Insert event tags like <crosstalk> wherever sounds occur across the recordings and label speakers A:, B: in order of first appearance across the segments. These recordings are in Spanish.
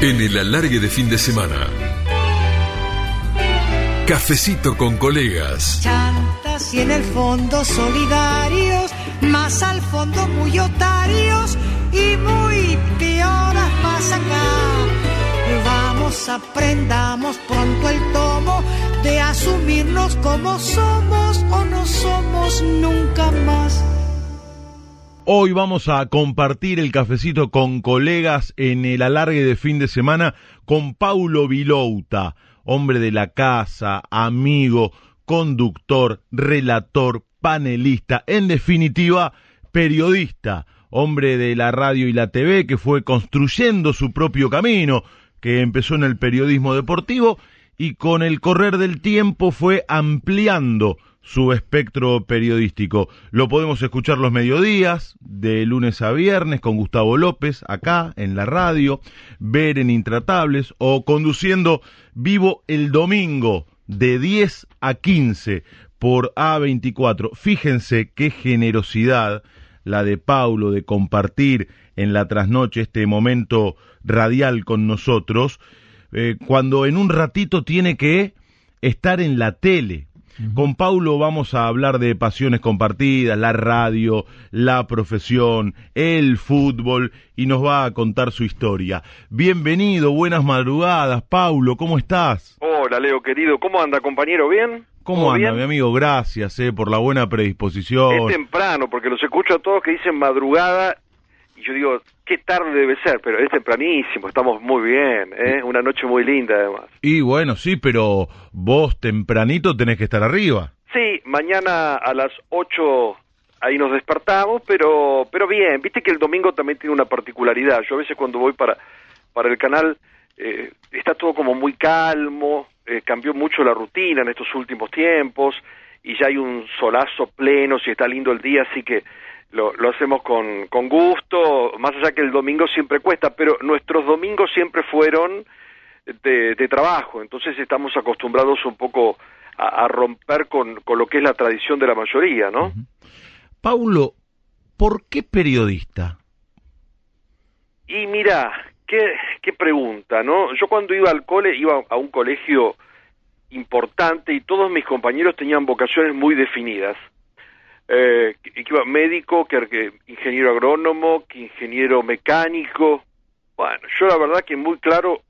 A: En el alargue de fin de semana. Cafecito con colegas.
B: Chantas y en el fondo solidarios, más al fondo muy otarios y muy pioras más acá. Vamos, aprendamos pronto el tomo de asumirnos como somos o no somos nunca más.
C: Hoy vamos a compartir el cafecito con colegas en el alargue de fin de semana con Paulo Vilouta, hombre de la casa, amigo, conductor, relator, panelista, en definitiva, periodista, hombre de la radio y la TV que fue construyendo su propio camino, que empezó en el periodismo deportivo y con el correr del tiempo fue ampliando su espectro periodístico. Lo podemos escuchar los mediodías, de lunes a viernes, con Gustavo López, acá en la radio, ver en Intratables o conduciendo vivo el domingo de 10 a 15 por A24. Fíjense qué generosidad la de Paulo de compartir en la trasnoche este momento radial con nosotros, eh, cuando en un ratito tiene que estar en la tele, con Paulo vamos a hablar de pasiones compartidas, la radio, la profesión, el fútbol y nos va a contar su historia. Bienvenido, buenas madrugadas, Paulo, ¿cómo estás?
D: Hola, Leo, querido, ¿cómo anda, compañero? ¿Bien?
C: ¿Cómo anda, mi amigo? Gracias eh, por la buena predisposición.
D: Es temprano, porque los escucho a todos que dicen madrugada y yo digo, qué tarde debe ser, pero es tempranísimo, estamos muy bien, ¿eh? una noche muy linda además.
C: Y bueno, sí, pero vos tempranito tenés que estar arriba.
D: Sí, mañana a las 8 ahí nos despertamos, pero pero bien, viste que el domingo también tiene una particularidad, yo a veces cuando voy para, para el canal eh, está todo como muy calmo, eh, cambió mucho la rutina en estos últimos tiempos y ya hay un solazo pleno, si está lindo el día, así que lo, lo hacemos con, con gusto, más allá que el domingo siempre cuesta, pero nuestros domingos siempre fueron de, de trabajo, entonces estamos acostumbrados un poco a, a romper con, con, lo que es la tradición de la mayoría, ¿no?
C: Paulo, ¿por qué periodista?
D: Y mira, qué, qué pregunta, ¿no? Yo cuando iba al cole, iba a un colegio importante y todos mis compañeros tenían vocaciones muy definidas eh, que iba médico, que, que ingeniero agrónomo, que ingeniero mecánico. Bueno, yo la verdad que muy claro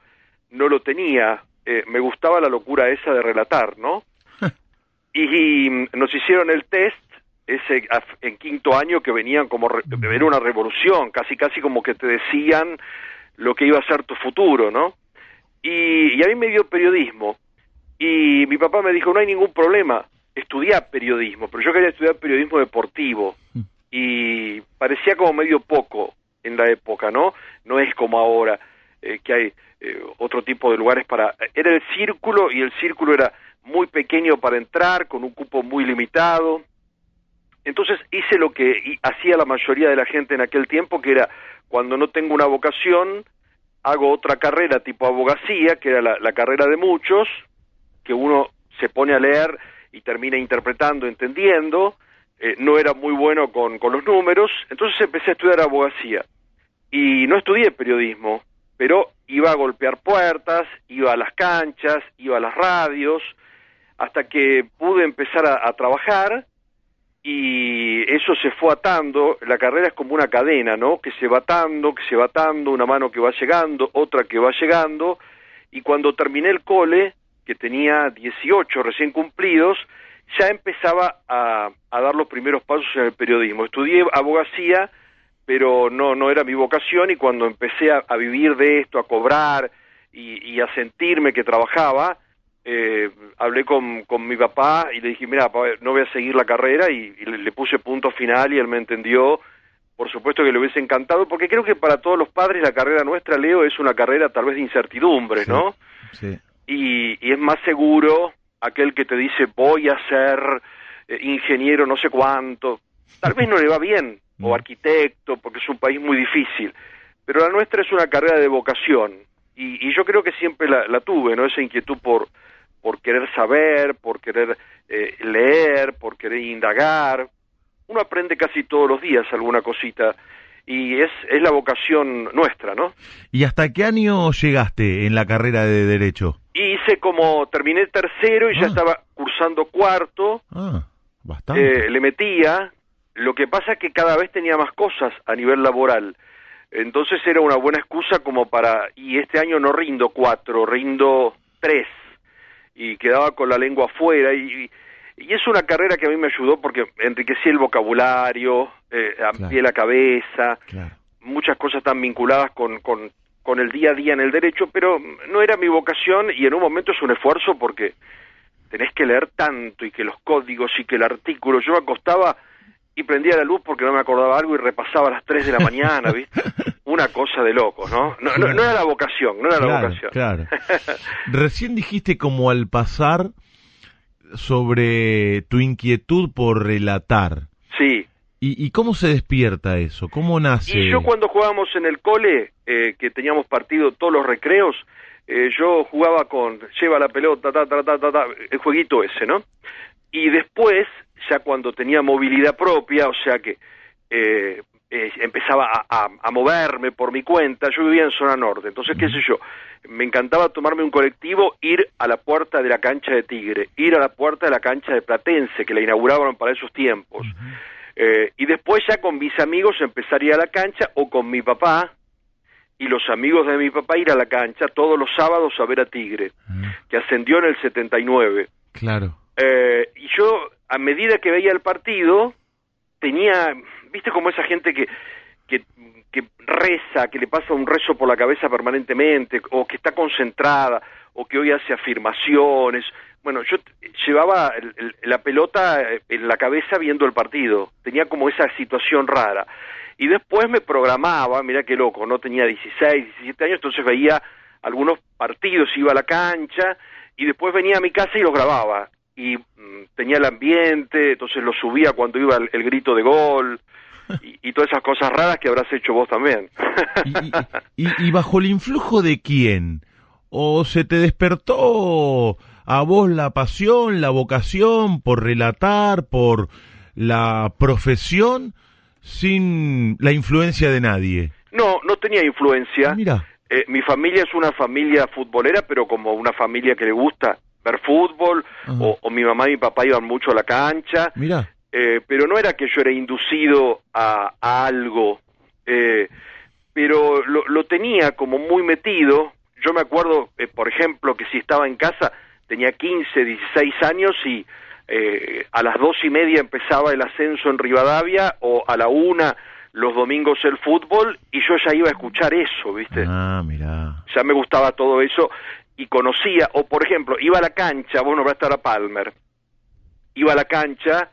D: no lo tenía. Eh, me gustaba la locura esa de relatar, ¿no? <laughs> y, y, nos hicieron el test ese en quinto año que venían como re, era una revolución, casi casi como que te decían lo que iba a ser tu futuro, ¿no? Y, y a mí me dio periodismo y mi papá me dijo no hay ningún problema, estudiar periodismo, pero yo quería estudiar periodismo deportivo y parecía como medio poco en la época, ¿no? No es como ahora eh, que hay eh, otro tipo de lugares para... Era el círculo y el círculo era muy pequeño para entrar, con un cupo muy limitado. Entonces hice lo que hacía la mayoría de la gente en aquel tiempo, que era cuando no tengo una vocación, hago otra carrera tipo abogacía, que era la, la carrera de muchos, que uno se pone a leer y termina interpretando, entendiendo, eh, no era muy bueno con, con los números, entonces empecé a estudiar abogacía. Y no estudié periodismo, pero iba a golpear puertas, iba a las canchas, iba a las radios, hasta que pude empezar a, a trabajar y eso se fue atando, la carrera es como una cadena, ¿no? Que se va atando, que se va atando, una mano que va llegando, otra que va llegando, y cuando terminé el cole, que tenía 18 recién cumplidos, ya empezaba a, a, dar los primeros pasos en el periodismo. Estudié abogacía, pero no, no era mi vocación y cuando empecé a, a vivir de esto, a cobrar y, y a sentirme que trabajaba, eh, hablé con, con, mi papá y le dije, mira, papá, no voy a seguir la carrera y, y le, le, puse punto final y él me entendió. Por supuesto que le hubiese encantado, porque creo que para todos los padres la carrera nuestra, Leo, es una carrera tal vez de incertidumbre,
C: sí,
D: ¿no?
C: Sí
D: y, y, es más seguro aquel que te dice voy a ser eh, ingeniero no sé cuánto. Tal vez no le va bien, <laughs> o arquitecto, porque es un país muy difícil, pero la nuestra es una carrera de vocación, y, y yo creo que siempre la, la, tuve, ¿no? Esa inquietud por, por querer saber, por querer eh, leer, por querer indagar. Uno aprende casi todos los días alguna cosita, y es, es la vocación nuestra, ¿no?
C: ¿Y hasta qué año llegaste en la carrera de Derecho?
D: Y hice como, terminé tercero y ya
C: Ah.
D: estaba cursando cuarto,
C: Ah, bastante.
D: eh, le metía, lo que pasa es que cada vez tenía más cosas a nivel laboral, entonces era una buena excusa como para, y este año no rindo cuatro, rindo tres, y quedaba con la lengua afuera, y, y es una carrera que a mí me ayudó porque enriquecí el vocabulario, eh, amplié la cabeza,
C: Claro.
D: muchas cosas están vinculadas con, con, con el día a día en el derecho, pero no era mi vocación y en un momento es un esfuerzo porque tenés que leer tanto y que los códigos y que el artículo, yo me acostaba y prendía la luz porque no me acordaba algo y repasaba a las 3 de la mañana, ¿viste? <laughs> Una cosa de locos, ¿no? No, no, no era la vocación, no era la vocación.
C: claro. <laughs> Recién dijiste como al pasar sobre tu inquietud por relatar.
D: Sí,
C: ¿Y, y cómo se despierta eso? ¿Cómo nace?
D: Y yo cuando jugábamos en el cole, eh, que teníamos partido todos los recreos, eh, yo jugaba con lleva la pelota, ta, ta, ta, ta, ta, el jueguito ese, ¿no? Y después, ya cuando tenía movilidad propia, o sea que eh, eh, empezaba a, a- a moverme por mi cuenta, yo vivía en zona norte, entonces, qué sé yo, me encantaba tomarme un colectivo, ir a la puerta de la cancha de Tigre, ir a la puerta de la cancha de Platense, que la inauguraron para esos tiempos. Eh, y después ya con mis amigos empezar a ir a la cancha o con mi papá y los amigos de mi papá ir a la cancha todos los sábados a ver a Tigre, que ascendió en el 79.
C: claro.
D: Eh, y yo, a medida que veía el partido, tenía, viste como esa gente que, que, reza, que le pasa un rezo por la cabeza permanentemente, o que está concentrada, o que hoy hace afirmaciones. Bueno, yo llevaba el- la pelota eh, en la cabeza viendo el partido, tenía como esa situación rara. Y después me programaba, mira qué loco, no tenía 16, 17 años, entonces veía algunos partidos, iba a la cancha, y después venía a mi casa y los grababa y mm, tenía el ambiente, entonces lo subía cuando iba el, el grito de gol y, y todas esas cosas raras que habrás hecho vos también. <laughs>
C: ¿Y, y- y bajo el influjo de quién? ¿O se te despertó a vos la pasión, la vocación por relatar, por la profesión, sin la influencia de nadie?
D: no, no tenía influencia.
C: Mira,
D: Eh, mi familia es una familia futbolera, pero como una familia que le gusta ver fútbol, o, o mi mamá y mi papá iban mucho a la cancha,
C: mira.
D: eh, pero no era que yo era inducido a, a algo, eh, pero lo, lo tenía como muy metido. Yo me acuerdo, eh, por ejemplo, que si estaba en casa tenía 15, 16 años y eh, a las dos y media empezaba el ascenso en Rivadavia o a la una los domingos el fútbol y yo ya iba a escuchar eso, ¿viste?
C: Ah, mira.
D: ya me gustaba todo eso y conocía, o por ejemplo, iba a la cancha, bueno, va a estar a Palmer, iba a la cancha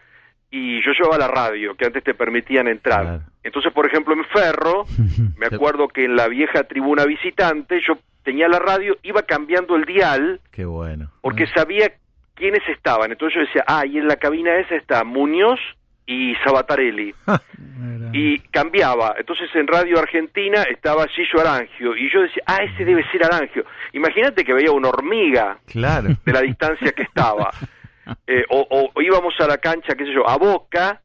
D: y yo llevaba la radio, que antes te permitían entrar.
C: Claro.
D: Entonces, por ejemplo, en Ferro, <laughs> me acuerdo que en la vieja tribuna visitante yo tenía la radio, iba cambiando el dial
C: Qué bueno.
D: porque sabía quiénes estaban. Entonces yo decía, ah, y en la cabina esa está Muñoz y Sabatarelli <laughs> y cambiaba. Entonces en Radio Argentina estaba Gillo Arangio y yo decía, ah, ese debe ser Arangio. Imagínate que veía una hormiga
C: Claro.
D: de la distancia que estaba. <laughs> Eh, o, o- o íbamos a la cancha, qué sé yo, a Boca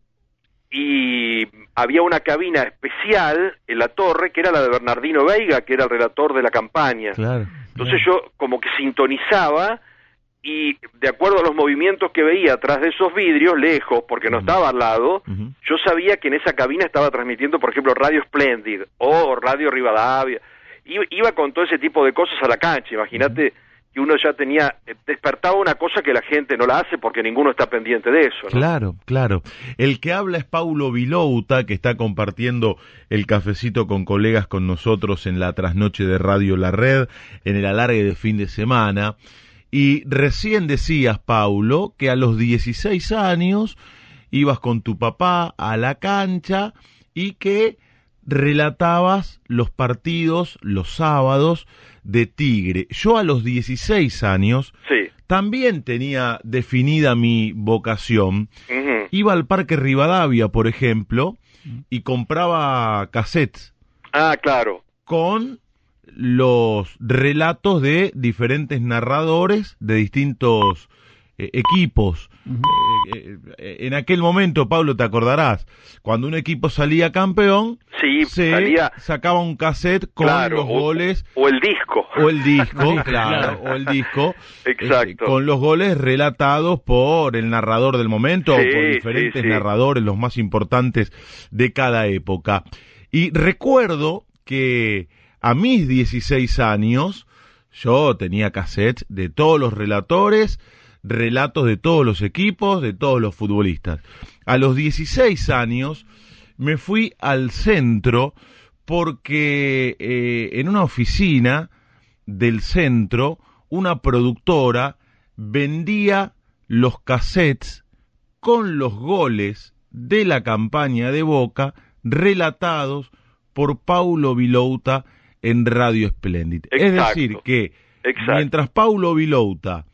D: y había una cabina especial en la torre que era la de Bernardino Veiga, que era el relator de la campaña.
C: Claro.
D: Entonces yo como que sintonizaba y de acuerdo a los movimientos que veía atrás de esos vidrios, lejos, porque no estaba al lado, yo sabía que en esa cabina estaba transmitiendo, por ejemplo, Radio Splendid o Radio Rivadavia. Iba, iba con todo ese tipo de cosas a la cancha. Imagínate que uno ya tenía, eh, despertaba una cosa que la gente no la hace porque ninguno está pendiente de eso. ¿no?
C: Claro, claro. El que habla es Paulo Vilouta, que está compartiendo el cafecito con colegas con nosotros en la trasnoche de Radio La Red, en el alargue de fin de semana. Y recién decías, Paulo, que a los 16 años ibas con tu papá a la cancha y que relatabas los partidos los sábados de Tigre. Yo a los 16 años
D: Sí.
C: también tenía definida mi vocación. Iba al Parque Rivadavia, por ejemplo, y compraba cassettes
D: Ah, claro.
C: con los relatos de diferentes narradores de distintos eh, equipos. Eh, eh, en aquel momento, Pablo, te acordarás, cuando un equipo salía campeón,
D: Sí,
C: se
D: salía-
C: sacaba un cassette con
D: Claro,
C: los goles
D: O el disco.
C: o el disco, <laughs> claro, o el disco, <laughs>
D: Exacto.
C: este, con los goles relatados por el narrador del momento
D: Sí,
C: o por
D: sí,
C: diferentes
D: sí.
C: narradores, los más importantes de cada época. Y recuerdo que a mis 16 años yo tenía cassettes de todos los relatores, relatos de todos los equipos, de todos los futbolistas. A los 16 años me fui al centro porque eh, en una oficina del centro una productora vendía los cassettes con los goles de la campaña de Boca relatados por Paulo Vilouta en Radio Splendid. Es decir, que
D: Exacto.
C: mientras Paulo Vilouta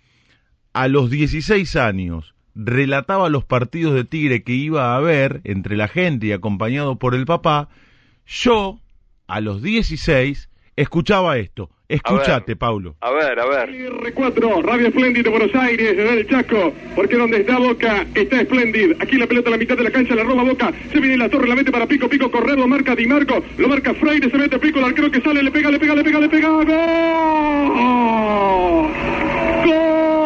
C: a los 16 años relataba los partidos de Tigre que iba a ver entre la gente y acompañado por el papá, yo a los 16 escuchaba esto. Escuchate, Paulo.
D: A ver, a ver.
E: R4, Radio Splendid de Buenos Aires, desde el Chaco, porque donde está Boca está Splendid. Aquí la pelota a la mitad de la cancha, la roba Boca, se viene la torre, la mete para Pico, Pico, correr, lo marca Di Marco, lo marca Freire, se mete Pico, el arquero que sale, le pega, le pega, le pega, le pega, ¡gol! ¡Gol!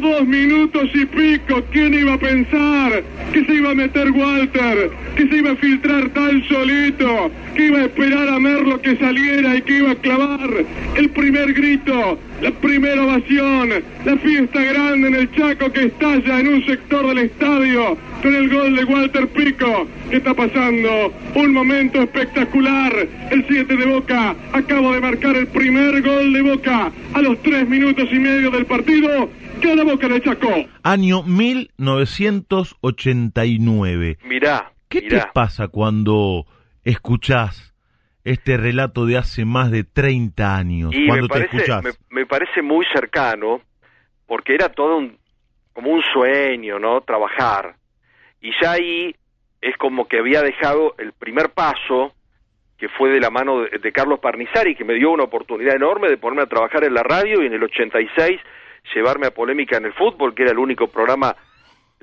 E: Dos minutos y pico, ¿quién iba a pensar que se iba a meter Walter? Que se iba a filtrar tal solito, que iba a esperar a Merlo que saliera y que iba a clavar el primer grito, la primera ovación, la fiesta grande en el Chaco que estalla en un sector del estadio con el gol de Walter Pico. ¿Qué está pasando? Un momento espectacular. El 7 de Boca acaba de marcar el primer gol de Boca a los tres minutos y medio del partido. Gana Boca de Chaco.
C: Año 1989.
D: Mirá,
C: ¿Qué te
D: mirá.
C: pasa cuando escuchás este relato de hace más de 30 años?
D: Y
C: cuando
D: me
C: te
D: parece,
C: escuchás.
D: me, me parece muy cercano, porque era todo un, como un sueño, ¿no? Trabajar. Y ya ahí es como que había dejado el primer paso, que fue de la mano de, de Carlos Parnizari, que me dio una oportunidad enorme de ponerme a trabajar en la radio y en el 86 llevarme a Polémica en el Fútbol, que era el único programa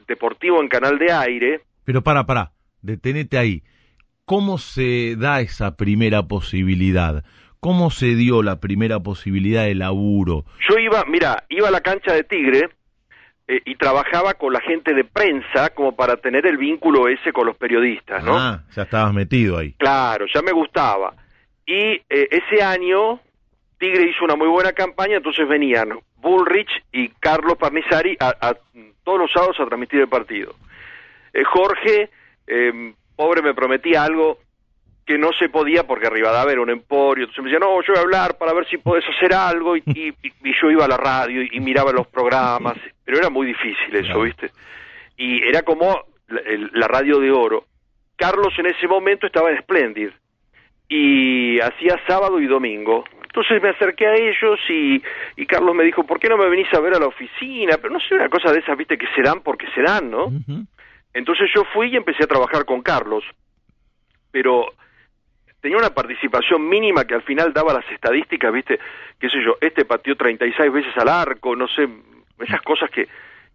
D: deportivo en canal de aire.
C: Pero para, para, detenete ahí. ¿Cómo se da esa primera posibilidad? ¿Cómo se dio la primera posibilidad de laburo?
D: Yo iba, mira, iba a la cancha de Tigre eh, y trabajaba con la gente de prensa como para tener el vínculo ese con los periodistas, ¿no?
C: Ah, ya estabas metido ahí.
D: Claro, ya me gustaba. Y eh, ese año Tigre hizo una muy buena campaña, entonces venían Bullrich y Carlos Parnizari a, a- todos los sábados a transmitir el partido. Eh, Jorge, eh, pobre, me prometía algo que no se podía porque Rivadavia era un emporio, entonces me decía, no, yo voy a hablar para ver si podés hacer algo, y, y- y yo iba a la radio y, y miraba los programas, pero era muy difícil eso. ¿viste? Y era como la, el- la radio de oro. Carlos en ese momento estaba en Splendid y hacía sábado y domingo. Entonces me acerqué a ellos y, y Carlos me dijo, ¿por qué no me venís a ver a la oficina? Pero no sé, una cosa de esas, viste, que se dan porque se dan, ¿no? Entonces yo fui y empecé a trabajar con Carlos, pero tenía una participación mínima que al final daba las estadísticas, viste, qué sé yo, este pateó 36 veces al arco, no sé, esas cosas que,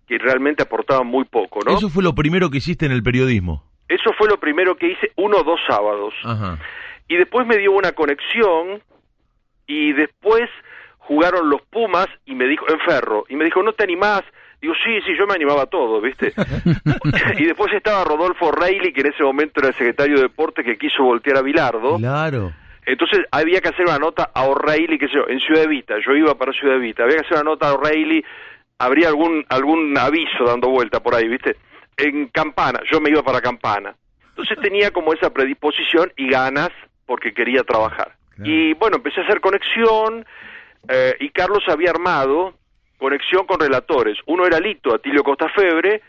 D: que realmente aportaban muy poco, ¿no?
C: Eso fue lo primero que hiciste en el periodismo.
D: Eso fue lo primero que hice uno o dos sábados.
C: Ajá.
D: Y después me dio una conexión y después jugaron los Pumas y me dijo, en Ferro, y me dijo, ¿no te animás? Digo, sí, sí, yo me animaba a todo, ¿viste? <laughs> y después estaba Rodolfo Reilly, que en ese momento era el secretario de Deportes, que quiso voltear a Bilardo.
C: Claro.
D: Entonces había que hacer una nota a O'Reilly, qué sé yo, en Ciudad Evita, yo iba para Ciudad Evita, había que hacer una nota a O'Reilly, habría algún, algún aviso dando vuelta por ahí, ¿viste? En Campana, yo me iba para Campana. Entonces tenía como esa predisposición y ganas porque quería trabajar.
C: Claro.
D: Y bueno, empecé a hacer conexión eh, y Carlos había armado conexión con relatores. Uno era Lito, Atilio Costafebre,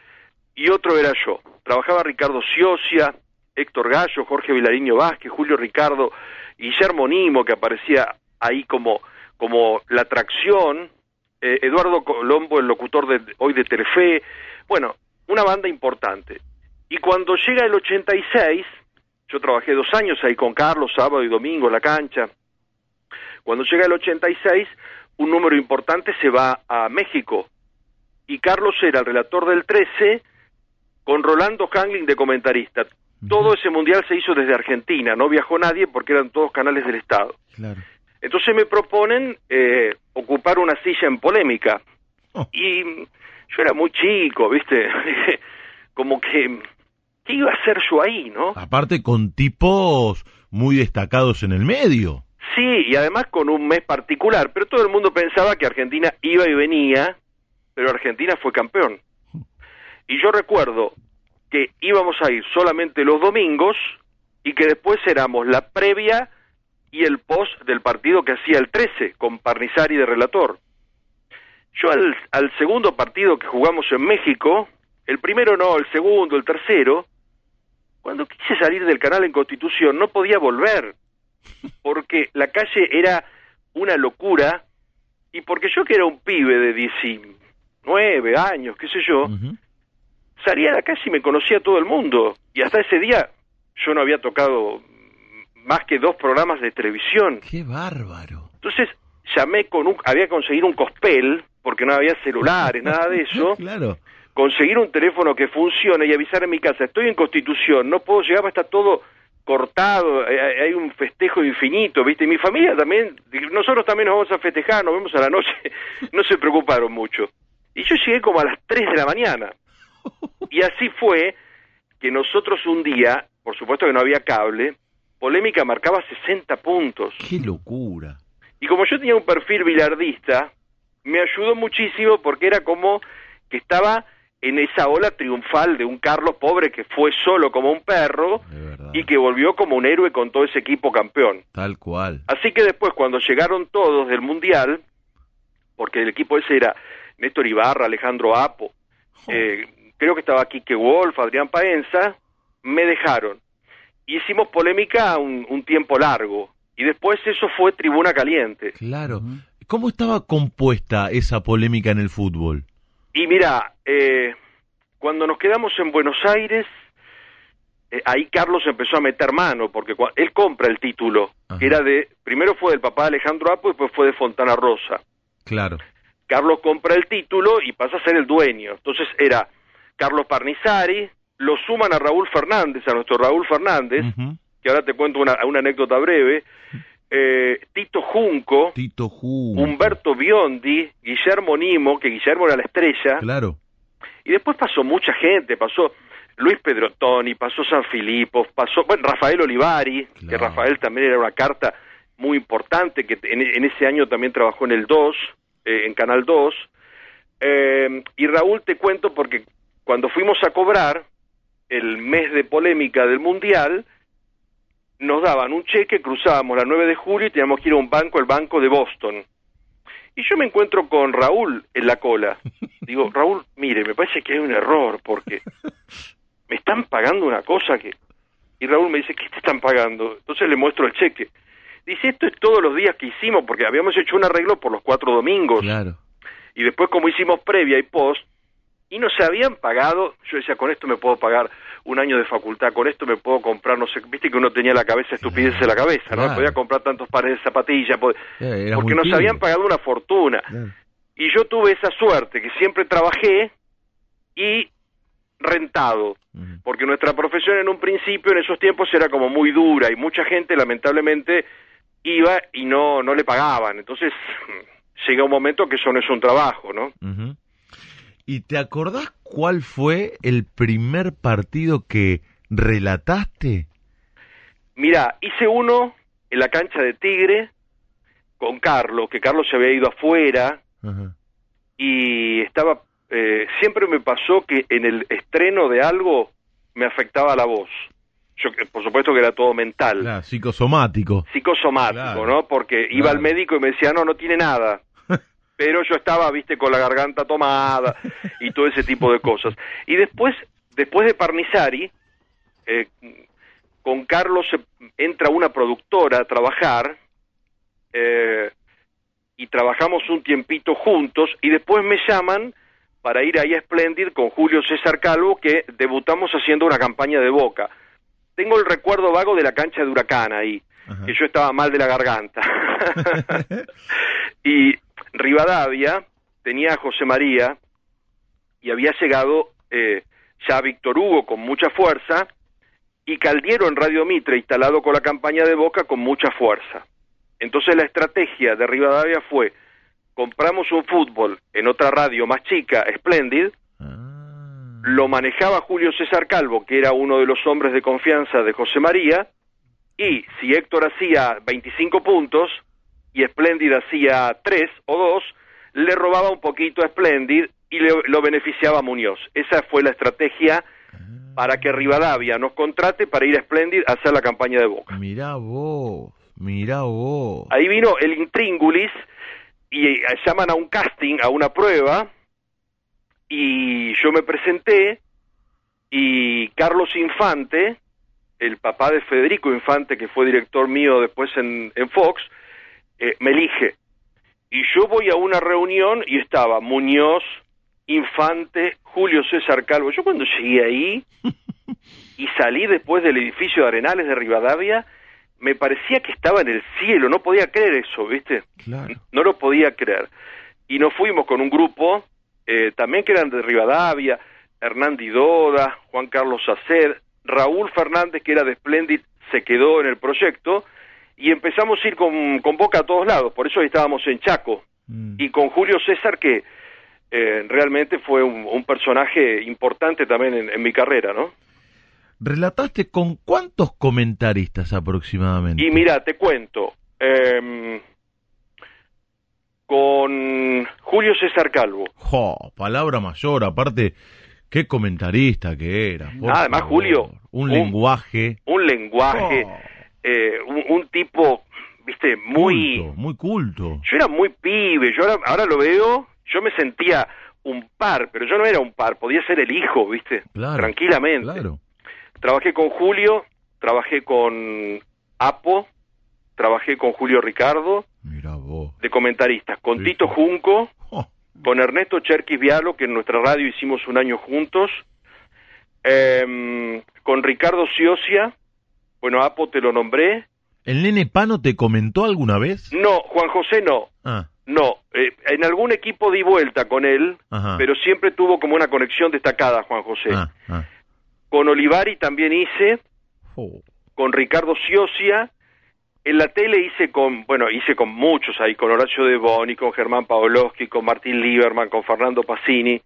D: y otro era yo. Trabajaba Ricardo Ciocia, Héctor Gallo, Jorge Vilariño Vázquez, Julio Ricardo, Guillermo Nimo, que aparecía ahí como, como la atracción, eh, Eduardo Colombo, el locutor de hoy de Telefe, bueno, una banda importante. Y cuando llega el 86, yo trabajé dos años ahí con Carlos, sábado y domingo en la cancha. Cuando llega el 86, un número importante se va a México. Y Carlos era el relator del 13 con Rolando Hangling de comentarista. Todo ese mundial se hizo desde Argentina, no viajó nadie porque eran todos canales del Estado.
C: Claro.
D: Entonces me proponen eh, ocupar una silla en polémica.
C: Oh.
D: Y yo era muy chico, ¿viste? <laughs> Como que, ¿qué iba a hacer yo ahí, no?
C: Aparte con tipos muy destacados en el medio.
D: Sí, y además con un mes particular, pero todo el mundo pensaba que Argentina iba y venía, pero Argentina fue campeón. Y yo recuerdo que íbamos a ir solamente los domingos y que después éramos la previa y el post del partido que hacía el 13 con Parnizari de relator. Yo al, al segundo partido que jugamos en México, el primero no, el segundo, el tercero, cuando quise salir del canal en Constitución no podía volver, porque la calle era una locura y porque yo que era un pibe de 19 años, qué sé yo, salía a la calle y me conocía todo el mundo. Y hasta ese día yo no había tocado más que dos programas de televisión.
C: Qué bárbaro.
D: Entonces llamé con un, había conseguido un cospel, porque no había celulares, nada de <laughs> eso,
C: claro.
D: Conseguir un teléfono que funcione y avisar en mi casa, estoy en Constitución, no puedo llegar, está todo cortado, eh, hay hay un festejo infinito, ¿viste? Y mi familia también, nosotros también nos vamos a festejar, nos vemos a la noche, <laughs> no se preocuparon mucho. Y yo llegué como a las 3 de la mañana. Y así fue que nosotros un día, por supuesto que no había cable, Polémica marcaba 60 puntos.
C: Qué locura.
D: Y como yo tenía un perfil bilardista, me ayudó muchísimo porque era como que estaba en esa ola triunfal de un Carlos pobre que fue solo como un perro y que volvió como un héroe con todo ese equipo campeón.
C: Tal cual.
D: Así que después cuando llegaron todos del Mundial, porque el equipo ese era Néstor Ibarra, Alejandro Apo, eh, creo que estaba Quique Wolf, Adrián Paenza, me dejaron. Hicimos polémica un, un tiempo largo y después eso fue tribuna caliente.
C: Claro. ¿Cómo estaba compuesta esa polémica en el fútbol?
D: Y mira, eh, cuando nos quedamos en Buenos Aires, eh, ahí Carlos empezó a meter mano, porque él compra el título,
C: Ajá.
D: que era de, primero fue del papá de Alejandro Apo y después fue de Fontana Rosa.
C: Claro.
D: Carlos compra el título y pasa a ser el dueño. Entonces era Carlos Parnizari, lo suman a Raúl Fernández, a nuestro Raúl Fernández, que ahora te cuento una, una anécdota breve, eh, Tito Junco,
C: Tito Junco.
D: Humberto Biondi, Guillermo Nimo, que Guillermo era la estrella,
C: Claro.
D: y después pasó mucha gente, pasó Luis Pedrotoni, pasó San Filippo, pasó bueno, Rafael Olivari, que. Rafael también era una carta muy importante, que en, en ese año también trabajó en el 2, eh, en Canal 2. Eh, y Raúl te cuento porque cuando fuimos a cobrar el mes de polémica del Mundial, nos daban un cheque, cruzábamos la 9 de julio y teníamos que ir a un banco, el banco de Boston. Y yo me encuentro con Raúl en la cola. <laughs> Digo, Raúl, mire, me parece que hay un error porque me están pagando una cosa que... Y Raúl me dice, ¿qué te están pagando? Entonces le muestro el cheque. Dice, esto es todos los días que hicimos, porque habíamos hecho un arreglo por los cuatro domingos.
C: Claro.
D: Y después como hicimos previa y post, y nos habían pagado, yo decía, con esto me puedo pagar un año de facultad, con esto me puedo comprar, no sé, viste que uno tenía la cabeza estupidez en la cabeza, ¿no?
C: Claro.
D: Podía comprar tantos pares de zapatillas, pod-
C: era
D: porque nos habían pagado una fortuna. Y yo tuve esa suerte, que siempre trabajé y rentado, porque nuestra profesión en un principio, en esos tiempos, era como muy dura y mucha gente lamentablemente iba y no, no le pagaban. Entonces <laughs> llega un momento que eso no es un trabajo, ¿no?
C: Ujú. ¿Y te acordás cuál fue el primer partido que relataste?
D: Mira, hice uno en la cancha de Tigre con Carlos, que Carlos se había ido afuera
C: Ajá.
D: y estaba, eh, siempre me pasó que en el estreno de algo me afectaba la voz. Yo, eh, por supuesto que era todo mental,
C: Claro, psicosomático.
D: psicosomático,
C: Claro.
D: ¿no? Porque iba
C: Claro.
D: al médico y me decía, no, no tiene nada. Pero yo estaba, viste, con la garganta tomada y todo ese tipo de cosas. Y después, después de Parnizari, eh, con Carlos entra una productora a trabajar eh, y trabajamos un tiempito juntos y después me llaman para ir ahí a Splendid con Julio César Calvo que debutamos haciendo una campaña de Boca. Tengo el recuerdo vago de la cancha de Huracán ahí,
C: Ajá.
D: que yo estaba mal de la garganta. <laughs> y Rivadavia tenía a José María y había llegado eh, ya Víctor Hugo con mucha fuerza y Caldiero en Radio Mitre instalado con la campaña de Boca con mucha fuerza. Entonces la estrategia de Rivadavia fue compramos un fútbol en otra radio más chica, Splendid,
C: Ah.
D: lo manejaba Julio César Calvo, que era uno de los hombres de confianza de José María, y si Héctor hacía 25 puntos y Splendid hacía 3 o 2, le robaba un poquito a Splendid y le- lo beneficiaba a Muñoz. Esa fue la estrategia para que Rivadavia nos contrate para ir a Splendid a hacer la campaña de Boca.
C: Mirá vos, mirá vos.
D: Ahí vino el intríngulis y eh, llaman a un casting, a una prueba, y yo me presenté y Carlos Infante, el papá de Federico Infante, que fue director mío después en, en Fox, eh, me elige. Y yo voy a una reunión y estaba Muñoz, Infante, Julio César Calvo. Yo cuando llegué ahí <laughs> y salí después del edificio de Arenales de Rivadavia, me parecía que estaba en el cielo, no podía creer eso, ¿viste?
C: Claro.
D: No lo podía creer. Y nos fuimos con un grupo, eh, también que eran de Rivadavia, Hernán Didoda, Juan Carlos Sacer, Raúl Fernández, que era de Splendid, se quedó en el proyecto, y empezamos a ir con, con Boca a todos lados, por eso ahí estábamos en Chaco,
C: Mm.
D: y con Julio César, que eh, realmente fue un, un personaje importante también en, en mi carrera, ¿no?
C: ¿Relataste con cuántos comentaristas aproximadamente?
D: Y mira, te cuento, em, con Julio César Calvo,
C: Jo, palabra mayor, aparte, qué comentarista que era. por
D: además,
C: favor.
D: Julio,
C: Un
D: un-
C: lenguaje.
D: un lenguaje, eh, un, un tipo, viste, muy...
C: culto, muy culto.
D: Yo era muy pibe, yo ahora, ahora lo veo, yo me sentía un par, pero yo no era un par, podía ser el hijo, viste,
C: Claro,
D: tranquilamente.
C: Claro.
D: Trabajé con Julio, trabajé con Apo, trabajé con Julio Ricardo,
C: vos.
D: de comentaristas, con
C: Sí,
D: Tito. Junco,
C: Jo,
D: con Ernesto Cherkis Vialo, que en nuestra radio hicimos un año juntos, em, con Ricardo Ciosia, bueno, Apo te lo nombré,
C: ¿El nene Pano te comentó alguna vez?
D: no, Juan José no,
C: Ah,
D: no, eh, en algún equipo di vuelta con él,
C: ajá.
D: pero siempre tuvo como una conexión destacada Juan José.
C: Ah, ah.
D: Con Olivari también hice, con Ricardo Ciosia, en la tele hice con, bueno, hice con muchos ahí, con Horacio De Boni, con Germán Pavlovsky, con Martín Lieberman, con Fernando Pacini.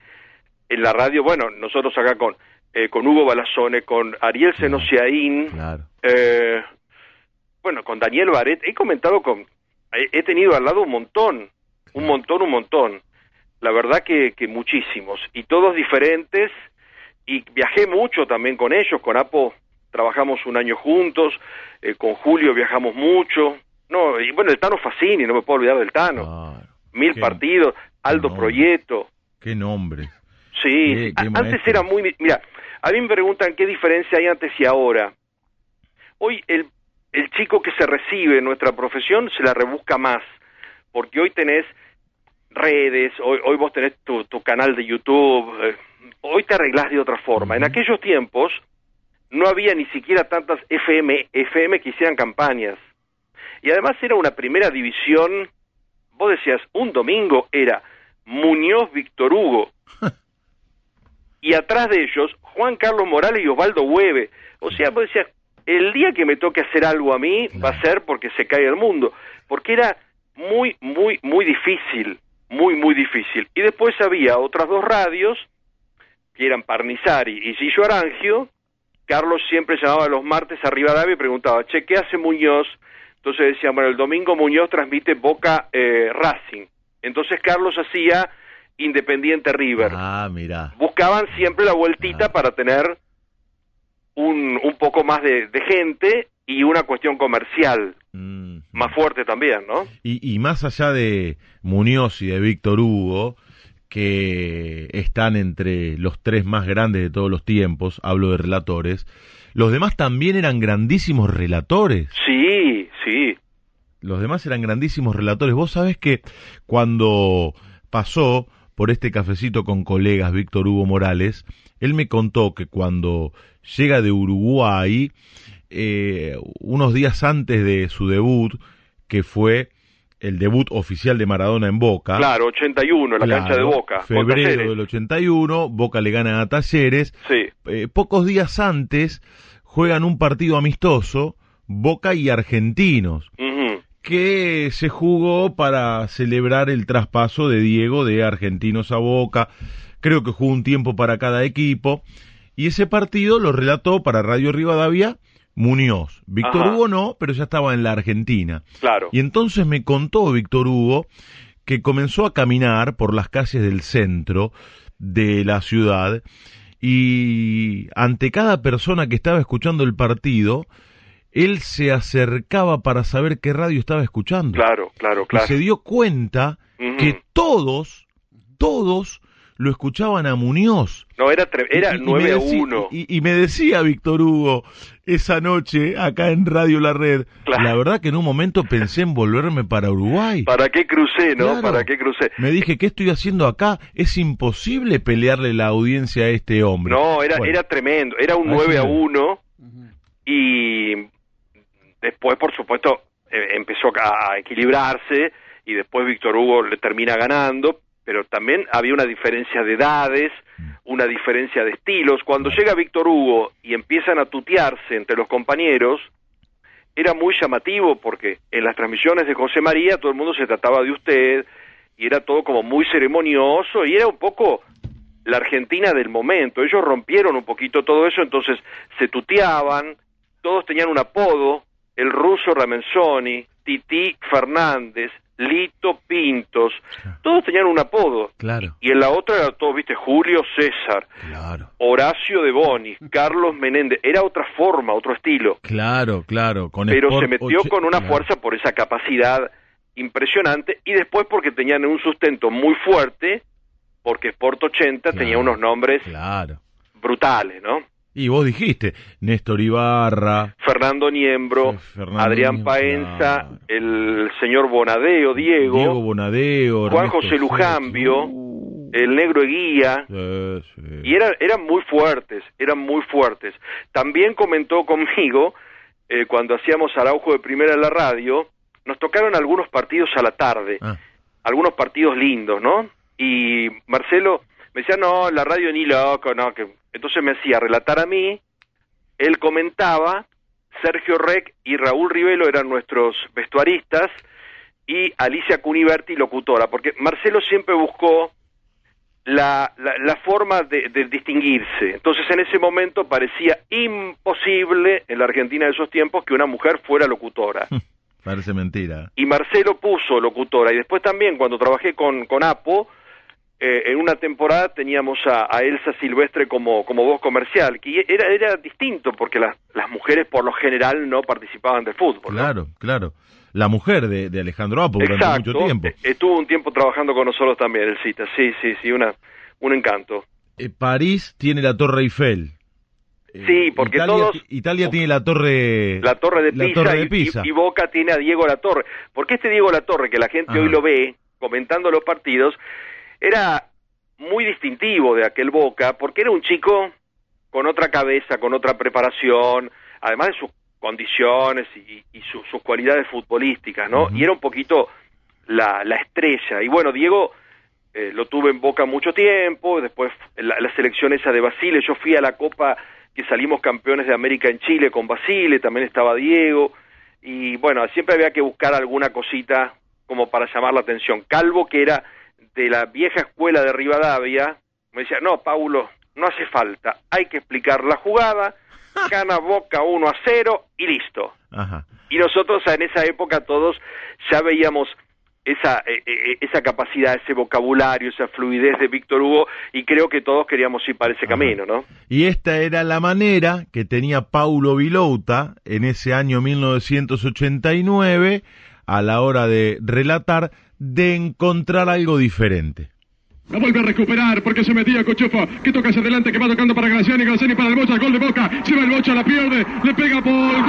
D: En la radio, bueno, nosotros acá con, eh, con Hugo Balazone, con Ariel Senosiaín,
C: Claro.
D: eh, bueno, con Daniel Baret, he comentado con, he, he tenido al lado un montón, un montón, un montón. La verdad que, que muchísimos, y todos diferentes, y viajé mucho también con ellos, con Apo trabajamos un año juntos, eh, con Julio viajamos mucho, no, y bueno, el Tano Facini, no me puedo olvidar del Tano, mil
C: qué-
D: partidos, Aldo
C: no.
D: Proyecto,
C: Qué nombre.
D: Sí, antes era muy... Mira, a mí me preguntan qué diferencia hay antes y ahora. Hoy el, el chico que se recibe en nuestra profesión se la rebusca más, porque hoy tenés redes, hoy, hoy vos tenés tu, tu canal de YouTube, eh, hoy te arreglás de otra forma. En aquellos tiempos no había ni siquiera tantas FM, FM que hicieran campañas. Y además era una primera división, vos decías, un domingo era Muñoz Víctor Hugo, <laughs> y atrás de ellos Juan Carlos Morales y Osvaldo Hueve. O sea, vos decías, el día que me toque hacer algo a mí va a ser porque se cae el mundo, porque era muy, muy, muy difícil, muy, muy difícil. Y después había otras dos radios, que eran Parnizari y Gillo Arangio. Carlos siempre llamaba los martes a Rivadavia y preguntaba, che, ¿qué hace Muñoz? Entonces decían, bueno, el domingo Muñoz transmite Boca eh, Racing. Entonces Carlos hacía Independiente River
C: Ah, mira.
D: buscaban siempre la vueltita
C: Ah.
D: para tener un, un poco más de, de gente y una cuestión comercial
C: Mm.
D: más fuerte también, ¿no?
C: Y, y más allá de Muñoz y de Víctor Hugo, que están entre los tres más grandes de todos los tiempos, hablo de relatores, los demás también eran grandísimos relatores.
D: Sí, sí,
C: los demás eran grandísimos relatores. Vos sabés que cuando pasó por este cafecito con colegas Víctor Hugo Morales, él me contó que cuando llega de Uruguay, eh, unos días antes de su debut, que fue el debut oficial de Maradona en Boca.
D: Claro, 81, en la
C: Claro,
D: cancha de Boca.
C: Febrero del 81, Boca le gana a Talleres.
D: Sí,
C: Eh, pocos días antes juegan un partido amistoso, Boca y Argentinos, que se jugó para celebrar el traspaso de Diego de Argentinos a Boca. Creo que jugó un tiempo para cada equipo. Y ese partido lo relató para Radio Rivadavia Muñoz. Víctor. Hugo no, pero ya estaba en la Argentina.
D: claro.
C: Y entonces me contó Víctor Hugo que comenzó a caminar por las calles del centro de la ciudad y ante cada persona que estaba escuchando el partido, él se acercaba para saber qué radio estaba escuchando.
D: Claro, claro,
C: Y
D: claro.
C: se dio cuenta que todos, todos lo escuchaban a Muñoz.
D: No, era, era
C: Y- y me
D: 9 a
C: decía-
D: 1.
C: Y, y me decía Víctor Hugo esa noche acá en Radio La Red,
D: Claro.
C: la verdad que en un momento pensé en volverme para Uruguay.
D: ¿Para qué crucé, no?
C: Claro.
D: ¿Para qué crucé?
C: Me dije, ¿qué estoy haciendo acá? Es imposible pelearle la audiencia a este hombre.
D: No, era,
C: Bueno,
D: era tremendo. Era un
C: Así
D: 9 a
C: es.
D: 1 y después, por supuesto, eh, empezó a equilibrarse y después Víctor Hugo le termina ganando, pero también había una diferencia de edades, una diferencia de estilos. Cuando llega Víctor Hugo y empiezan a tutearse entre los compañeros, era muy llamativo porque en las transmisiones de José María todo el mundo se trataba de usted y era todo como muy ceremonioso y era un poco la Argentina del momento. Ellos rompieron un poquito todo eso, entonces se tuteaban, todos tenían un apodo, el ruso Ramenzoni, Titi Fernández, Lito Pintos, todos tenían un apodo.
C: Claro,
D: Y en la otra era todo, viste, Julio César,
C: claro,
D: Horacio de Bonis, <laughs> Carlos Menéndez, era otra forma, otro estilo
C: claro, claro. Con
D: pero
C: Sport
D: se metió con una
C: claro.
D: fuerza por esa capacidad impresionante y después porque tenían un sustento muy fuerte, porque Sport 80 tenía unos nombres brutales, ¿no?
C: Y vos dijiste, Néstor Ibarra,
D: Fernando Niembro,
C: Fernando
D: Adrián
C: Niembro,
D: Paenza,
C: claro.
D: el señor Bonadeo, Diego,
C: Diego Bonadeo,
D: Juan
C: Ernesto
D: José Lujambio.
C: Uh,
D: el negro Eguía,
C: sí, sí.
D: y eran, eran muy fuertes, eran muy fuertes. También comentó conmigo, eh, cuando hacíamos Araujo de Primera en la radio, nos tocaron algunos partidos a la tarde,
C: Ah,
D: algunos partidos lindos, ¿no? Y Marcelo me decía, no, la radio ni loco, no, que entonces me hacía relatar a mí, él comentaba, Sergio Rec y Raúl Rivelo eran nuestros vestuaristas y Alicia Cuniverti locutora, porque Marcelo siempre buscó la, la, la forma de, de distinguirse. Entonces en ese momento parecía imposible en la Argentina de esos tiempos que una mujer fuera locutora <laughs>
C: parece mentira.
D: y Marcelo puso locutora y después también cuando trabajé con, con Apo eh, en una temporada teníamos a, a Elsa Silvestre como, como voz comercial que era, era distinto porque las, las mujeres por lo general no participaban del fútbol ¿no?
C: Claro, claro. La mujer de, de Alejandro Apo durante mucho tiempo.
D: Eh, estuvo un tiempo trabajando con nosotros también el cita sí sí sí una un encanto
C: Eh, París tiene la Torre Eiffel. Eh,
D: Sí, porque
C: Italia,
D: todos-
C: Italia tiene la Torre
D: la Torre de Pisa,
C: Torre de Pisa.
D: Y, y Boca tiene a Diego La Torre. Porque este Diego La Torre, que la gente
C: Ajá.
D: hoy lo ve comentando los partidos, era muy distintivo de aquel Boca, porque era un chico con otra cabeza, con otra preparación, además de sus condiciones y, y su- sus cualidades futbolísticas, ¿no? Y era un poquito la, la estrella. Y bueno, Diego eh, lo tuve en Boca mucho tiempo, después la, la selección esa de Basile, yo fui a la Copa que salimos campeones de América en Chile con Basile, también estaba Diego, y bueno, siempre había que buscar alguna cosita como para llamar la atención. Calvo, que era de la vieja escuela de Rivadavia, me decía, no, Paulo, no hace falta, hay que explicar la jugada, <laughs> gana Boca 1 a 0 y listo.
C: Ajá.
D: Y nosotros en esa época todos ya veíamos esa, eh, eh, esa capacidad, ese vocabulario, esa fluidez de Víctor Hugo y creo que todos queríamos ir para ese
C: Ajá.
D: camino, ¿no?
C: Y esta era la manera que tenía Paulo Vilouta en ese año 1989 a la hora de relatar de encontrar algo diferente.
E: La vuelve a recuperar porque se metía Cochufo, que toca hacia adelante, que va tocando para Graciani, Graciani para el Bocha, gol de Boca, se va el Bocha, la pierde, le pega por gol.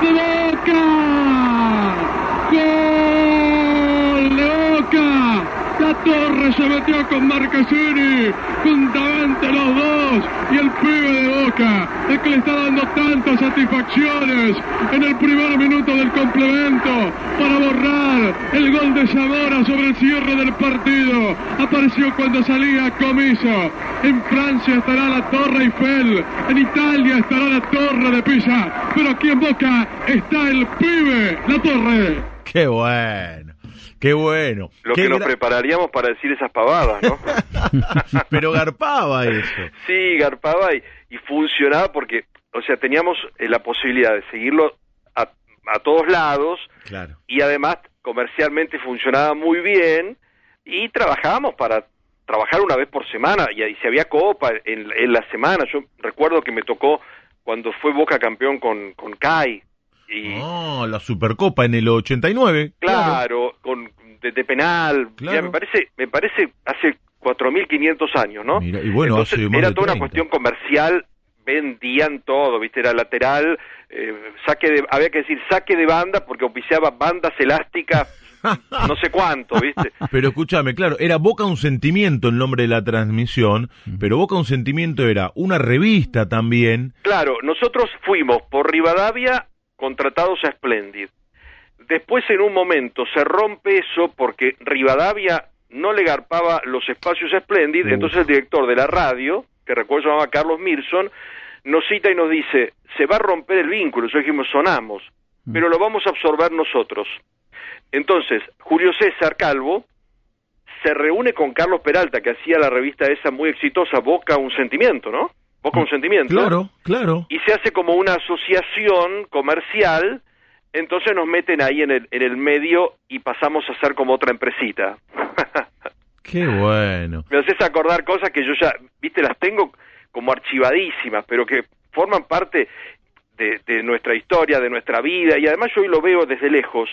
E: de Boca. Gol de Boca. La Torre se metió con Marquesini, juntamente los dos, y el pibe de Boca, el que le está dando tantas satisfacciones en el primer minuto del complemento para borrar el gol de Zamora sobre el cierre del partido. Apareció cuando salía Comiso. En Francia estará la Torre Eiffel, en Italia estará la Torre de Pisa, pero aquí en Boca está el pibe, la Torre.
C: Qué bueno. Qué bueno.
D: Lo
C: Qué
D: que nos prepararíamos para decir esas pavadas, ¿no? <laughs>
C: Pero garpaba eso.
D: sí, garpaba y, y funcionaba porque, o sea, teníamos eh, la posibilidad de seguirlo a, a todos lados
C: Claro.
D: y además comercialmente funcionaba muy bien y trabajábamos para trabajar una vez por semana y ahí si había copa en, en la semana. Yo recuerdo que me tocó cuando fue Boca campeón con, con CAI y
C: Oh, la Supercopa en el 89.
D: claro, con de, de penal,
C: Claro.
D: ya me parece me parece hace 4500 años, ¿no?
C: Mira, y bueno,
D: Entonces,
C: hace más
D: era toda
C: 30.
D: una cuestión comercial, vendían todo, ¿viste? Era lateral, eh, saque de, había que decir saque de banda porque oficiaba bandas elásticas, <laughs> no sé cuánto, ¿viste?
C: Pero escúchame, claro, era Boca un sentimiento el nombre de la transmisión, pero Boca un sentimiento era una revista también.
D: Claro, nosotros fuimos por Rivadavia contratados a Splendid. Después en un momento se rompe eso porque Rivadavia no le garpaba los espacios a Splendid,
C: Uf.
D: entonces el director de la radio, que recuerdo se llamaba Carlos Mirson, nos cita y nos dice, se va a romper el vínculo, nosotros dijimos, sonamos, pero lo vamos a absorber nosotros. Entonces, Julio César Calvo se reúne con Carlos Peralta, que hacía la revista esa muy exitosa, Boca un sentimiento, ¿no? Boca un sentimiento
C: Claro, claro.
D: y se hace como una asociación comercial, entonces nos meten ahí en el, en el medio y pasamos a ser como otra empresita.
C: Qué bueno.
D: Me haces acordar cosas que yo ya, viste, las tengo como archivadísimas, pero que forman parte de, de nuestra historia, de nuestra vida, y además yo hoy lo veo desde lejos,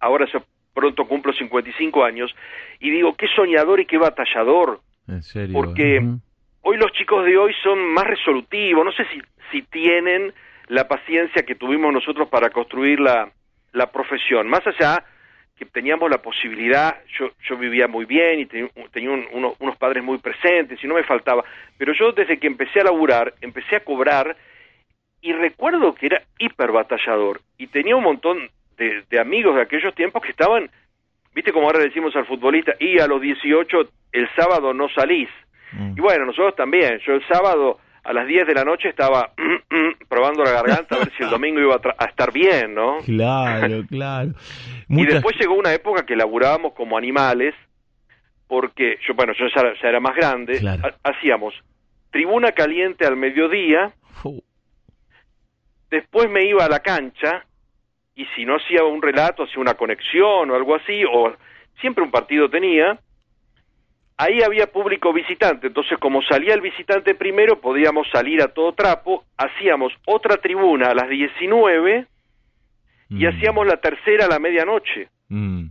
D: ahora yo pronto cumplo 55 años, y digo, qué soñador y qué batallador,
C: En serio.
D: porque
C: Ujú.
D: hoy los chicos de hoy son más resolutivos, no sé si, si tienen la paciencia que tuvimos nosotros para construir la, la profesión, más allá que teníamos la posibilidad, yo, yo vivía muy bien y tenía, tenía un- uno- unos padres muy presentes y no me faltaba, pero yo desde que empecé a laburar, empecé a cobrar y recuerdo que era hiper batallador y tenía un montón de, de amigos de aquellos tiempos que estaban, viste como ahora le decimos al futbolista, y a los 18 el sábado no salís.
C: Mm.
D: Y bueno, nosotros también. Yo el sábado a las 10 de la noche estaba <clears throat> probando la garganta a ver si el domingo iba a, tra- a estar bien, ¿no?
C: Claro, <laughs> claro.
D: Y después llegó una época que laburábamos como animales, porque yo, bueno, yo ya, ya era más grande,
C: Claro.
D: hacíamos tribuna caliente al mediodía, después me iba a la cancha, y si no hacía un relato, hacía una conexión o algo así, o siempre un partido tenía, ahí había público visitante, entonces como salía el visitante primero, podíamos salir a todo trapo, hacíamos otra tribuna a las 19 y
C: Mm.
D: hacíamos la tercera a la medianoche.
C: Mm.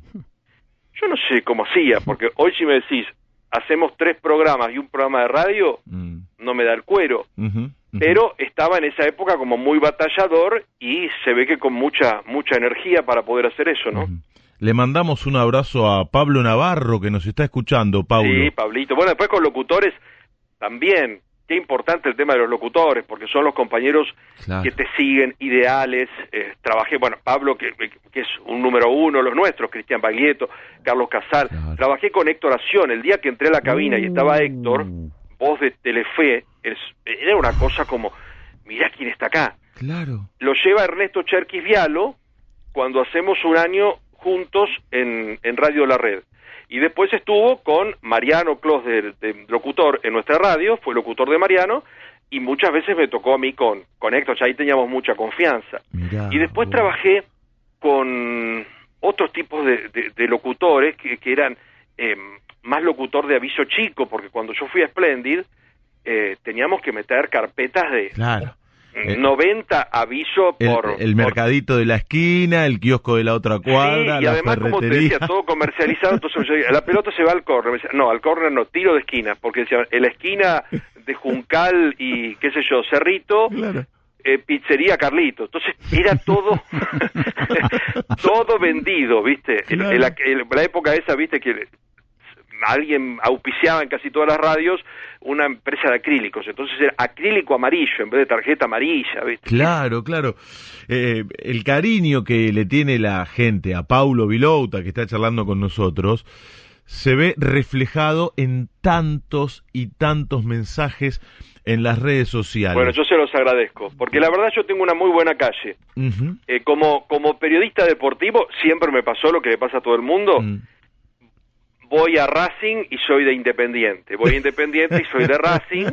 D: Yo no sé cómo hacía, porque hoy si me decís, hacemos tres programas y un programa de radio,
C: Mm.
D: no me da el cuero. Pero estaba en esa época como muy batallador y se ve que con mucha mucha energía para poder hacer eso, ¿no?
C: Le mandamos un abrazo a Pablo Navarro que nos está escuchando, Pablo.
D: Sí, Pablito. Bueno, después con locutores también. Qué importante el tema de los locutores, porque son los compañeros
C: Claro.
D: que te siguen, ideales. Eh, trabajé, bueno, Pablo, que, que es un número uno, los nuestros, Cristian Baglietto, Carlos Casal.
C: Claro.
D: Trabajé con Héctor Acción. El día que entré a la cabina y estaba Héctor, voz de Telefe, es- era una cosa como, mirá quién está acá.
C: Claro.
D: Lo lleva Ernesto Cherquis Vialo cuando hacemos un año juntos en, en Radio La Red. Y después estuvo con Mariano Clos, de, de locutor en nuestra radio, fue locutor de Mariano, y muchas veces me tocó a mí con, con Héctor, ya ahí teníamos mucha confianza.
C: Mirá,
D: Y después
C: vos.
D: trabajé con otros tipos de, de- de locutores que, que eran eh, más locutor de aviso chico, porque cuando yo fui a Splendid eh, teníamos que meter carpetas de
C: Claro. Eh,
D: 90 aviso por...
C: el mercadito de la esquina, el kiosco de la otra cuadra,
D: Sí, y
C: la
D: además, como te decía, todo comercializado, entonces yo decía, la pelota se va al córner. Decía, no, al córner no, tiro de esquina, porque decía, en la esquina de Juncal y, qué sé yo, Cerrito,
C: Claro.
D: eh, pizzería Carlito. Entonces era todo, <laughs> <laughs> todo vendido, ¿viste?
C: Claro.
D: En, la, en la época esa, ¿viste? Que alguien auspiciaba en casi todas las radios una empresa de acrílicos. Entonces era acrílico amarillo en vez de tarjeta amarilla, ¿viste?
C: Claro, claro. Eh, el cariño que le tiene la gente a Paulo Vilouta, que está charlando con nosotros, se ve reflejado en tantos y tantos mensajes en las redes sociales.
D: Bueno, yo se los agradezco, porque la verdad yo tengo una muy buena calle. Eh, como, como periodista deportivo, siempre me pasó lo que le pasa a todo el mundo.
C: Mm.
D: Voy a Racing y soy de Independiente. Voy a Independiente y soy de Racing.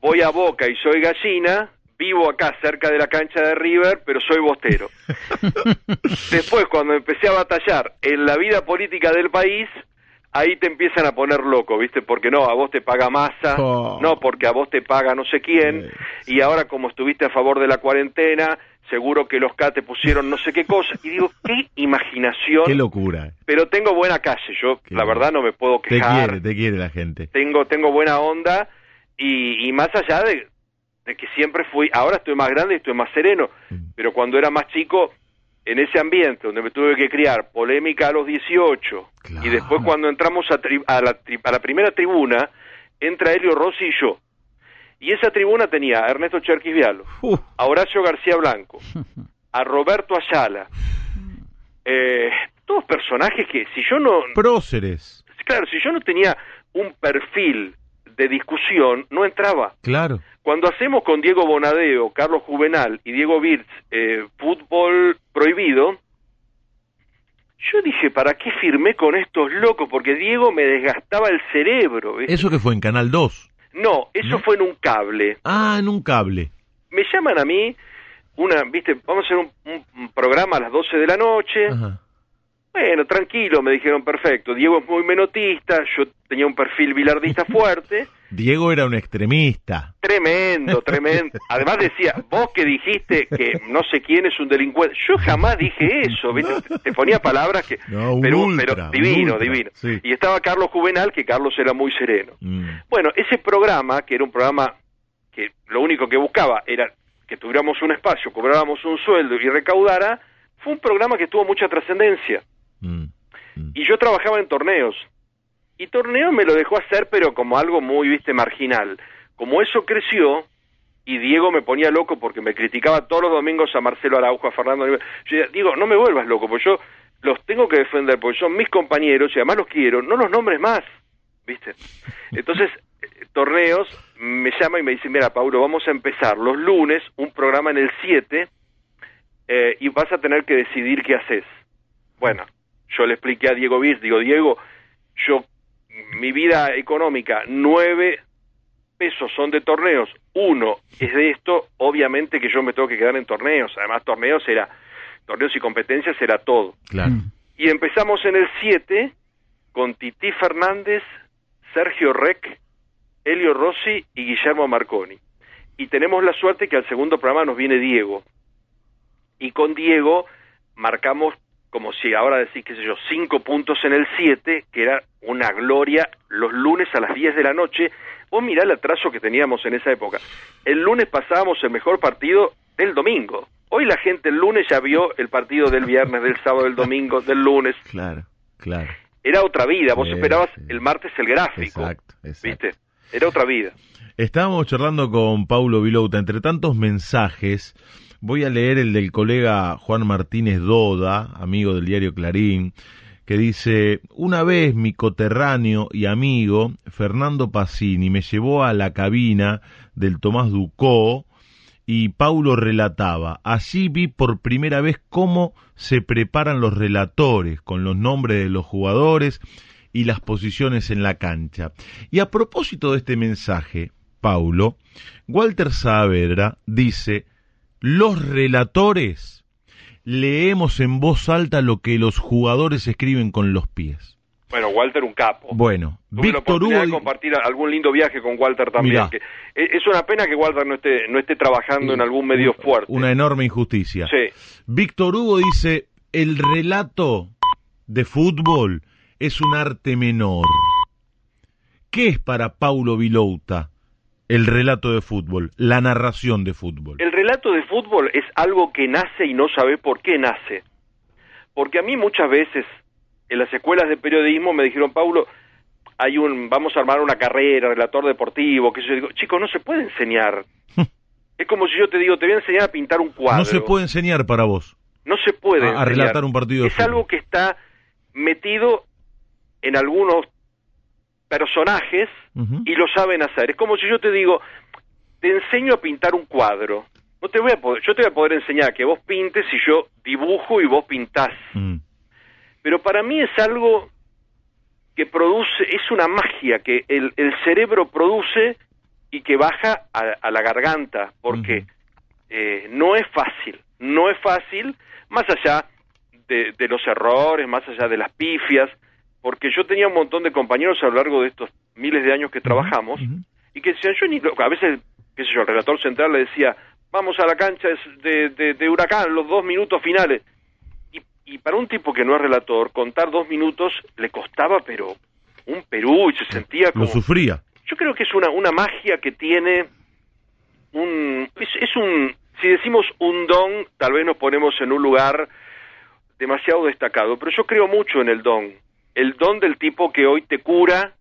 D: Voy a Boca y soy gallina. Vivo acá cerca de la cancha de River, pero soy bostero. <laughs> Después, cuando empecé a batallar en la vida política del país, ahí te empiezan a poner loco, ¿viste? Porque no, a vos te paga masa,
C: Oh.
D: no, porque a vos te paga no sé quién, y ahora como estuviste a favor de la cuarentena, seguro que los K te pusieron no sé qué cosa. Y digo, qué imaginación,
C: Qué locura.
D: pero tengo buena calle, yo
C: Qué
D: la verdad no me puedo
C: Te
D: quejar,
C: quiere, te quiere la gente.
D: tengo, tengo buena onda, y, y más allá de, de que siempre fui, ahora estoy más grande y estoy más sereno,
C: Mm.
D: pero cuando era más chico, en ese ambiente donde me tuve que criar, polémica a los 18,
C: Claro.
D: y después cuando entramos a, tri- a, la, a la primera tribuna, entra Helio Rossi y yo. Y esa tribuna tenía a Ernesto Cherquis Vialo,
C: Uf,
D: a Horacio García Blanco, <laughs> a Roberto Ayala, eh, todos personajes que si yo no,
C: próceres.
D: claro, si yo no tenía un perfil de discusión, no entraba.
C: Claro.
D: Cuando hacemos con Diego Bonadeo, Carlos Juvenal y Diego Birz eh, fútbol prohibido, yo dije, ¿para qué firmé con estos locos? Porque Diego me desgastaba el cerebro. ¿viste?
C: Eso que fue en Canal 2.
D: No, eso
C: ¿No?
D: fue en un cable.
C: Ah, en un cable.
D: Me llaman a mí, una, viste, vamos a hacer un, un- programa a las 12 de la noche.
C: Ajá.
D: Bueno, tranquilo, me dijeron, perfecto. Diego es muy menotista, yo tenía un perfil bilardista <laughs> fuerte.
C: Diego era un extremista.
D: Tremendo, <laughs> tremendo. Además decía, vos que dijiste que no sé quién es un delincuente. Yo jamás dije eso, ¿viste? Te ponía palabras que...
C: No, un
D: pero,
C: ultra,
D: pero divino,
C: ultra,
D: divino.
C: sí.
D: Y estaba Carlos Juvenal, que Carlos era muy sereno.
C: Mm.
D: Bueno, ese programa, que era un programa que lo único que buscaba era que tuviéramos un espacio, cobráramos un sueldo y recaudara, fue un programa que tuvo mucha trascendencia.
C: Mm. Mm.
D: Y yo trabajaba en torneos. Y torneos me lo dejó hacer, pero como algo muy, viste, marginal. Como eso creció, y Diego me ponía loco porque me criticaba todos los domingos a Marcelo Araujo, a Fernando. Yo digo, no me vuelvas loco, porque yo los tengo que defender, porque son mis compañeros y además los quiero, no los nombres más, ¿viste? Entonces, <laughs> torneos, me llama y me dice, mira, Paulo, vamos a empezar los lunes un programa en el 7 eh, y vas a tener que decidir qué haces. Bueno, yo le expliqué a Diego Viz, digo, Diego, yo, mi vida económica, nueve pesos son de torneos, uno es de esto, obviamente que yo me tengo que quedar en torneos, además torneos era, torneos y competencias era todo.
C: Claro.
D: Y empezamos en el 7 con Titi Fernández, Sergio Rec, Elio Rossi y Guillermo Marconi. Y tenemos la suerte que al segundo programa nos viene Diego. Y con Diego marcamos, como si ahora decís, qué sé yo, cinco puntos en el 7, que era una gloria los lunes a las 10 de la noche. Vos mirá el atraso que teníamos en esa época. El lunes pasábamos el mejor partido del domingo. Hoy la gente el lunes ya vio el partido del viernes, del sábado, del domingo, del lunes.
C: Claro, claro.
D: Era otra vida, vos
C: Sí,
D: esperabas
C: sí.
D: el martes el gráfico.
C: Exacto, exacto.
D: ¿Viste? Era otra vida.
C: Estábamos charlando con Paulo Vilouta. Entre tantos mensajes, voy a leer el del colega Juan Martínez Doda, amigo del diario Clarín, que dice, una vez mi coterráneo y amigo, Fernando Pacini, me llevó a la cabina del Tomás Ducó y Paulo relataba. Allí vi por primera vez cómo se preparan los relatores, con los nombres de los jugadores y las posiciones en la cancha. Y a propósito de este mensaje, Paulo, Walter Saavedra dice, los relatores leemos en voz alta lo que los jugadores escriben con los pies.
D: Bueno, Walter un capo.
C: Bueno,
D: Tuve
C: Víctor Hugo...
D: de compartir algún lindo viaje con Walter también. Que- e- es una pena que Walter no esté, no esté trabajando en algún medio fuerte.
C: Una enorme injusticia.
D: Sí.
C: Víctor Hugo dice, el relato de fútbol es un arte menor. ¿Qué es para Paulo Vilouta el relato de fútbol, la narración de fútbol?
D: El relato de fútbol es algo que nace y no sabe por qué nace. Porque a mí muchas veces en las escuelas de periodismo me dijeron, Paulo, hay un, vamos a armar una carrera, relator deportivo, que yo digo, chicos, no se puede enseñar. <laughs> es como si yo te digo, te voy a enseñar a pintar un cuadro.
C: No se puede enseñar para vos.
D: No se puede.
C: A, a relatar un partido. De
D: es algo que está metido en algunos personajes y lo saben hacer. Es como si yo te digo, te enseño a pintar un cuadro. No te voy a poder, yo te voy a poder enseñar que vos pintes y yo dibujo y vos pintás.
C: Mm.
D: Pero para mí es algo que produce, es una magia que el, el cerebro produce y que baja a, a la garganta, porque eh, no es fácil, no es fácil, más allá de, de los errores, más allá de las pifias, porque yo tenía un montón de compañeros a lo largo de estos miles de años que trabajamos, y que decían, yo ni, lo- a veces, qué sé yo, el relator central le decía, vamos a la cancha de, de, de Huracán, los dos minutos finales. Y, y para un tipo que no es relator, contar dos minutos le costaba, pero un Perú, y se sentía como...
C: Lo sufría.
D: Yo creo que es una, una magia que tiene un... Es, es un... Si decimos un don, tal vez nos ponemos en un lugar demasiado destacado, pero yo creo mucho en el don. El don del tipo que hoy te cura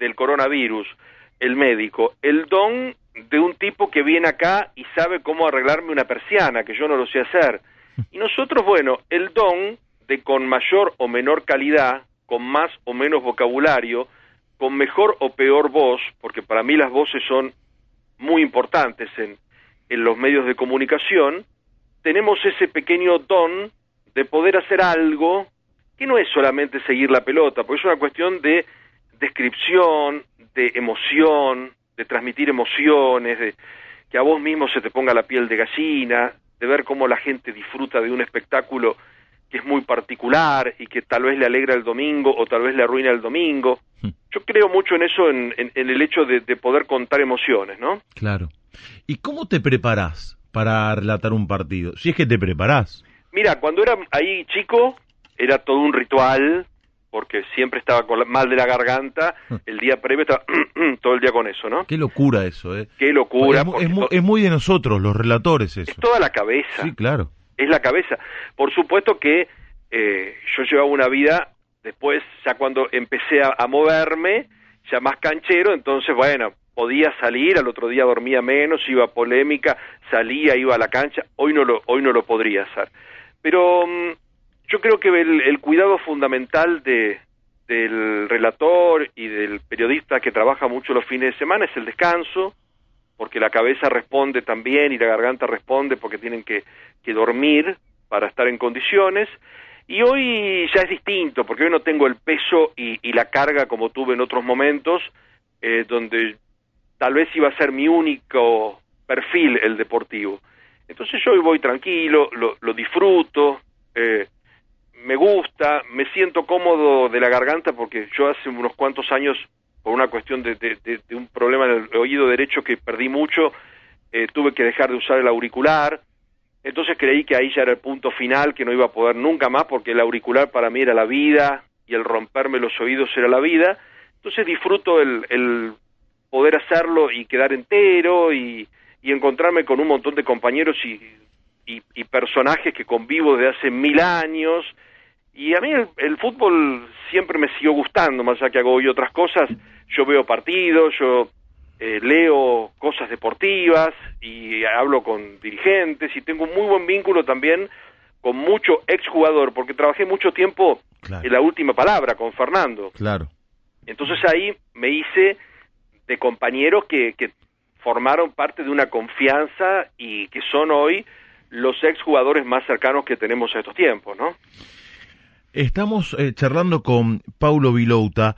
D: del coronavirus, el médico. El don de un tipo que viene acá y sabe cómo arreglarme una persiana, que yo no lo sé hacer. <laughs> Y nosotros, bueno, el don de con mayor o menor calidad, con más o menos vocabulario, con mejor o peor voz, porque para mí las voces son muy importantes en, en los medios de comunicación, tenemos ese pequeño don de poder hacer algo que no es solamente seguir la pelota, porque es una cuestión de descripción, de emoción, de transmitir emociones, de que a vos mismo se te ponga la piel de gallina, de ver cómo la gente disfruta de un espectáculo que es muy particular y que tal vez le alegra el domingo o tal vez le arruina el domingo.
C: Hmm.
D: Yo creo mucho en eso, en, en- en el hecho de, de poder contar emociones, ¿no?
C: Claro. ¿Y cómo te preparás para relatar un partido? Si es que te preparás.
D: Mira, cuando era ahí chico, era todo un ritual, porque siempre estaba con la- mal de la garganta, el día previo estaba <clears throat> todo el día con eso, ¿no?
C: Qué locura eso, ¿eh?
D: Qué locura,
C: es, muy de nosotros, los relatores, eso.
D: es toda la cabeza.
C: Sí, claro.
D: es la cabeza. Por supuesto que eh, yo llevaba una vida, después, ya cuando empecé a, a moverme, ya más canchero, entonces, bueno, podía salir, al otro día dormía menos, iba a polémica, salía, iba a la cancha, hoy no lo, hoy no lo podría hacer. Pero mm, yo creo que el, cuidado fundamental de, del relator y del periodista que trabaja mucho los fines de semana es el descanso, porque la cabeza responde también y la garganta responde porque tienen que, dormir para estar en condiciones. Y hoy ya es distinto, porque hoy no tengo el peso y, y la carga como tuve en otros momentos, eh, donde tal vez iba a ser mi único perfil el deportivo. Entonces yo hoy voy tranquilo, lo, lo disfruto, eh, me gusta, me siento cómodo de la garganta porque yo hace unos cuantos años, por una cuestión de, un problema en el oído derecho que perdí mucho, eh, tuve que dejar de usar el auricular, entonces creí que ahí ya era el punto final, que no iba a poder nunca más porque el auricular para mí era la vida y el romperme los oídos era la vida, entonces disfruto el, el poder hacerlo y quedar entero y, y encontrarme con un montón de compañeros y, y, y personajes que convivo desde hace mil años. Y a mí el, el fútbol siempre me siguió gustando, más allá que hago hoy otras cosas. Yo veo partidos, yo eh, leo cosas deportivas y hablo con dirigentes y tengo un muy buen vínculo también con mucho exjugador, porque trabajé mucho tiempo
C: Claro.
D: en la última palabra con Fernando.
C: Claro.
D: Entonces ahí me hice de compañeros que, que formaron parte de una confianza y que son hoy los exjugadores más cercanos que tenemos a estos tiempos, ¿no?
C: Estamos eh, charlando con Paulo Vilouta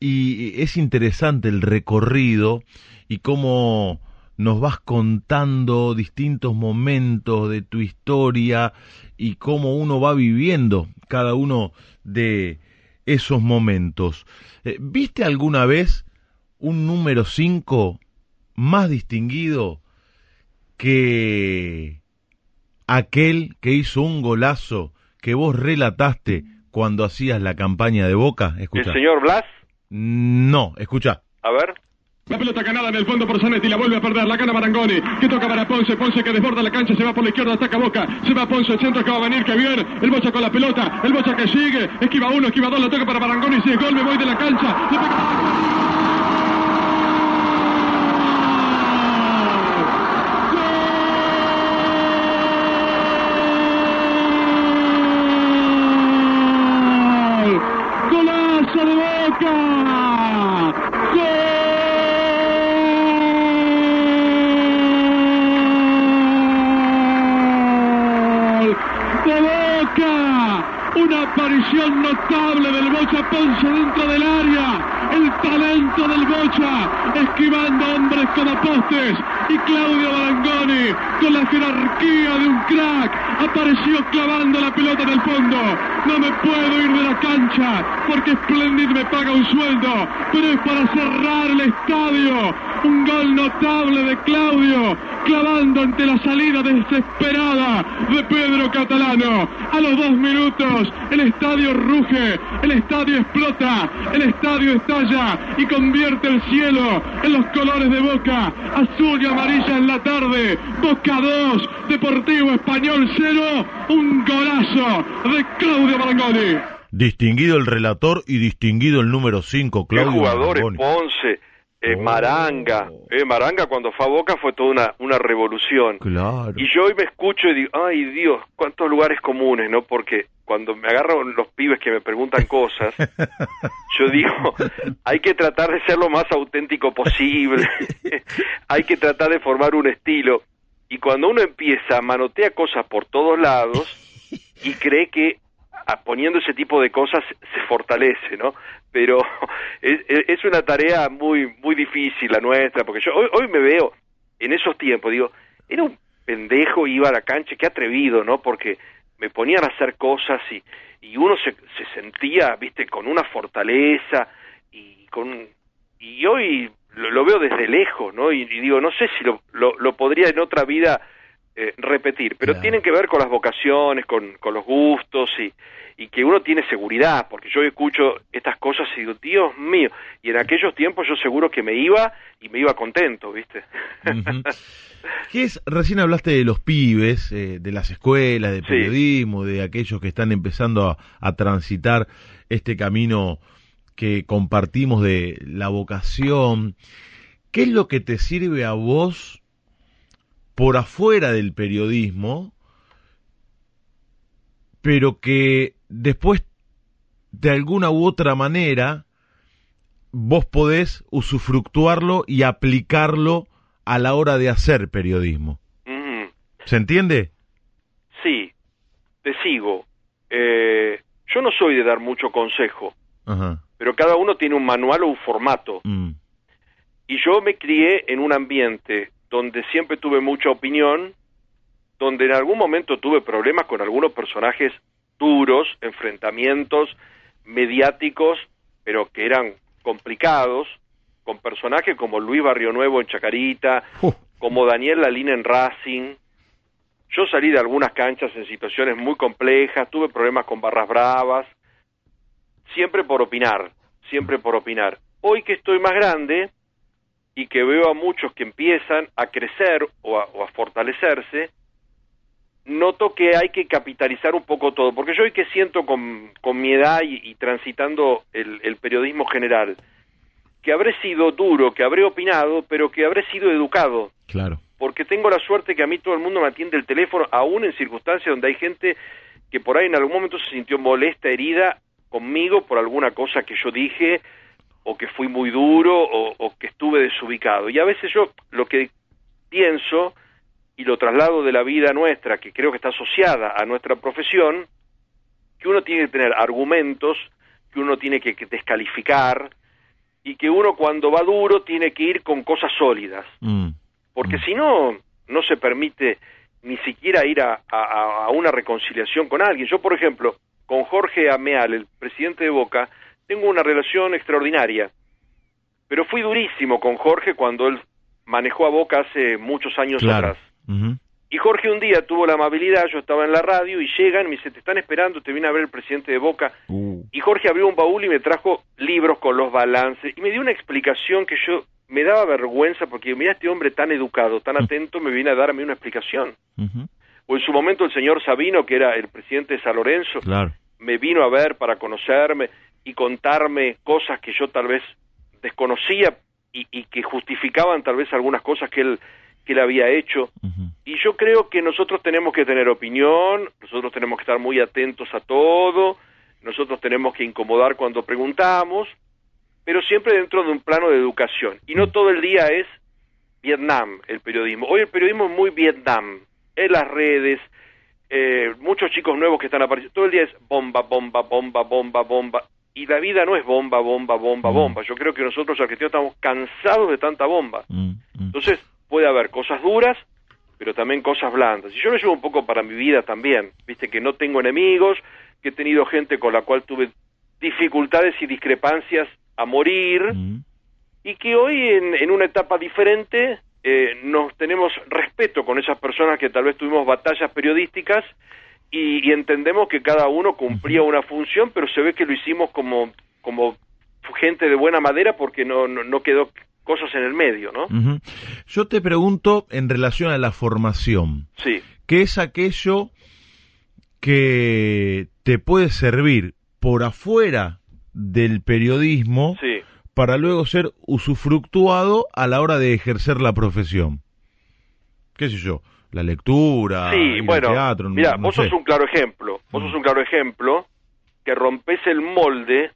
C: y es interesante el recorrido y cómo nos vas contando distintos momentos de tu historia y cómo uno va viviendo cada uno de esos momentos. Eh, ¿Viste alguna vez un número 5 más distinguido que aquel que hizo un golazo que vos relataste cuando hacías la campaña de Boca? Escucha.
D: El señor Blas,
C: No, escucha.
D: a ver,
E: La pelota ganada en el fondo por Zanetti, la vuelve a perder, la gana Marangoni, que toca para Ponce, Ponce que desborda la cancha, se va por la izquierda, ataca Boca, se va Ponce, el centro que va a venir, que bien, el Bocha con la pelota, el Bocha que sigue, esquiva uno, esquiva dos, la toca para Marangoni, si es gol me voy de la cancha, le pega... ¡Gol! ¡Golazo de Boca! ¡Gol! ¡De Boca! Una aparición notable del Bocha Ponce dentro del área. El talento del Bocha, esquivando hombres como postes. Y Claudio Barangoni, con la jerarquía de un crack, apareció clavando la pelota en el fondo. No me puedo ir de la cancha porque Splendid me paga un sueldo, pero es para cerrar el estadio. Un gol notable de Claudio, clavando ante la salida desesperada de Pedro Catalano. A los dos minutos, el estadio ruge, el estadio explota, el estadio estalla y convierte el cielo en los colores de Boca, azul y amarilla en la tarde. Boca 2, Deportivo Español 0, un golazo de Claudio Marangoni.
C: Distinguido el relator y distinguido el número 5,
D: Qué
C: Claudio
D: jugadores,
C: Marangoni.
D: Ponce, eh,
C: Oh.
D: Maranga. Eh, Maranga cuando fue a Boca fue toda una, una revolución.
C: Claro.
D: Y yo hoy me escucho y digo, ay Dios, cuántos lugares comunes, ¿no? Porque cuando me agarran los pibes que me preguntan cosas, <laughs> yo digo, hay que tratar de ser lo más auténtico posible, <laughs> hay que tratar de formar un estilo. Y cuando uno empieza, manotea cosas por todos lados y cree que a- poniendo ese tipo de cosas se fortalece, ¿no? Pero <laughs> es, una tarea muy muy difícil la nuestra, porque yo hoy, hoy me veo en esos tiempos, digo, era un pendejo, iba a la cancha, qué atrevido, ¿no? Porque me ponían a hacer cosas y, y uno se, se sentía, viste, con una fortaleza y con y hoy lo, lo veo desde lejos, ¿no? Y, y digo, no sé si lo, lo, lo podría en otra vida eh, repetir, pero
C: Claro.
D: tienen que ver con las vocaciones, con, con los gustos y, y que uno tiene seguridad, porque yo escucho estas cosas y digo, Dios mío, y en aquellos tiempos yo seguro que me iba y me iba contento, ¿viste? <laughs>
C: ¿Qué es? Recién hablaste de los pibes, eh, de las escuelas, de
D: Sí.
C: periodismo, de aquellos que están empezando a, a transitar este camino que compartimos de la vocación. ¿Qué es lo que te sirve a vos por afuera del periodismo, pero que después, de alguna u otra manera, vos podés usufructuarlo y aplicarlo a la hora de hacer periodismo. ¿Se entiende?
D: Sí, te sigo. Eh, yo no soy de dar mucho consejo,
C: Ajá.
D: pero cada uno tiene un manual o un formato.
C: Mm.
D: Y yo me crié en un ambiente donde siempre tuve mucha opinión, donde en algún momento tuve problemas con algunos personajes duros, enfrentamientos mediáticos, pero que eran complicados, con personajes como Luis Barrio Nuevo en Chacarita,
C: Uh,
D: como Daniel Lalina en Racing. Yo salí de algunas canchas en situaciones muy complejas, tuve problemas con barras bravas, siempre por opinar, siempre por opinar. Hoy que estoy más grande y que veo a muchos que empiezan a crecer o a, o a fortalecerse, noto que hay que capitalizar un poco todo, porque yo hoy que siento con, con mi edad y, y transitando el, el periodismo general, que habré sido duro, que habré opinado, pero que habré sido educado,
C: claro.
D: porque tengo la suerte que a mí todo el mundo me atiende el teléfono, aún en circunstancias donde hay gente que por ahí en algún momento se sintió molesta, herida conmigo por alguna cosa que yo dije, o que fui muy duro, o, o que estuve desubicado. Y a veces yo lo que pienso y lo traslado de la vida nuestra, que creo que está asociada a nuestra profesión, que uno tiene que tener argumentos, que uno tiene que, descalificar, y que uno cuando va duro tiene que ir con cosas sólidas
C: Mm.
D: porque
C: Mm.
D: si no, no se permite ni siquiera ir a, a- a una reconciliación con alguien. Yo, por ejemplo, con Jorge Ameal, el presidente de Boca, tengo una relación extraordinaria, pero fui durísimo con Jorge cuando él manejó a Boca hace muchos años
C: Claro.
D: atrás. Y Jorge un día tuvo la amabilidad, yo estaba en la radio y llegan y me dice, te están esperando, te viene a ver el presidente de Boca.
C: Uh,
D: Y Jorge abrió un baúl y me trajo libros con los balances y me dio una explicación que yo me daba vergüenza porque mira este hombre tan educado, tan atento, me viene a darme una explicación. O en su momento el señor Sabino, que era el presidente de San Lorenzo,
C: Claro.
D: me vino a ver para conocerme y contarme cosas que yo tal vez desconocía y, y que justificaban tal vez algunas cosas que él, que él había hecho. Y yo creo que nosotros tenemos que tener opinión, nosotros tenemos que estar muy atentos a todo, nosotros tenemos que incomodar cuando preguntamos, pero siempre dentro de un plano de educación. Y no todo el día es Vietnam el periodismo. Hoy el periodismo es muy Vietnam, en las redes, eh, muchos chicos nuevos que están apareciendo, todo el día es bomba, bomba, bomba, bomba, bomba. Y la vida no es bomba, bomba, bomba,
C: Mm.
D: bomba. Yo creo que nosotros los argentinos estamos cansados de tanta bomba.
C: Mm, mm.
D: Entonces puede haber cosas duras, pero también cosas blandas. Y yo lo llevo un poco para mi vida también. Viste que no tengo enemigos, que he tenido gente con la cual tuve dificultades y discrepancias a morir,
C: Mm.
D: y que hoy en, en una etapa diferente eh, nos tenemos respeto con esas personas que tal vez tuvimos batallas periodísticas y, y entendemos que cada uno cumplía una función, pero se ve que lo hicimos como, como gente de buena madera porque no, no, no quedó cosas en el medio, ¿no?
C: Ujú. Yo te pregunto en relación a la formación,
D: Sí.
C: ¿qué es aquello que te puede servir por afuera del periodismo
D: Sí.
C: para luego ser usufructuado a la hora de ejercer la profesión? ¿Qué sé yo? La lectura,
D: Sí,
C: ir al
D: bueno,
C: teatro,
D: mira,
C: no
D: vos
C: sé.
D: sos un claro ejemplo, vos
C: Mm.
D: sos un claro ejemplo que rompes el molde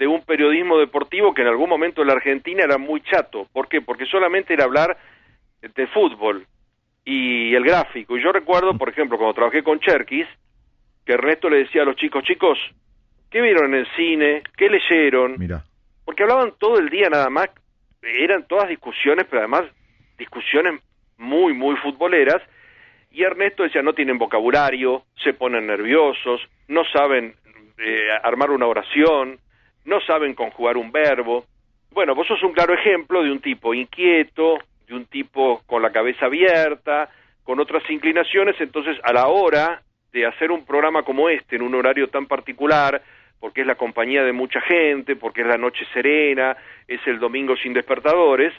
D: de un periodismo deportivo que en algún momento en la Argentina era muy chato. ¿Por qué? Porque solamente era hablar de fútbol y el gráfico. Y yo recuerdo, por ejemplo, cuando trabajé con Cherkis, que Ernesto le decía a los chicos, chicos, ¿qué vieron en el cine? ¿Qué leyeron?
C: Mira,
D: porque hablaban todo el día nada más, eran todas discusiones, pero además discusiones muy, muy futboleras, y Ernesto decía, no tienen vocabulario, se ponen nerviosos, no saben eh, armar una oración, no saben conjugar un verbo. Bueno, vos sos un claro ejemplo de un tipo inquieto, de un tipo con la cabeza abierta, con otras inclinaciones, entonces a la hora de hacer un programa como este, en un horario tan particular, porque es la compañía de mucha gente, porque es la noche serena, es el domingo sin despertadores,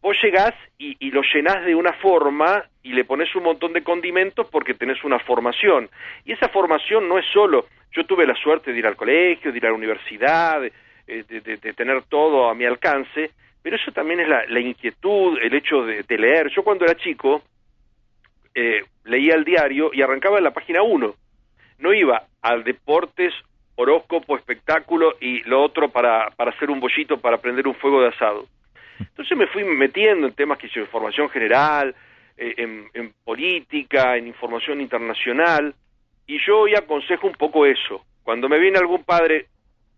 D: vos llegás y, lo llenás de una forma y le pones un montón de condimentos porque tenés una formación. Y esa formación no es solo, yo tuve la suerte de ir al colegio, de ir a la universidad, de, eh, de- de- tener todo a mi alcance, pero eso también es la, inquietud, el hecho de, de leer. Yo cuando era chico eh, leía el diario y arrancaba en la página 1. No iba al deportes, horóscopo, espectáculo y lo otro para, para hacer un bollito, para prender un fuego de asado. Entonces me fui metiendo en temas que hice información general, eh, en, en política, en información internacional, y yo hoy aconsejo un poco eso. Cuando me viene algún padre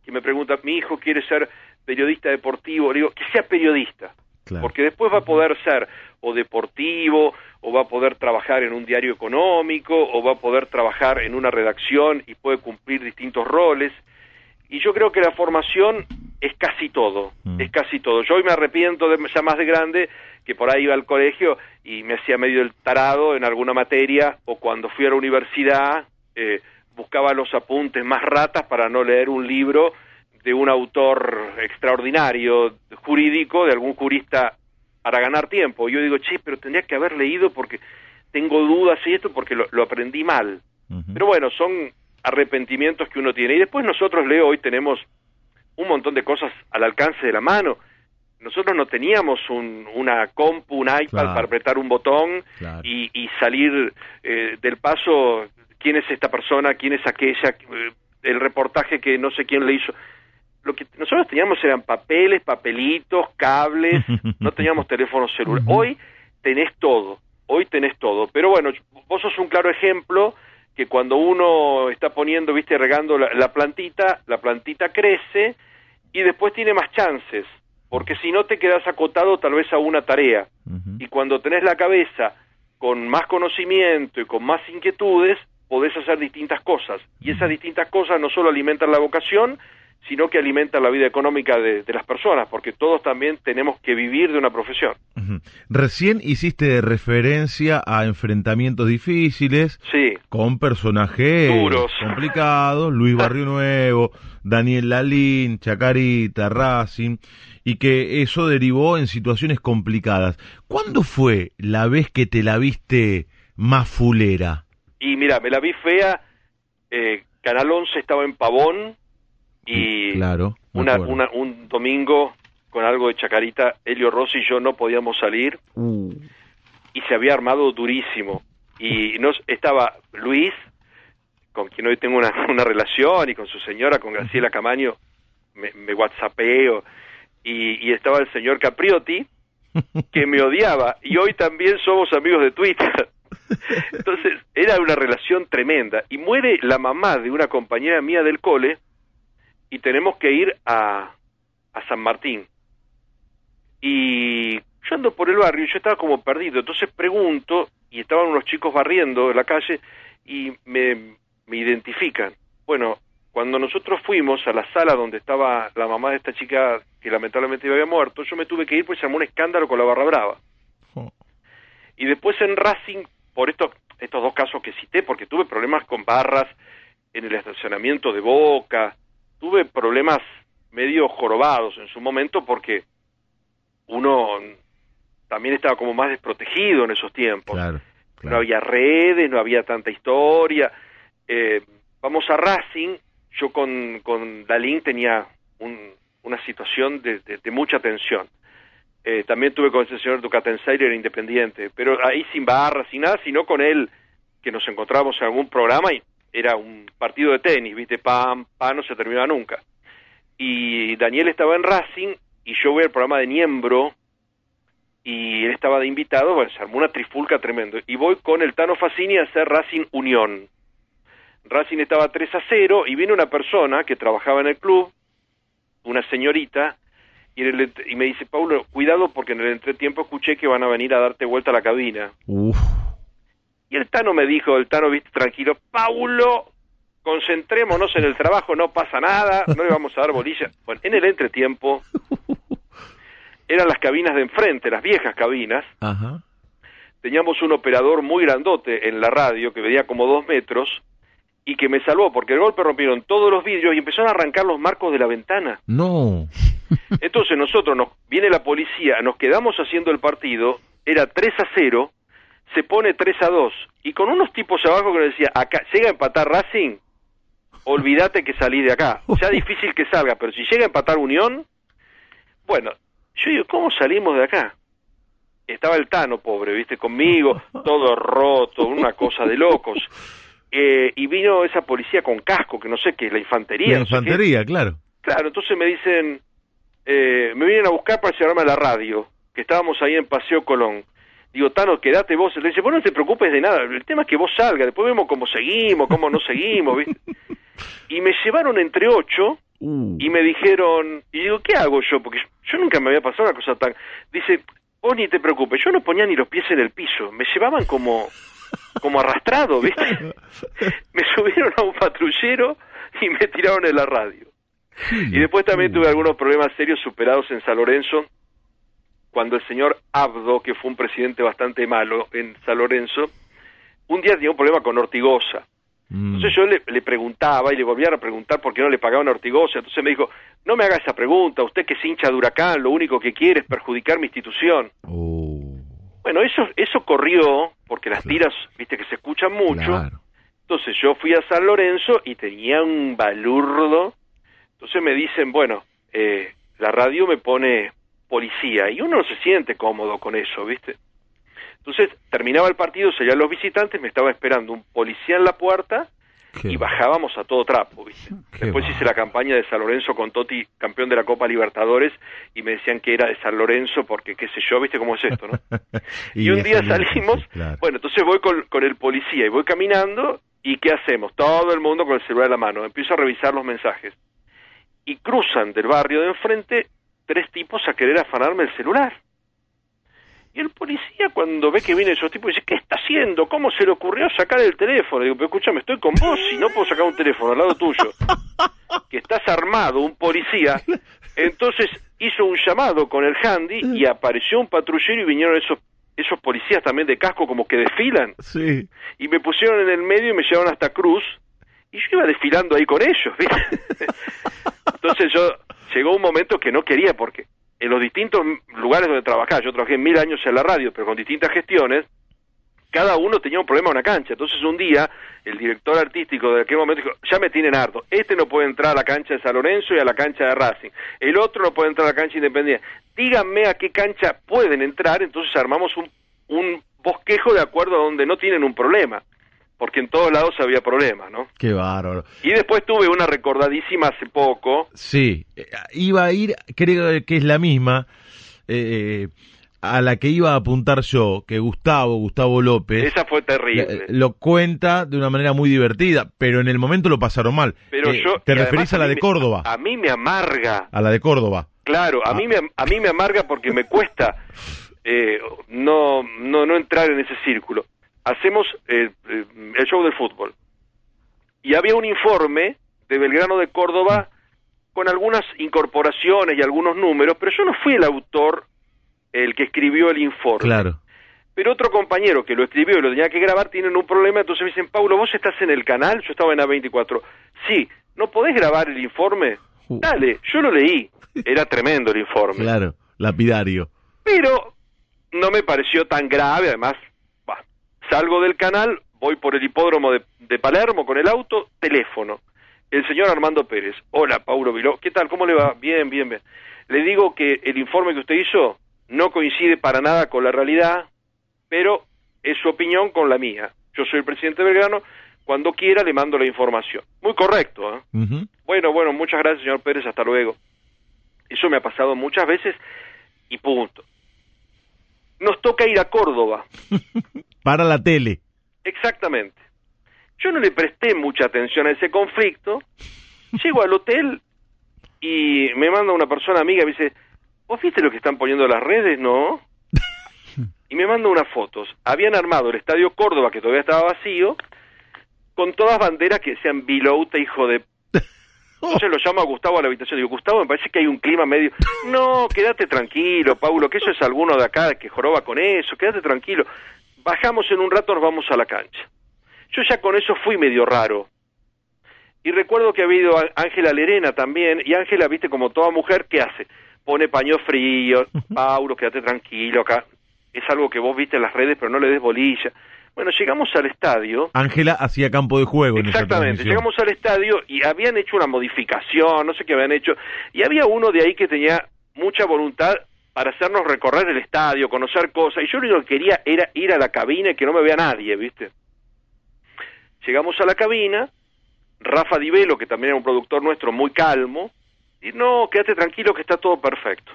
D: que me pregunta, mi hijo quiere ser periodista deportivo, le digo, que sea periodista,
C: claro.
D: porque después va a poder ser o deportivo, o va a poder trabajar en un diario económico, o va a poder trabajar en una redacción y puede cumplir distintos roles. Y yo creo que la formación es casi todo,
C: Mm.
D: es casi todo. Yo hoy me arrepiento de ya más de grande que por ahí iba al colegio y me hacía medio el tarado en alguna materia o cuando fui a la universidad eh, buscaba los apuntes más ratas para no leer un libro de un autor extraordinario jurídico, de algún jurista para ganar tiempo. Y yo digo, che, pero tendría que haber leído porque tengo dudas y esto porque lo, lo aprendí mal. Pero bueno, son arrepentimientos que uno tiene. Y después nosotros, Leo, hoy tenemos un montón de cosas al alcance de la mano. Nosotros no teníamos un, una compu, un iPad
C: Claro.
D: para apretar un botón
C: Claro.
D: y, y salir eh, del paso, quién es esta persona, quién es aquella, eh, el reportaje que no sé quién le hizo. Lo que nosotros teníamos eran papeles, papelitos, cables, <laughs> no teníamos teléfonos celulares.
C: Ujú.
D: Hoy tenés todo, hoy tenés todo. Pero bueno, vos sos un claro ejemplo que cuando uno está poniendo, viste, regando la, la plantita, la plantita crece y después tiene más chances, porque si no te quedas acotado tal vez a una tarea. Y cuando tenés la cabeza con más conocimiento y con más inquietudes, podés hacer distintas cosas. Y esas distintas cosas no solo alimentan la vocación, sino que alimentan la vida económica de, de las personas, porque todos también tenemos que vivir de una profesión.
C: Recién hiciste referencia a enfrentamientos difíciles
D: Sí,
C: con personajes
D: Duros.
C: complicados, Luis <laughs> Barrio Nuevo, Daniel Lalín, Chacarita, Racing, y que eso derivó en situaciones complicadas. ¿Cuándo fue la vez que te la viste más fulera?
D: y mira, me la vi fea, eh, Canal 11 estaba en Pavón y
C: Claro. me
D: una, una- un domingo con algo de Chacarita, Helio Rossi y yo no podíamos salir
C: Uh,
D: y se había armado durísimo. Y nos estaba Luis, con quien hoy tengo una, una relación, y con su señora, con Graciela Camaño, me, me whatsappeo, y, y estaba el señor Capriotti, que me odiaba, y hoy también somos amigos de Twitter. <laughs> Entonces, era una relación tremenda. Y muere la mamá de una compañera mía del cole, y tenemos que ir a, a San Martín. Y yo ando por el barrio y yo estaba como perdido. Entonces pregunto, y estaban unos chicos barriendo en la calle, y me, me identifican. Bueno, cuando nosotros fuimos a la sala donde estaba la mamá de esta chica que lamentablemente había muerto, yo me tuve que ir porque se armó un escándalo con la barra brava.
C: oh,
D: Y después en Racing, por estos, estos dos casos que cité, porque tuve problemas con barras en el estacionamiento de Boca, tuve problemas medio jorobados en su momento porque uno también estaba como más desprotegido en esos tiempos.
C: claro,
D: No había redes, no había tanta historia. Eh, vamos a Racing, yo con, con Dalín tenía un- una situación de, de- de mucha tensión. Eh, también tuve con ese señor Ducatenseir independiente, pero ahí sin barras, sin nada, sino con él, que nos encontrábamos en algún programa y era un partido de tenis, viste, pam, pam, no se terminaba nunca. Y Daniel estaba en Racing y yo voy al programa de Niembro y él estaba de invitado, bueno, se armó una trifulca tremendo. Y voy con el Tano Facini a hacer Racing Unión. Racing estaba 3 a 0 y viene una persona que trabajaba en el club, una señorita, y, y me dice, Paulo, cuidado porque en el entretiempo escuché que van a venir a darte vuelta a la cabina.
C: Uf,
D: Y el Tano me dijo, el Tano, viste, tranquilo, Paulo, concentrémonos en el trabajo, no pasa nada, no le vamos a dar bolilla. Bueno, en el entretiempo eran las cabinas de enfrente, las viejas cabinas,
C: ajá.
D: teníamos un operador muy grandote en la radio que medía como dos metros y que me salvó porque el golpe rompieron todos los vidrios y empezaron a arrancar los marcos de la ventana.
C: No.
D: Entonces nosotros nos viene la policía, nos quedamos haciendo el partido, era 3 a 0, se pone 3 a 2 y con unos tipos abajo que nos decía, acá llega a empatar Racing, olvídate que salí de acá. Sea <laughs> difícil que salga, pero si llega a empatar Unión, bueno, yo digo, ¿cómo salimos de acá? Estaba el Tano, pobre, viste, conmigo, todo roto, una cosa de locos. Eh, y vino esa policía con casco, que no sé qué es, la infantería.
C: La
D: no sé qué.
C: infantería, claro.
D: Claro, entonces me dicen, eh, me vienen a buscar para llevarme a la radio, que estábamos ahí en Paseo Colón. Digo, Tano, quédate vos. Le dice, vos no te preocupes de nada, el tema es que vos salgas, después vemos cómo seguimos, cómo no seguimos, ¿viste? <laughs> Y me llevaron entre ocho
C: Uh,
D: y me dijeron, y digo, ¿qué hago yo? Porque yo nunca me había pasado una cosa tan... Dice, vos ni te preocupes, yo no ponía ni los pies en el piso, me llevaban como, como arrastrado, ¿viste? <laughs> Me subieron a un patrullero y me tiraron en la radio. Y después también tuve algunos problemas serios superados en San Lorenzo, cuando el señor Abdo, que fue un presidente bastante malo en San Lorenzo, un día tenía un problema con Ortigosa.
C: mm,
D: Entonces yo le, le preguntaba y le volvía a preguntar por qué no le pagaban a Ortigosa. Entonces me dijo, no me haga esa pregunta, usted que es hincha de Huracán, lo único que quiere es perjudicar mi institución.
C: oh,
D: Bueno, eso, eso corrió, porque las tiras, viste que se escuchan mucho.
C: claro.
D: Entonces yo fui a San Lorenzo y tenía un balurdo. Entonces me dicen, bueno, eh, la radio me pone policía y uno no se siente cómodo con eso, ¿viste? Entonces terminaba el partido, salían los visitantes, me estaba esperando un policía en la puerta
C: Qué
D: y bajábamos a todo trapo, ¿viste?
C: Qué
D: Después hice la campaña de San Lorenzo con Totti, campeón de la Copa Libertadores, y me decían que era de San Lorenzo porque qué sé yo, ¿viste cómo es esto, no? <laughs> y, un día salimos,
C: claro.
D: bueno, entonces voy con, con el policía y voy caminando y ¿qué hacemos? Todo el mundo con el celular en la mano, empiezo a revisar los mensajes y cruzan del barrio de enfrente tres tipos a querer afanarme el celular. Y el policía cuando ve que viene esos tipos dice, ¿qué está haciendo? ¿Cómo se le ocurrió sacar el teléfono? Digo, pero escúchame, estoy con vos y no puedo sacar un teléfono al lado tuyo. Que estás armado, un policía. Entonces hizo un llamado con el handy y apareció un patrullero y vinieron esos esos policías también de casco como que desfilan.
C: Sí.
D: Y me pusieron en el medio y me llevaron hasta Cruz. Y yo iba desfilando ahí con ellos, ¿viste? <laughs> Entonces yo llegó un momento que no quería porque en los distintos lugares donde trabajaba, yo trabajé mil años en la radio, pero con distintas gestiones, cada uno tenía un problema en una cancha. Entonces un día el director artístico de aquel momento dijo, ya me tienen harto, este no puede entrar a la cancha de San Lorenzo y a la cancha de Racing, el otro no puede entrar a la cancha independiente. Díganme a qué cancha pueden entrar, entonces armamos un, un bosquejo de acuerdo a donde no tienen un problema, porque en todos lados había problemas, ¿no?
C: Qué bárbaro.
D: Y después tuve una recordadísima hace poco,
C: Sí, eh, iba a ir, creo que es la misma, eh, a la que iba a apuntar yo, que Gustavo, Gustavo López,
D: esa fue terrible.
C: eh, lo cuenta de una manera muy divertida, pero en el momento lo pasaron mal.
D: Pero
C: Eh,
D: yo
C: ¿Te referís a la de
D: me-
C: Córdoba?
D: A mí me amarga,
C: A la de Córdoba.
D: claro, a
C: Ah.
D: mí me a mí me amarga porque me cuesta <laughs> eh, no no no entrar en ese círculo. Hacemos eh, eh, el show del fútbol y había un informe de Belgrano de Córdoba con algunas incorporaciones y algunos números, pero yo no fui el autor el que escribió el informe.
C: Claro.
D: Pero otro compañero que lo escribió y lo tenía que grabar tienen un problema, entonces me dicen, Paulo, ¿vos estás en el canal? Yo estaba en A24. Sí, ¿no podés grabar el informe?
C: Uh.
D: Dale, yo lo leí. Era tremendo el informe.
C: Claro, lapidario.
D: Pero no me pareció tan grave, además, salgo del canal, voy por el hipódromo de, de Palermo con el auto, teléfono. El señor Armando Pérez. Hola, Paulo Viló. ¿Qué tal? ¿Cómo le va? Bien, bien, bien. Le digo que el informe que usted hizo no coincide para nada con la realidad, pero es su opinión con la mía. Yo soy el presidente Belgrano. Cuando quiera le mando la información. Muy correcto, ¿eh? Bueno, bueno, muchas gracias, señor Pérez, hasta luego. Eso me ha pasado muchas veces y punto. Nos toca ir a Córdoba, <laughs>
C: Para la tele.
D: exactamente. Yo no le presté mucha atención a ese conflicto. Llego al hotel y me manda una persona amiga y me dice, ¿vos viste lo que están poniendo las redes, no? Y me manda unas fotos. Habían armado el Estadio Córdoba, que todavía estaba vacío, con todas banderas que decían Vilouta, hijo de Entonces lo llamo a Gustavo a la habitación. Digo, Gustavo, me parece que hay un clima medio. No, quédate tranquilo, Paulo, que eso es alguno de acá que joroba con eso. Quédate tranquilo. Bajamos en un rato, nos vamos a la cancha. Yo ya con eso fui medio raro. Y recuerdo que había ido Á- Ángela Lerena también. Y Ángela, viste, como toda mujer, ¿qué hace? Pone paño frío. Paulo, quédate tranquilo acá. Es algo que vos viste en las redes, pero no le des bolilla. Bueno, llegamos al estadio.
C: Ángela hacía campo de juego
D: Exactamente, llegamos al estadio y habían hecho una modificación, no sé qué habían hecho, y había uno de ahí que tenía mucha voluntad para hacernos recorrer el estadio, conocer cosas, y yo lo único que quería era ir a la cabina y que no me vea nadie, ¿viste? Llegamos a la cabina, Rafa Di Velo, que también era un productor nuestro muy calmo, y no, quédate tranquilo que está todo perfecto,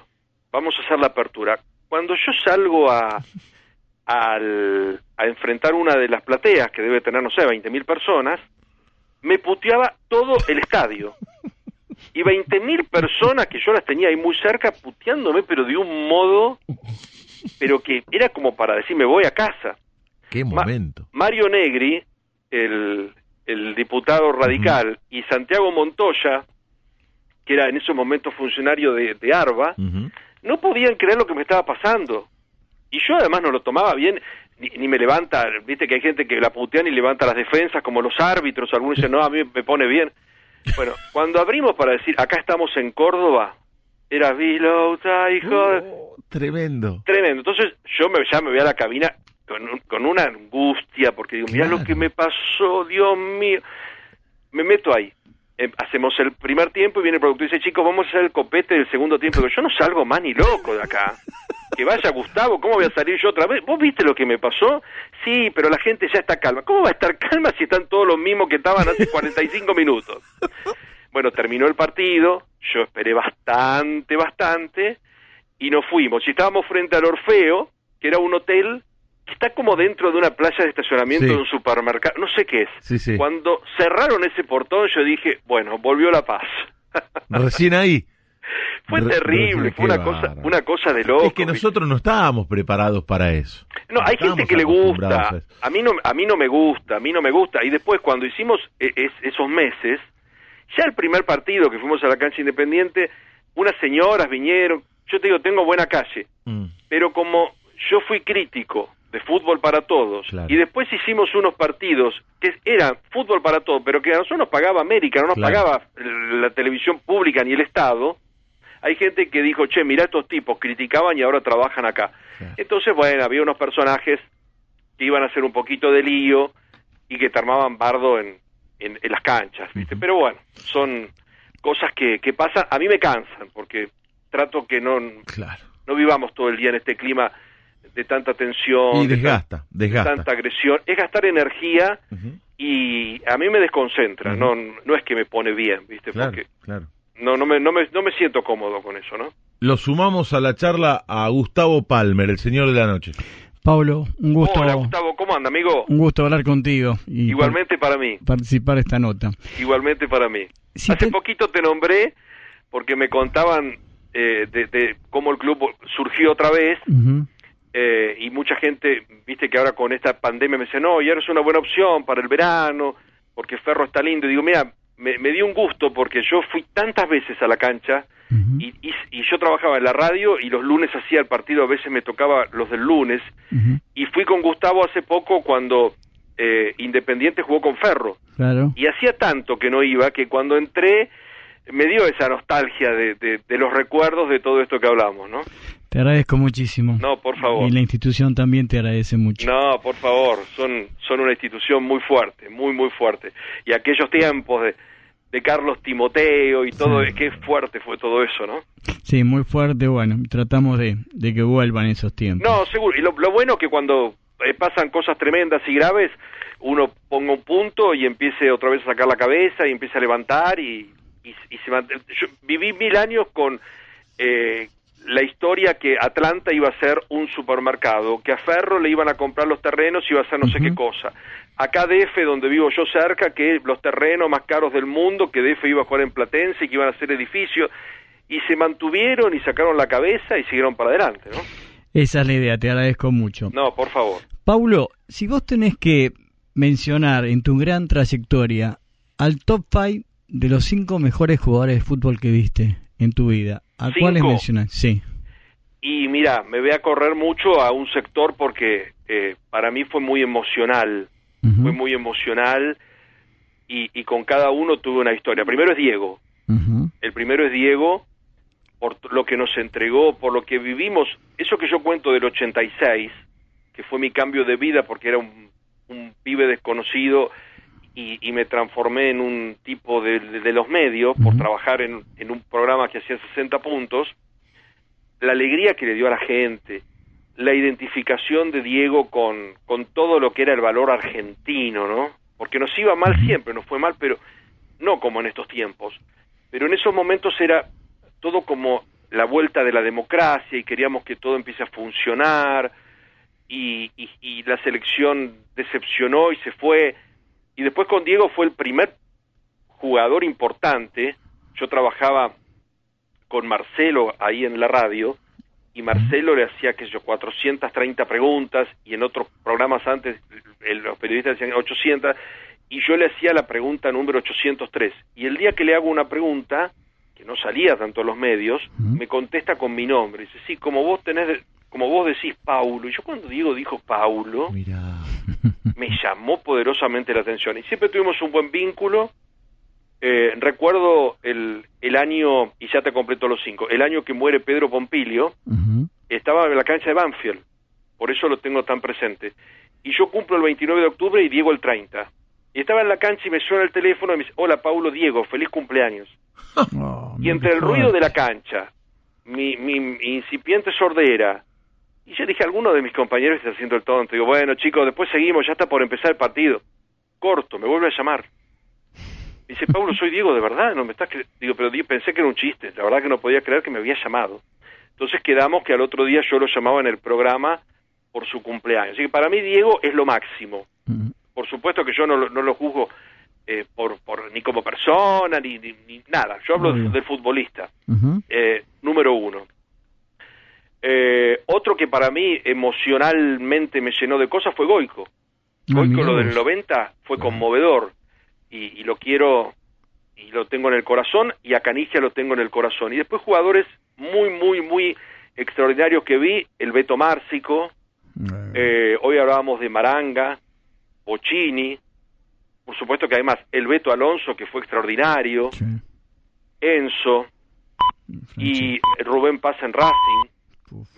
D: vamos a hacer la apertura. Cuando yo salgo a, a enfrentar una de las plateas, que debe tener, no sé, 20.000 personas, me puteaba todo el estadio. Y 20.000 personas que yo las tenía ahí muy cerca puteándome, pero de un modo, pero que era como para decir, me voy a casa.
C: Qué
D: Ma-
C: momento.
D: Mario Negri, el, el diputado radical, y Santiago Montoya, que era en esos momentos funcionario de, de ARBA, no podían creer lo que me estaba pasando. Y yo además no lo tomaba bien, ni, ni me levanta, viste que hay gente que la putean y levanta las defensas, como los árbitros, algunos dicen, no, a mí me pone bien. Bueno, cuando abrimos para decir, acá estamos en Córdoba, era Vilota, hijo.
C: Oh, tremendo.
D: Tremendo. Entonces yo me, ya me voy a la cabina con, un- con una angustia, porque digo, mirá lo que me pasó, Dios mío. Me meto ahí. Em, hacemos el primer tiempo y viene el productor y dice, chicos, vamos a hacer el copete del segundo tiempo. Yo no salgo más ni loco de acá. Que vaya Gustavo, ¿cómo voy a salir yo otra vez? ¿Vos viste lo que me pasó? Sí, pero la gente ya está calma. ¿Cómo va a estar calma si están todos los mismos que estaban hace 45 minutos? Bueno, terminó el partido, yo esperé bastante, bastante, y nos fuimos. Y estábamos frente al Orfeo, que era un hotel está como dentro de una playa de estacionamiento
C: Sí.
D: de un supermercado, no sé qué es.
C: Sí, sí.
D: Cuando cerraron ese portón, yo dije, bueno, volvió la paz. <laughs>
C: Recién ahí.
D: Fue
C: Re-
D: terrible, fue una cosa, una cosa de loco.
C: Es que nosotros no estábamos preparados para eso.
D: No, hay gente que le gusta.
C: a.
D: A mí no, a mí no me gusta, a mí no me gusta. Y después cuando hicimos e- es- esos meses, ya el primer partido que fuimos a la cancha independiente, unas señoras vinieron. Yo te digo, tengo buena calle,
C: Mm,
D: pero como yo fui crítico de fútbol para todos
C: Claro.
D: y después hicimos unos partidos que eran fútbol para todos, pero que a nosotros nos pagaba América, no nos
C: Claro.
D: pagaba la televisión pública ni el Estado. Hay gente que dijo, che, mira estos tipos, criticaban y ahora trabajan acá.
C: Claro.
D: Entonces, bueno, había unos personajes que iban a hacer un poquito de lío y que te armaban bardo en, en, en las canchas, ¿viste? Pero bueno, son cosas que, que pasan, a mí me cansan, porque trato que no, no vivamos todo el día en este clima de tanta tensión,
C: Y
D: de,
C: desgasta,
D: tan-
C: desgasta.
D: tanta agresión. Es gastar energía y a mí me desconcentra,
C: Ujú.
D: no, no es que me pone bien, ¿viste?
C: Claro,
D: Porque
C: claro.
D: no, no, me, no, me, no me siento cómodo con eso, ¿no?
C: Lo sumamos a la charla a Gustavo Palmer, el señor de la noche.
F: Pablo, un gusto,
D: Hola, Gustavo, ¿cómo anda, amigo?
F: un gusto hablar contigo y
D: Igualmente para mí.
F: par- participar de esta nota.
D: Igualmente para mí.
F: Si
D: Hace
F: te-
D: poquito te nombré porque me contaban eh, de, de cómo el club surgió otra vez
F: Ujú.
D: Eh, y mucha gente, viste que ahora con esta pandemia me dice, no, y ahora es una buena opción para el verano porque Ferro está lindo. Y digo, mira, me, me dio un gusto porque yo fui tantas veces a la cancha y, y, y yo trabajaba en la radio y los lunes hacía el partido, a veces me tocaba los del lunes y fui con Gustavo hace poco cuando eh, Independiente jugó con Ferro.
F: Claro.
D: Y hacía tanto que no iba que cuando entré me dio esa nostalgia de, de, de los recuerdos de todo esto que hablamos, ¿no?
F: Te agradezco muchísimo.
D: No, por favor.
F: Y la institución también te agradece mucho.
D: No, por favor, son, son una institución muy fuerte, muy, muy fuerte. Y aquellos tiempos de, de Carlos Timoteo y todo,
F: Sí.
D: qué fuerte fue todo eso, ¿no?
F: Sí, muy fuerte. Bueno, tratamos de, de que vuelvan esos tiempos.
D: No, seguro. Y lo, lo bueno que cuando eh, pasan cosas tremendas y graves, uno ponga un punto y empiece otra vez a sacar la cabeza y empiece a levantar y, y, y se Yo viví mil años con eh, la historia que Atlanta iba a ser un supermercado, que a Ferro le iban a comprar los terrenos y iba a ser no sé qué cosa. Acá DF, donde vivo yo cerca, que los terrenos más caros del mundo, que DF iba a jugar en Platense y que iban a ser edificios, y se mantuvieron y sacaron la cabeza y siguieron para adelante, ¿no?
F: Esa es la idea, te agradezco mucho.
D: No, por favor.
F: Paulo, si vos tenés que mencionar en tu gran trayectoria al top 5 de los cinco mejores jugadores de fútbol que viste en tu vida, ¿a. Sí.
D: Y mira, me voy a correr mucho a un sector porque eh, para mí fue muy emocional, fue muy emocional y, y con cada uno tuve una historia. Primero es Diego, el primero es Diego por lo que nos entregó, por lo que vivimos, eso que yo cuento del 86, que fue mi cambio de vida porque era un, un pibe desconocido y, y me transformé en un tipo de, de- de los medios por trabajar en, en un programa que hacía 60 puntos, la alegría que le dio a la gente, la identificación de Diego con, con todo lo que era el valor argentino, ¿no? Porque nos iba mal siempre, nos fue mal, pero no como en estos tiempos. Pero en esos momentos era todo como la vuelta de la democracia y queríamos que todo empiece a funcionar y, y- y la selección decepcionó y se fue. Y después con Diego fue el primer jugador importante. Yo trabajaba con Marcelo ahí en la radio y Marcelo le hacía que yo 430 preguntas y en otros programas antes el- los periodistas decían 800 y yo le hacía la pregunta número 803 y el día que le hago una pregunta que no salía tanto en los medios me contesta con mi nombre dice sí como vos tenés como vos decís Paulo y yo cuando Diego dijo Paulo
C: Mirá. <laughs>
D: me llamó poderosamente la atención y siempre tuvimos un buen vínculo. Eh, recuerdo el, el año, y ya te completo los cinco, el año que muere Pedro Pompilio, estaba en la cancha de Banfield, por eso lo tengo tan presente. Y yo cumplo el 29 de octubre y Diego el 30. Y estaba en la cancha y me suena el teléfono y me dice, hola Paulo Diego, feliz cumpleaños. <laughs>
F: Oh,
D: Y entre el ruido de la cancha, mi, mi incipiente sordera, y yo dije, alguno de mis compañeros está haciendo el tonto. Digo, bueno chicos, después seguimos, ya está por empezar el partido. Corto, me vuelve a llamar. Dice, Pablo, soy Diego, de verdad, no me estás cre-?" Digo, pero pensé que era un chiste, la verdad que no podía creer que me había llamado. Entonces quedamos que al otro día yo lo llamaba en el programa por su cumpleaños. Así que para mí Diego es lo máximo. Por supuesto que yo no, lo- no lo juzgo eh, por, por ni como persona, ni, ni, ni nada. Yo hablo del futbolista. Eh, número uno. Eh, otro que para mí emocionalmente me llenó de cosas fue Goico.
F: Ah,
D: Goico lo del
F: vos.
D: 90 fue conmovedor y, y lo quiero y lo tengo en el corazón y a Canigia lo tengo en el corazón. Y después jugadores muy, muy, muy extraordinarios que vi, el Beto Márcico, eh, hoy hablábamos de Maranga, Bocini, por supuesto que además el Beto Alonso que fue extraordinario,
F: Sí.
D: Enzo y Rubén Paz en Racing.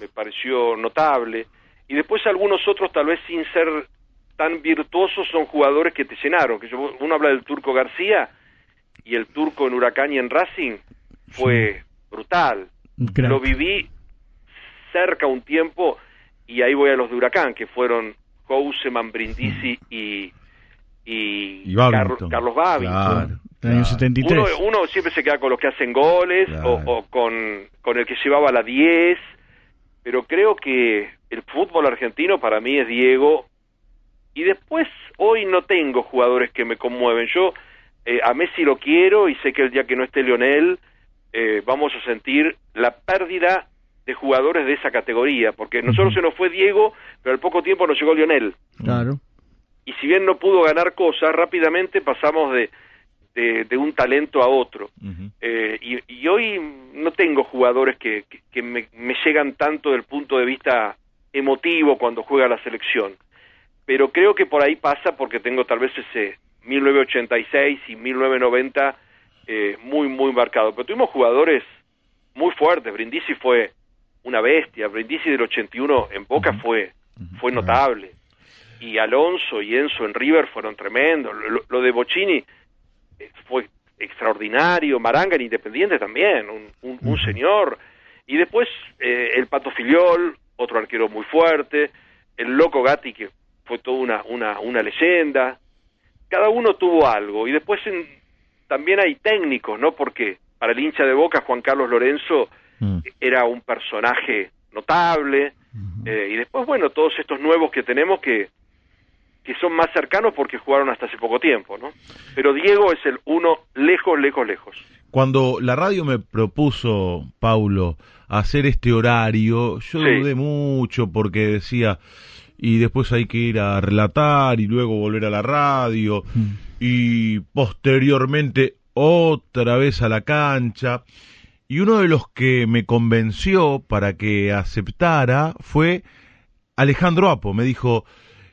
D: Me pareció notable. Y después algunos otros, tal vez sin ser tan virtuosos, son jugadores que te llenaron. Que yo- uno habla del Turco García y el Turco en Huracán y en Racing fue brutal. Lo viví cerca un tiempo y ahí voy a los de Huracán, que fueron Houseman, Brindisi y, y,
C: Y Babington.
D: Carlos, Carlos Babington.
C: Claro,
F: El año
C: claro.
F: 73.
D: Uno, uno siempre se queda con los que hacen goles
C: Claro.
D: o, o con, con el que llevaba la 10, pero creo que el fútbol argentino para mí es Diego. Y después, hoy no tengo jugadores que me conmueven. Yo eh, a Messi lo quiero y sé que el día que no esté Lionel eh, vamos a sentir la pérdida de jugadores de esa categoría, porque nosotros se nos fue Diego, pero al poco tiempo nos llegó Lionel
F: Claro.
D: y si bien no pudo ganar cosas, rápidamente pasamos de, de, de un talento a otro. Eh, y, y hoy no tengo jugadores que, que, que me, me llegan tanto del punto de vista emotivo cuando juega la selección. Pero creo que por ahí pasa porque tengo tal vez ese 1986 y 1990 eh, muy, muy marcado. Pero tuvimos jugadores muy fuertes. Brindisi fue una bestia. Brindisi del 81 en Boca fue, fue notable y Alonso y Enzo en River fueron tremendos. Lo, lo de Bocini fue extraordinario. Maranga en Independiente también, un, un- un señor. Y después eh, el Pato Filiol, otro arquero muy fuerte. El Loco Gatti, que fue toda una, una, una leyenda. Cada uno tuvo algo. Y después en- también hay técnicos, ¿no? Porque para el hincha de Boca, Juan Carlos Lorenzo
C: Mm.
D: era un personaje notable. Eh, y después, bueno, todos estos nuevos que tenemos que, que son más cercanos porque jugaron hasta hace poco tiempo, ¿no? Pero Diego es el uno lejos, lejos, lejos.
C: Cuando la radio me propuso, Paulo, hacer este horario, yo
D: Sí.
C: dudé mucho porque decía, y después hay que ir a relatar y luego volver a la radio y posteriormente otra vez a la cancha. Y uno de los que me convenció para que aceptara fue Alejandro Apo. Me dijo,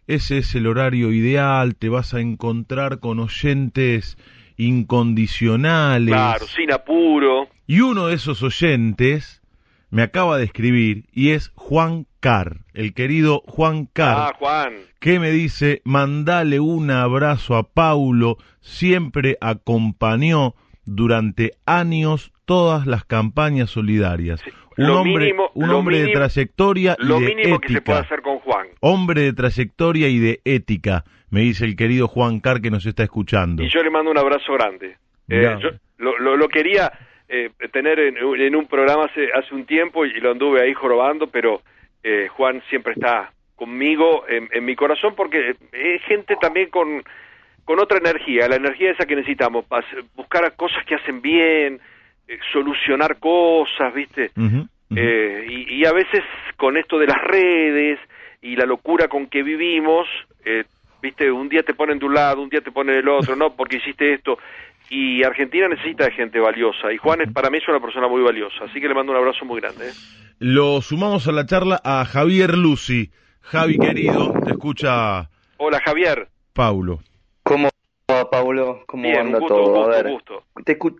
C: ese es el horario ideal, te vas a encontrar con oyentes incondicionales.
D: Claro, sin apuro.
C: Y uno de esos oyentes me acaba de escribir y es Juan Carr, el querido Juan Carr,
D: Ah, Juan.
C: que me dice, mandale un abrazo a Paulo, siempre acompañó durante años todas las campañas solidarias. Un
D: Lo
C: hombre,
D: mínimo-
C: un
D: lo
C: hombre de trayectoria y
D: Lo
C: de
D: mínimo que se puede
C: ética.
D: hacer con Juan.
C: Hombre de trayectoria y de ética, me dice el querido Juan Carr que nos está escuchando.
D: Y yo le mando un abrazo grande. Eh, yo lo, lo- lo quería eh, tener en, en un programa hace, hace un tiempo y lo anduve ahí jorobando, pero eh, Juan siempre está conmigo en, en mi corazón porque es gente también con, con otra energía, la energía esa que necesitamos, buscar cosas que hacen bien, solucionar cosas, ¿viste? Eh, y, y a veces con esto de las redes y la locura con que vivimos, eh, viste, un día te ponen de un lado, un día te ponen del otro, <laughs> no, porque hiciste esto. Y Argentina necesita de gente valiosa. Y Juan es, para mí es una persona muy valiosa. Así que le mando un abrazo muy grande. ¿eh?
C: Lo sumamos a la charla a Javier Lucy. Javi querido, te escucha
D: Hola Javier.
C: Paulo.
G: ¿Cómo va, Paulo? ¿Cómo
D: Bien,
G: anda
D: un gusto,
G: todo?
D: un gusto,
G: a ver,
D: un gusto.
G: te escu-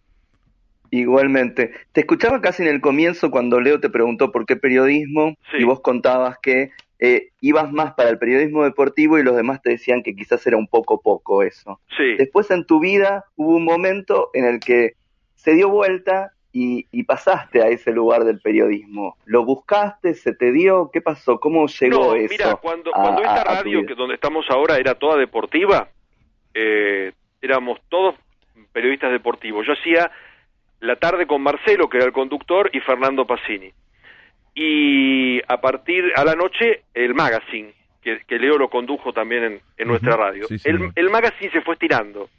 G: Igualmente. Te escuchaba casi en el comienzo cuando Leo te preguntó por qué periodismo
D: Sí.
G: y vos contabas que eh, ibas más para el periodismo deportivo y los demás te decían que quizás era un poco poco eso.
D: Sí.
G: Después en tu vida hubo un momento en el que se dio vuelta y, y pasaste a ese lugar del periodismo. ¿Lo buscaste? ¿Se te dio? ¿Qué pasó? ¿Cómo llegó
D: No,
G: eso?
D: mira, cuando,
G: a-
D: cuando esta
G: a-
D: radio, que donde estamos ahora, era toda deportiva, eh, éramos todos periodistas deportivos. Yo hacía la tarde con Marcelo, que era el conductor, y Fernando Pacini. Y a partir a la noche, el magazine, que, que Leo lo condujo también en, en nuestra radio.
C: sí,
D: el,
C: señor.
D: el magazine se fue estirando,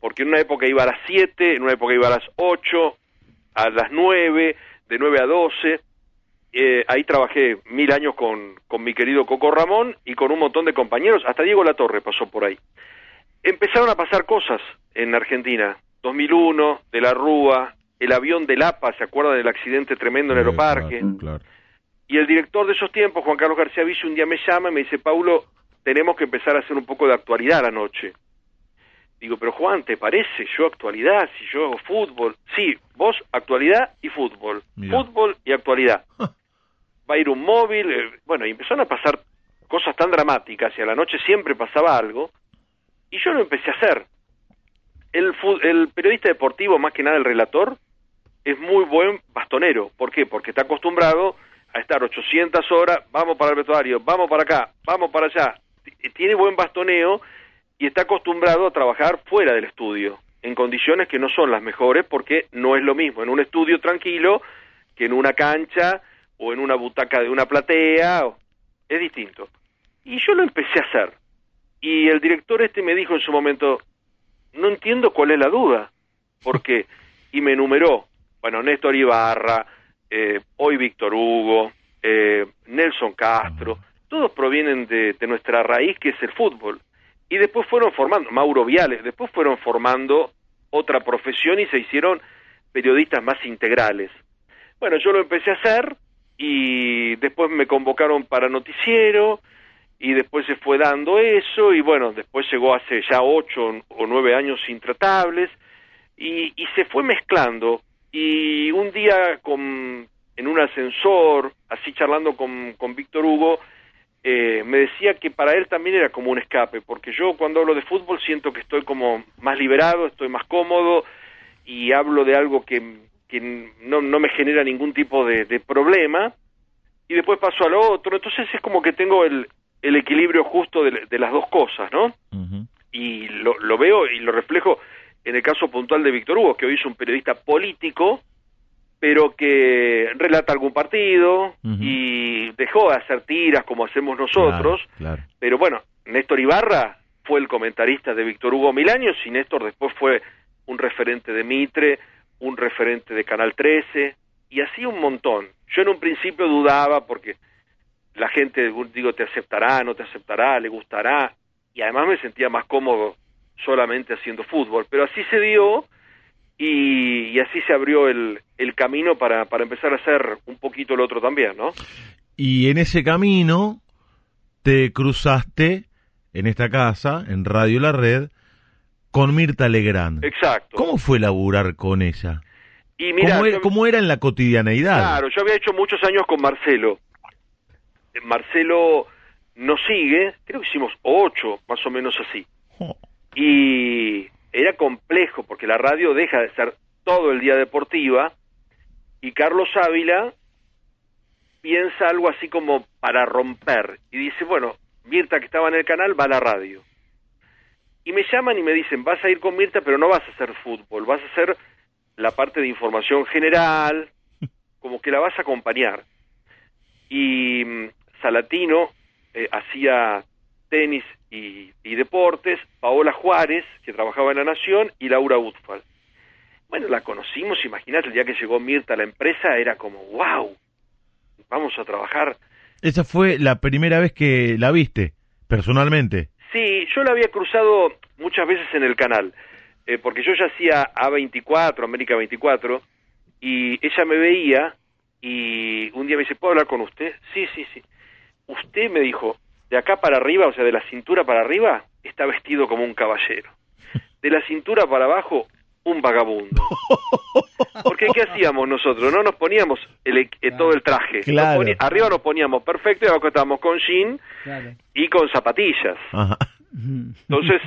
D: porque en una época iba a las 7, en una época iba a las 8, a las 9, de 9 a 12. Eh, ahí trabajé mil años con, con mi querido Coco Ramón y con un montón de compañeros, hasta Diego Latorre pasó por ahí. Empezaron a pasar cosas en Argentina. 2001, de la Rúa, el avión del APA, ¿se acuerdan del accidente tremendo en el aeroparque?
C: claro, claro.
D: Y el director de esos tiempos, Juan Carlos García Villa, un día me llama y me dice, Paulo, tenemos que empezar a hacer un poco de actualidad la noche. Digo, pero Juan, ¿te parece? Yo actualidad, si yo hago fútbol. Sí, vos actualidad y fútbol.
C: Mirá.
D: Fútbol y actualidad. <laughs> Va a ir un móvil. eh, bueno, y empezaron a pasar cosas tan dramáticas y a la noche siempre pasaba algo. Y yo lo empecé a hacer. El, el periodista deportivo, más que nada el relator, es muy buen bastonero. ¿Por qué? Porque está acostumbrado a estar 800 horas, vamos para el vestuario, vamos para acá, vamos para allá. Tiene buen bastoneo y está acostumbrado a trabajar fuera del estudio, en condiciones que no son las mejores porque no es lo mismo en un estudio tranquilo que en una cancha o en una butaca de una platea, es distinto. Y yo lo empecé a hacer. Y el director este me dijo en su momento, no entiendo cuál es la duda, porque, y me enumeró, bueno, Néstor Ibarra, eh, hoy Víctor Hugo, eh, Nelson Castro, todos provienen de, nuestra raíz que es el fútbol. Y después fueron formando, Mauro Viales, después fueron formando otra profesión y se hicieron periodistas más integrales. Bueno, yo lo empecé a hacer y después me convocaron para noticiero y después se fue dando eso y bueno, después llegó hace ya ocho o nueve años intratables y se fue mezclando y un día con, en un ascensor, así charlando con, con Víctor Hugo, eh, me decía que para él también era como un escape, porque yo cuando hablo de fútbol siento que estoy como más liberado, estoy más cómodo y hablo de algo que, que no, no me genera ningún tipo de, de problema y después paso al otro, entonces es como que tengo el, el equilibrio justo de, de las dos cosas, ¿no? Y lo, lo veo y lo reflejo en el caso puntual de Víctor Hugo, que hoy es un periodista político, pero que relata algún partido y dejó de hacer tiras como hacemos nosotros,
C: Claro, claro.
D: pero bueno, Néstor Ibarra fue el comentarista de Víctor Hugo mil años y Néstor después fue un referente de Mitre, un referente de Canal 13 y así un montón. Yo en un principio dudaba porque la gente, digo, te aceptará, no te aceptará, le gustará y además me sentía más cómodo solamente haciendo fútbol, pero así se dio y, y así se abrió el, el camino para, para empezar a hacer un poquito el otro también, ¿no?
C: Y en ese camino te cruzaste en esta casa, en Radio La Red, con Mirta Legrand.
D: Exacto.
C: ¿Cómo fue laburar con ella?
D: Y mira,
C: ¿Cómo, era,
D: yo-
C: cómo era en la cotidianeidad?
D: Claro, yo había hecho muchos años con Marcelo. Marcelo nos sigue, creo que hicimos ocho, más o menos así. Y era complejo porque la radio deja de ser todo el día deportiva y Carlos Ávila piensa algo así como para romper y dice, bueno, Mirta que estaba en el canal va a la radio. Y me llaman y me dicen, vas a ir con Mirta pero no vas a hacer fútbol, vas a hacer la parte de información general, como que la vas a acompañar. Y mm, Salatino eh, hacía tenis y, y deportes, Paola Juárez, que trabajaba en La Nación, y Laura Utfal. Bueno, la conocimos, imagínate, el día que llegó Mirta a la empresa era como, wow, vamos a trabajar.
C: Esa fue la primera vez que la viste, personalmente.
D: Sí, yo la había cruzado muchas veces en el canal, eh, porque yo ya hacía A24, América 24, y ella me veía y un día me dice, ¿puedo hablar con usted? Sí, sí, sí. Usted me dijo, de acá para arriba, o sea, de la cintura para arriba, está vestido como un caballero. De la cintura para abajo, un vagabundo. <laughs> Porque ¿qué hacíamos nosotros? No nos poníamos el eh, todo el traje. Nos arriba nos poníamos perfecto y abajo estábamos con jean
F: Claro.
D: y con zapatillas.
C: Ajá.
D: Entonces,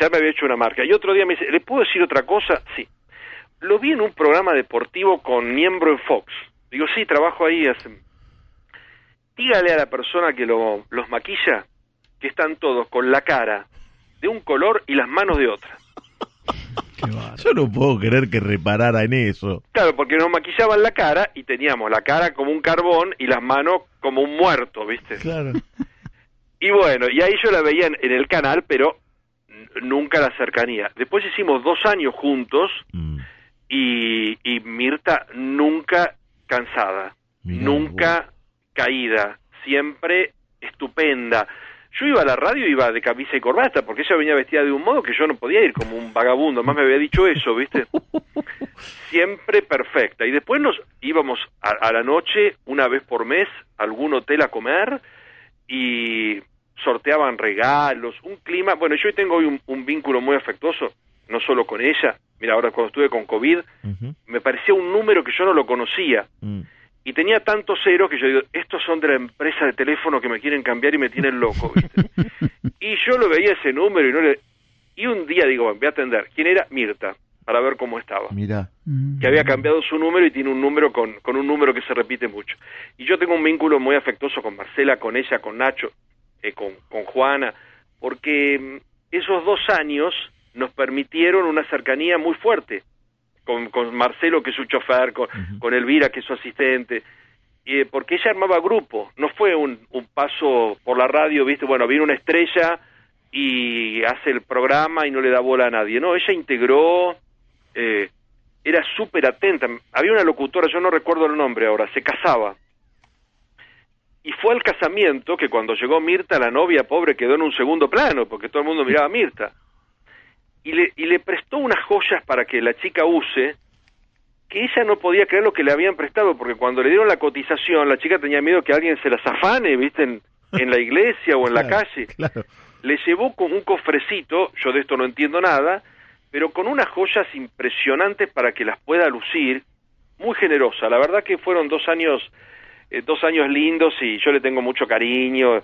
D: ya me había hecho una marca. Y otro día me dice, ¿le puedo decir otra cosa? Sí. Lo vi en un programa deportivo con miembro en Fox. Digo, sí, trabajo ahí. Hace... Dígale a la persona que lo- los maquilla que están todos con la cara de un color y las manos de otra.
C: Yo no puedo creer que reparara en eso.
D: Claro, porque nos maquillaban la cara y teníamos la cara como un carbón y las manos como un muerto, ¿viste?
C: Claro.
D: Y bueno, y ahí yo la veía en, en el canal, pero nunca la cercanía. Después hicimos dos años juntos
C: Mm.
D: y, y Mirta nunca cansada,
C: Mirá
D: nunca caída, siempre estupenda. Yo iba a la radio iba de camisa y corbata, porque ella venía vestida de un modo que yo no podía ir como un vagabundo, más me había dicho eso, ¿viste? <laughs> Siempre perfecta. Y después nos íbamos a, a la noche, una vez por mes, a algún hotel a comer y sorteaban regalos, un clima. Bueno, yo tengo hoy un, un vínculo muy afectuoso, no solo con ella. Mira, ahora cuando estuve con COVID, me parecía un número que yo no lo conocía
C: mm.
D: Y tenía tantos ceros que yo digo, estos son de la empresa de teléfono que me quieren cambiar y me tienen loco, ¿viste? <laughs> y yo lo veía ese número y no le... Y un día digo, voy a atender. ¿Quién era? Mirta, para ver cómo estaba.
C: Mirá.
D: Que había cambiado su número y tiene un número con, con un número que se repite mucho. Y yo tengo un vínculo muy afectuoso con Marcela, con ella, con Nacho, eh, con, con Juana, porque mm, esos dos años nos permitieron una cercanía muy fuerte con, con Marcelo, que es su chofer, con, con Elvira, que es su asistente, eh, porque ella armaba grupo, no fue un, un paso por la radio, viste, bueno, viene una estrella y hace el programa y no le da bola a nadie, no, ella integró, eh, era súper atenta, había una locutora, yo no recuerdo el nombre ahora, se casaba, y fue al casamiento que cuando llegó Mirta, la novia pobre quedó en un segundo plano, porque todo el mundo miraba a Mirta. Y le, y le prestó unas joyas para que la chica use, que ella no podía creer lo que le habían prestado, porque cuando le dieron la cotización, la chica tenía miedo que alguien se las afane, viste, en, en la iglesia o en la <laughs> calle.
C: Claro.
D: Le llevó con un cofrecito, yo de esto no entiendo nada, pero con unas joyas impresionantes para que las pueda lucir, muy generosa. La verdad que fueron dos años, eh, dos años lindos y yo le tengo mucho cariño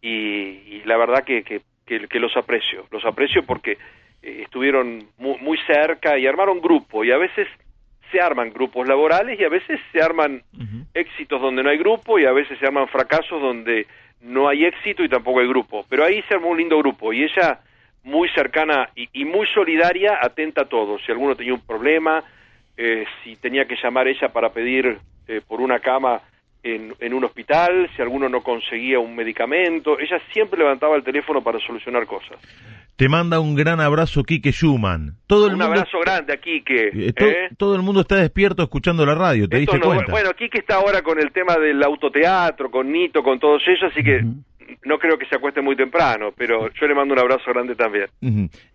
D: y, y la verdad que, que, que- que los aprecio, los aprecio porque eh, estuvieron muy, muy cerca y armaron grupo y a veces se arman grupos laborales y a veces se arman éxitos donde no hay grupo y a veces se arman fracasos donde no hay éxito y tampoco hay grupo. Pero ahí se armó un lindo grupo y ella muy cercana y, y muy solidaria, atenta a todo. Si alguno tenía un problema, eh, si tenía que llamar ella para pedir eh, por una cama en, en un hospital, si alguno no conseguía un medicamento, ella siempre levantaba el teléfono para solucionar cosas.
C: Te manda un gran abrazo Quique Schumann. Todo el
D: un
C: mundo,
D: abrazo grande a Quique.
C: eh, to-
D: ¿eh?
C: todo el mundo está despierto escuchando la radio, ¿te
D: Esto
C: diste
D: no-
C: cuenta?
D: bueno, Quique está ahora con el tema del autoteatro, con Nito, con todos ellos, así que no creo que se acueste muy temprano, pero yo le mando un abrazo grande también.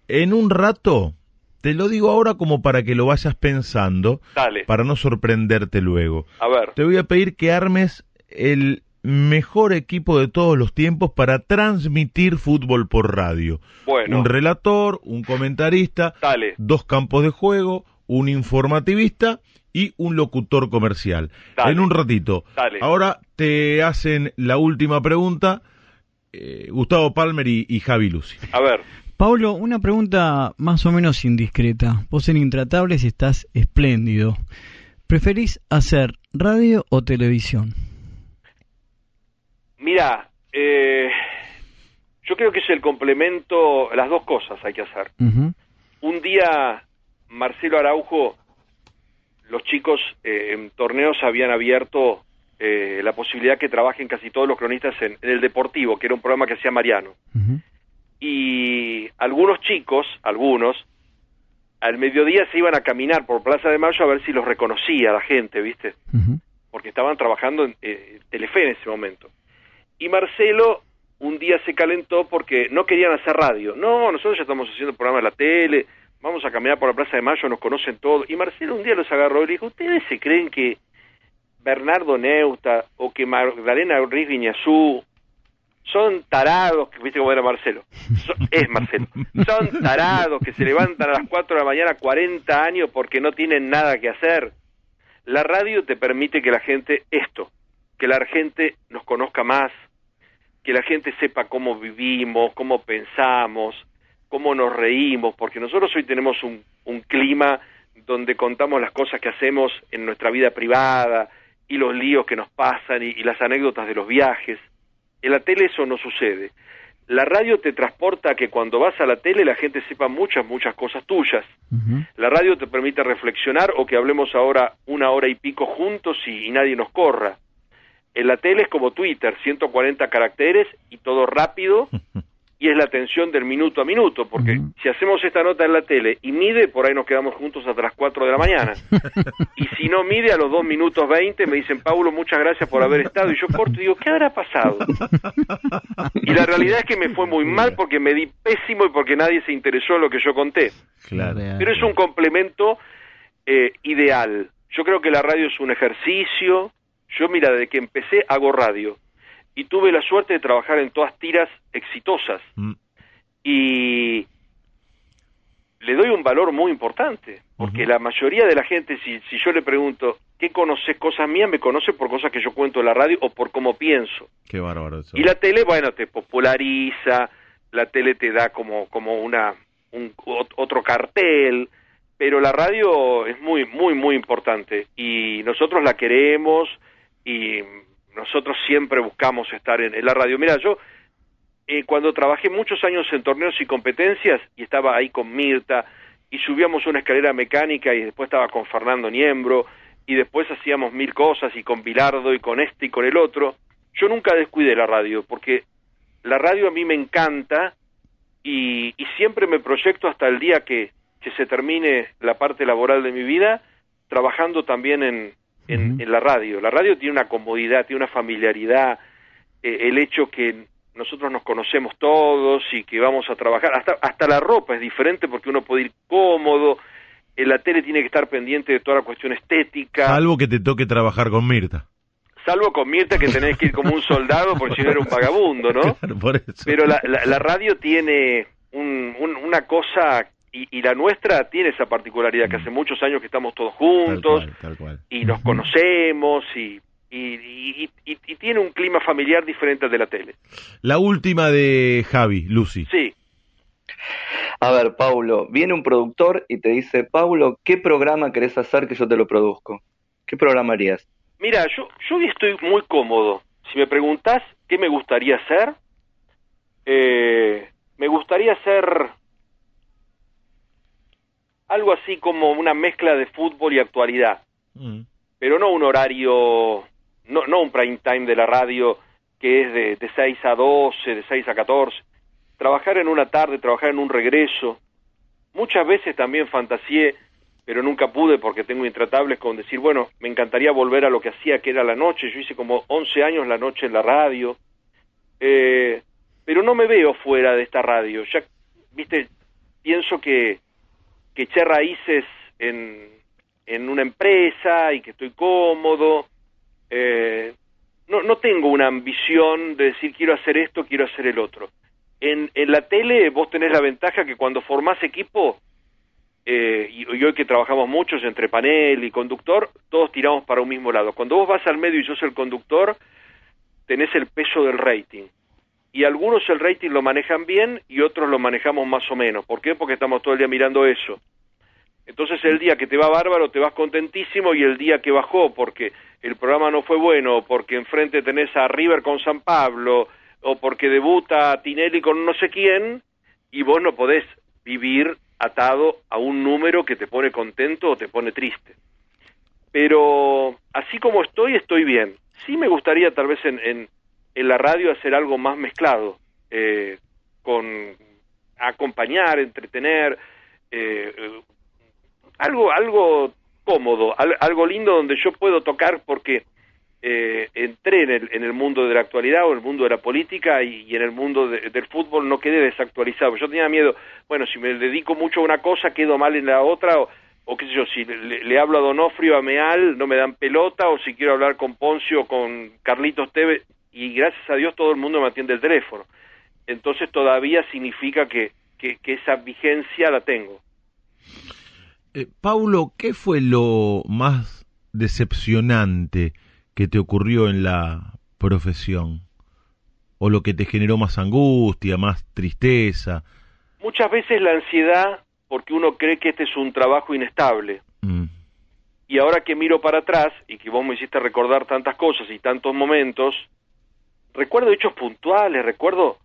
C: En un rato, te lo digo ahora como para que lo vayas pensando,
D: Dale,
C: para no sorprenderte luego.
D: a ver.
C: Te voy a pedir que armes el mejor equipo de todos los tiempos para transmitir fútbol por radio.
D: Bueno,
C: Un relator, un comentarista,
D: dale,
C: dos campos de juego, un informativista y un locutor comercial.
D: Dale.
C: En un ratito. Ahora te hacen la última pregunta eh, Gustavo Palmer y, y Javi Lucy.
D: a ver.
F: Pablo, una pregunta más o menos indiscreta. Vos en Intratables estás espléndido. ¿Preferís hacer radio o televisión?
D: Mira, eh, yo creo que es el complemento, las dos cosas hay que hacer. Un día, Marcelo Araujo, los chicos eh, en torneos habían abierto eh, la posibilidad que trabajen casi todos los cronistas en, en el Deportivo, que era un programa que hacía Mariano. Y algunos chicos, algunos, al mediodía se iban a caminar por Plaza de Mayo a ver si los reconocía la gente, ¿viste? Porque estaban trabajando en eh, Telefe en ese momento. Y Marcelo un día se calentó porque no querían hacer radio. No, nosotros ya estamos haciendo programa en la tele, vamos a caminar por la Plaza de Mayo, nos conocen todos. Y Marcelo un día los agarró y le dijo, ¿ustedes se creen que Bernardo Neusta o que Magdalena Ruiz Viñazú son tarados, que viste cómo era Marcelo, So- <laughs> es Marcelo, son tarados que se levantan a las 4 de la mañana 40 años porque no tienen nada que hacer. La radio te permite que la gente, esto, que la gente nos conozca más, que la gente sepa cómo vivimos, cómo pensamos, cómo nos reímos, porque nosotros hoy tenemos un, un clima donde contamos las cosas que hacemos en nuestra vida privada y los líos que nos pasan y, y las anécdotas de los viajes. En la tele eso no sucede. La radio te transporta a que cuando vas a la tele la gente sepa muchas, muchas cosas tuyas. La radio te permite reflexionar o que hablemos ahora una hora y pico juntos y, y nadie nos corra. En la tele es como Twitter, 140 caracteres y todo rápido <laughs> y es la atención del minuto a minuto, porque si hacemos esta nota en la tele y mide, por ahí nos quedamos juntos hasta las 4 de la mañana. <laughs> y si no mide, a los 2 minutos 20 me dicen, Paulo, muchas gracias por haber estado. Y yo corto y digo, ¿qué habrá pasado? y la realidad es que me fue muy mal porque me di pésimo y porque nadie se interesó en lo que yo conté.
C: Claro.
D: Pero es un complemento eh, ideal. Yo creo que la radio es un ejercicio. Yo, mira, desde que empecé hago radio y tuve la suerte de trabajar en todas tiras exitosas
C: Mm.
D: y le doy un valor muy importante porque la mayoría de la gente si, si yo le pregunto ¿qué conoces cosas mías? me conoce por cosas que yo cuento en la radio o por cómo pienso
C: Qué bárbaro eso.
D: y la tele bueno te populariza la tele te da como como una un, ot- otro cartel pero la radio es muy muy muy importante y nosotros la queremos y nosotros siempre buscamos estar en, la radio. Mira yo eh, cuando trabajé muchos años en torneos y competencias y estaba ahí con Mirta y subíamos una escalera mecánica y después estaba con Fernando Niembro y después hacíamos mil cosas y con Bilardo y con este y con el otro, yo nunca descuidé la radio porque la radio a mí me encanta y, y siempre me proyecto hasta el día que, que se termine la parte laboral de mi vida trabajando también en, en, en la radio. La radio tiene una comodidad, tiene una familiaridad, eh, el hecho que nosotros nos conocemos todos y que vamos a trabajar, hasta, hasta la ropa es diferente porque uno puede ir cómodo, en la tele tiene que estar pendiente de toda la cuestión estética,
C: Salvo que te toque trabajar con Mirta.
D: salvo con Mirta que tenés que ir como un soldado porque si no era un vagabundo, ¿no? <laughs>
C: Claro, por eso.
D: Pero la, la, la radio tiene un- un- una cosa, y, y la nuestra tiene esa particularidad, que hace muchos años que estamos todos
C: Mm. Tal
D: juntos,
C: cual, tal cual.
D: y nos conocemos, y, y, y- y- y tiene un clima familiar diferente al de la tele.
C: La última de Javi, Lucy.
D: Sí,
G: A ver, Paulo, viene un productor y te dice, Paulo, ¿qué programa querés hacer que yo te lo produzco? ¿Qué programa harías?
D: mira, yo, yo hoy estoy muy cómodo. Si me preguntás qué me gustaría hacer, eh, me gustaría hacer algo así como una mezcla de fútbol y actualidad.
C: Mm.
D: pero no un horario, no, no un prime time de la radio que es de, de 6 a 12, de 6 a 14. Trabajar en una tarde, trabajar en un regreso. Muchas veces también fantaseé, pero nunca pude porque tengo intratables con decir, bueno, me encantaría volver a lo que hacía que era la noche. Yo hice como 11 años la noche en la radio. Eh, pero no me veo fuera de esta radio. Ya, viste, pienso que, que eché raíces en, en una empresa y que estoy cómodo. Eh, no, no tengo una ambición de decir quiero hacer esto, quiero hacer el otro. En, en la tele vos tenés la ventaja que cuando formás equipo, eh, y, y hoy que trabajamos muchos entre panel y conductor, todos tiramos para un mismo lado. Cuando vos vas al medio y sos el conductor, tenés el peso del rating. Y algunos el rating lo manejan bien y otros lo manejamos más o menos. ¿Por qué? Porque estamos todo el día mirando eso. Entonces el día que te va bárbaro te vas contentísimo y el día que bajó porque el programa no fue bueno, porque enfrente tenés a River con San Pablo, o porque debuta Tinelli con no sé quién, y vos no podés vivir atado a un número que te pone contento o te pone triste. Pero así como estoy, estoy bien. Sí me gustaría tal vez en, en, en la radio hacer algo más mezclado, eh, con acompañar, entretener, eh, eh, algo algo cómodo, al- algo lindo donde yo puedo tocar porque eh, entré en el, en el mundo de la actualidad o en el mundo de la política y, y en el mundo de- del fútbol no quedé desactualizado. Yo tenía miedo, bueno, si me dedico mucho a una cosa quedo mal en la otra o, o qué sé yo, si le, le hablo a Donofrio, a Meal, no me dan pelota o si quiero hablar con Poncio, con Carlitos Tevez y gracias a Dios todo el mundo me atiende el teléfono. Entonces todavía significa que, que, que esa vigencia la tengo.
C: Eh, Paulo, ¿qué fue lo más decepcionante que te ocurrió en la profesión? ¿O lo que te generó más angustia, más tristeza?
D: Muchas veces la ansiedad porque uno cree que este es un trabajo inestable.
C: Mm,
D: Y ahora que miro para atrás y que vos me hiciste recordar tantas cosas y tantos momentos, recuerdo hechos puntuales, recuerdo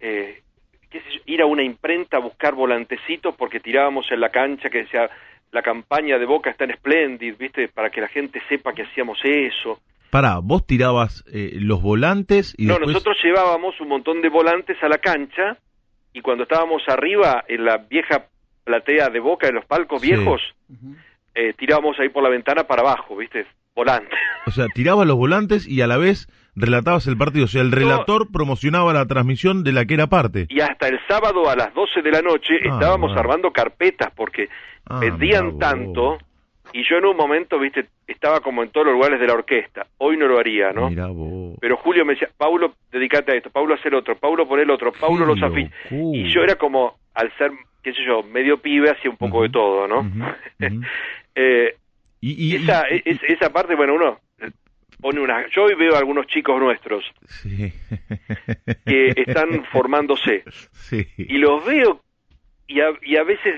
D: eh, qué sé yo, ir a una imprenta a buscar volantecitos porque tirábamos en la cancha que decía la campaña de Boca está en Splendid, ¿viste? Para que la gente sepa que hacíamos eso.
C: Pará, vos tirabas eh, los volantes y
D: no,
C: después...
D: nosotros llevábamos un montón de volantes a la cancha y cuando estábamos arriba en la vieja platea de Boca, en los palcos
C: Sí.
D: viejos, eh, tirábamos ahí por la ventana para abajo, ¿viste? Volante.
C: O sea, tirabas los volantes y a la vez relatabas el partido. O sea, el relator promocionaba la transmisión de la que era parte.
D: Y hasta el sábado a las 12 de la noche
C: Ah,
D: estábamos
C: bueno.
D: armando carpetas porque
C: Ah,
D: pedían
C: vos.
D: tanto y yo en un momento, viste, estaba como en todos los lugares de la orquesta. Hoy no lo haría, ¿no?
C: Mirá vos.
D: Pero Julio me decía, Paulo, dedícate a esto, Paulo, hacer otro, Paulo, pon el otro, Paulo, los
C: locura.
D: Y yo era como, al ser, qué sé yo, medio pibe, hacía un poco de todo, ¿no? <laughs> Eh,
C: Y, y-
D: esa,
C: y-
D: es- esa parte, bueno, uno pone una... Yo hoy veo a algunos chicos nuestros
C: Sí. <laughs>
D: que están formándose
C: Sí.
D: y los veo y a, y a veces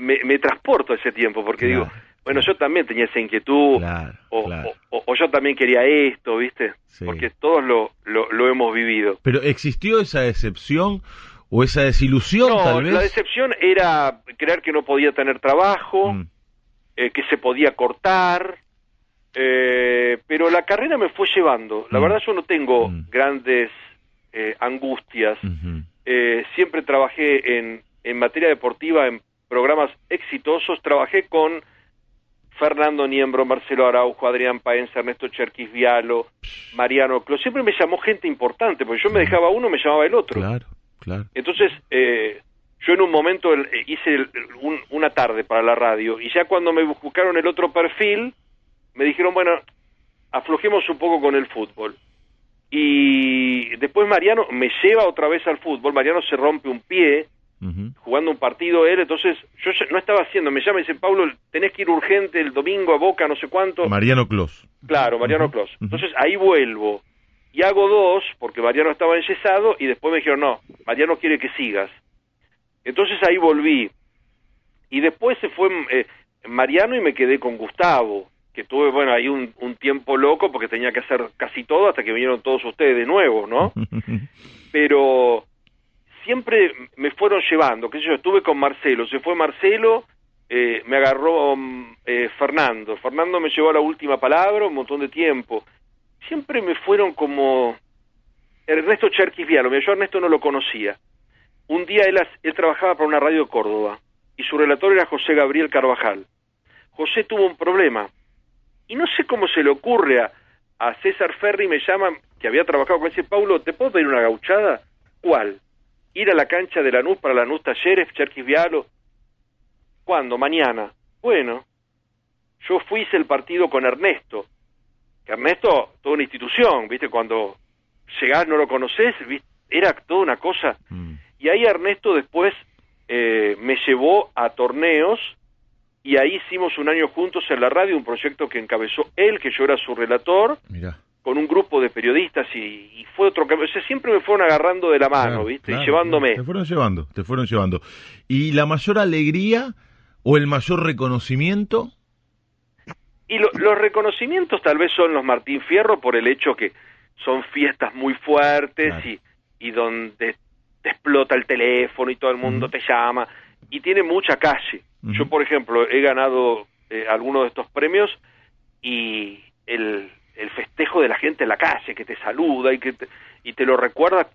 D: me, me transporto a ese tiempo porque
C: Claro,
D: digo, bueno, yo también tenía esa inquietud
C: Claro,
D: o,
C: claro.
D: o- o yo también quería esto, ¿viste?
C: Sí.
D: Porque todos lo, lo, lo hemos vivido.
C: Pero ¿existió esa decepción o esa desilusión
D: No,
C: tal vez?
D: la decepción era creer que no podía tener trabajo,
C: Mm,
D: eh, que se podía cortar, eh, pero la carrera me fue llevando. La
C: Mm.
D: verdad yo no tengo
C: Mm.
D: grandes eh, angustias. Eh, siempre trabajé en, en materia deportiva en programas exitosos. Trabajé con Fernando Niembro, Marcelo Araujo, Adrián Paenza, Ernesto Cherquis Vialo, Mariano Clos. Siempre me llamó gente importante, porque yo me dejaba uno, me llamaba el otro.
C: Claro, claro.
D: Entonces, eh, yo en un momento el- eh, hice el- un- una tarde para la radio y ya cuando me buscaron el otro perfil, me dijeron, bueno, aflojemos un poco con el fútbol. Y después Mariano me lleva otra vez al fútbol, Mariano se rompe un pie jugando un partido él, entonces yo no estaba haciendo, me llama y dice, Pablo, tenés que ir urgente el domingo a Boca, no sé cuánto.
C: Mariano Clos.
D: Claro, Mariano Clos.
C: ujú.
D: Entonces ahí vuelvo y hago dos porque Mariano estaba enyesado y después me dijeron, no, Mariano quiere que sigas. Entonces ahí volví. Y después se fue eh, Mariano y me quedé con Gustavo, que tuve, bueno, ahí un, un tiempo loco porque tenía que hacer casi todo hasta que vinieron todos ustedes de nuevo, ¿no? <laughs> Pero siempre me fueron llevando, qué sé yo, estuve con Marcelo, se fue Marcelo, eh, me agarró mm, eh, Fernando, Fernando me llevó a la última palabra un montón de tiempo. Siempre me fueron como Ernesto Cherquis Vialo, yo Ernesto no lo conocía. Un día él, él trabajaba para una radio de Córdoba y su relator era José Gabriel Carvajal. José tuvo un problema y no sé cómo se le ocurre a, a César Ferri, me llama, que había trabajado con ese Paulo, ¿te puedo pedir una gauchada? ¿Cuál? Ir a la cancha de Lanús para Lanús Talleres, Cherquis Vialo. ¿Cuándo? Mañana. Bueno, yo fui el partido con Ernesto. Que Ernesto, toda una institución, ¿viste? Cuando llegás no lo conoces, era toda una cosa.
C: Mm.
D: Y ahí Ernesto después eh, me llevó a torneos y ahí hicimos un año juntos en la radio, un proyecto que encabezó él, que yo era su relator,
C: Mirá.
D: con un grupo de periodistas y, y fue otro cambio. O sea, siempre me fueron agarrando de la mano,
C: Claro,
D: ¿viste?
C: claro,
D: y llevándome.
C: claro. Te fueron llevando, te fueron llevando. ¿Y la mayor alegría o el mayor reconocimiento?
D: Y lo- los reconocimientos tal vez son los Martín Fierro por el hecho que son fiestas muy fuertes y, y donde te explota el teléfono y todo el mundo te llama y tiene mucha calle. Yo, por ejemplo, he ganado eh, algunos de estos premios y el, el festejo de la gente en la calle que te saluda y que te, y te lo recuerda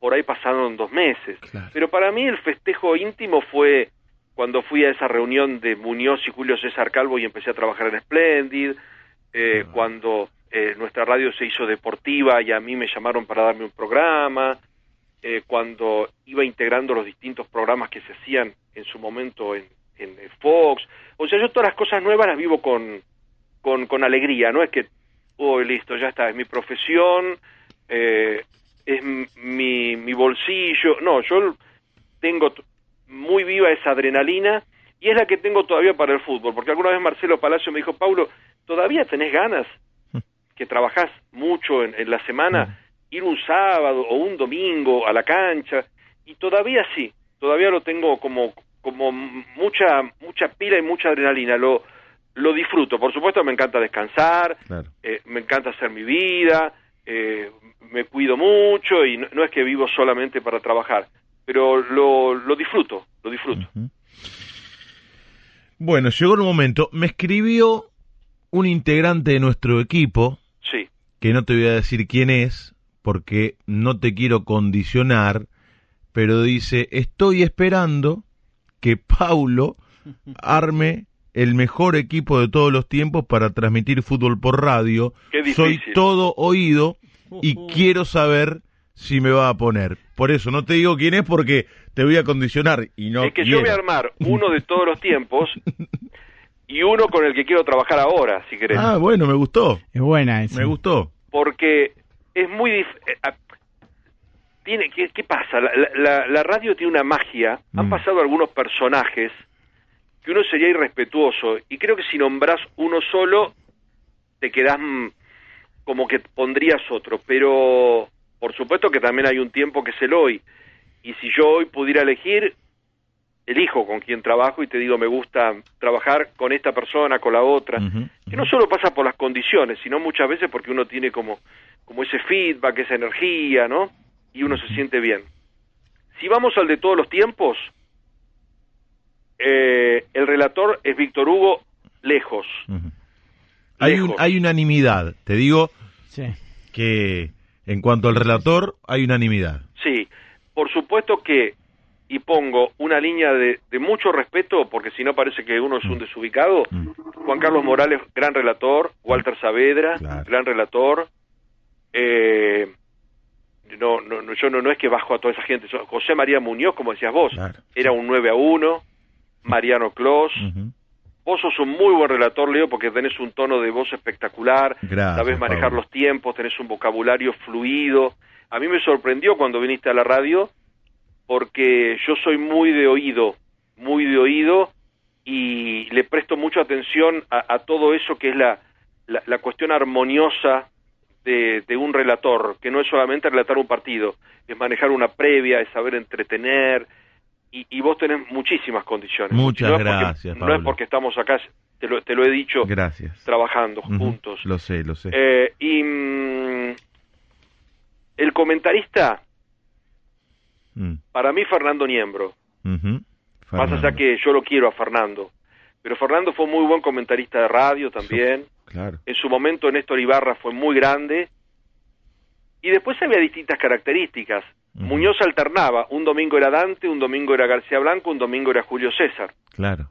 D: por ahí pasaron dos meses.
C: Claro.
D: Pero para mí el festejo íntimo fue cuando fui a esa reunión de Muñoz y Julio César Calvo y empecé a trabajar en Splendid, eh,
C: Ah.
D: cuando eh, nuestra radio se hizo deportiva y a mí me llamaron para darme un programa, eh, cuando iba integrando los distintos programas que se hacían en su momento en, en eh, Fox. O sea, yo todas las cosas nuevas las vivo con, con, con alegría, no es que, oh, listo, ya está, es mi profesión, eh, es mi, mi bolsillo. No, yo tengo muy viva esa adrenalina y es la que tengo todavía para el fútbol, porque alguna vez Marcelo Palacio me dijo, Paulo, ¿todavía tenés ganas que trabajás mucho en, en la semana, ir un sábado o un domingo a la cancha? Y todavía sí, todavía lo tengo como, como mucha, mucha pila y mucha adrenalina, lo, lo disfruto. Por supuesto me encanta descansar,
C: Claro.
D: eh, me encanta hacer mi vida, eh, me cuido mucho y no, no es que vivo solamente para trabajar, pero lo, lo disfruto, lo disfruto.
C: Bueno, llegó el momento. Me escribió un integrante de nuestro equipo,
D: Sí,
C: que no te voy a decir quién es, porque no te quiero condicionar, pero dice, estoy esperando que Paulo <laughs> arme el mejor equipo de todos los tiempos para transmitir fútbol por radio. Soy todo oído y quiero saber si me va a poner. Por eso no te digo quién es porque te voy a condicionar y no
D: es que yo voy a armar <laughs> uno de todos los tiempos y uno con el que quiero trabajar ahora, si querés.
C: Ah, bueno, me gustó.
F: Es buena esa.
C: Me gustó.
D: porque es muy dif- eh, ah, tiene ¿qué, qué pasa la, la- la radio tiene una magia. Han
C: Mm.
D: pasado algunos personajes que uno sería irrespetuoso. Y creo que si nombras uno solo te quedas mm, como que pondrías otro. Pero por supuesto que también hay un tiempo que es el hoy. Y si yo hoy pudiera elegir elijo con quién trabajo y te digo me gusta trabajar con esta persona con la otra. Que no solo pasa por las condiciones, sino muchas veces porque uno tiene como, como ese feedback, esa energía, ¿no? Y uno se siente bien. Si vamos al de todos los tiempos, eh, el relator es Víctor Hugo lejos.
C: Hay, un, hay unanimidad. Te digo
F: Sí.
C: que en cuanto al relator, hay unanimidad.
D: Sí, por supuesto que, y pongo una línea de, de mucho respeto, porque si no parece que uno es un desubicado,
C: Mm.
D: Juan Carlos Morales, gran relator, Walter Saavedra,
C: Claro.
D: gran relator, eh, no, no, no, yo no, no es que bajo a toda esa gente, José María Muñoz, como decías vos,
C: Claro.
D: era un 9 a 1, Mariano Clos,
C: Ujú.
D: vos sos un muy buen relator, Leo, porque tenés un tono de voz espectacular,
C: Gracias,
D: sabés manejar
C: Pablo.
D: los tiempos, tenés un vocabulario fluido. A mí me sorprendió cuando viniste a la radio, porque yo soy muy de oído, muy de oído, y le presto mucha atención a, a todo eso que es la, la, la cuestión armoniosa de, de un relator, que no es solamente relatar un partido, es manejar una previa, es saber entretener, y, y vos tenés muchísimas condiciones.
C: Muchas
D: No es porque-
C: gracias,
D: No es porque estamos acá, te lo, te lo he dicho,
C: Gracias.
D: trabajando juntos.
C: Lo sé, lo sé.
D: Eh, y mm, el comentarista,
C: Mm.
D: para mí Fernando Niembro, más
C: Fernando.
D: allá que yo lo quiero a Fernando, pero Fernando fue muy buen comentarista de radio también,
C: Claro.
D: en su momento Néstor Ibarra fue muy grande, y después había distintas características. Muñoz alternaba, un domingo era Dante, un domingo era García Blanco, un domingo era Julio César.
C: Claro.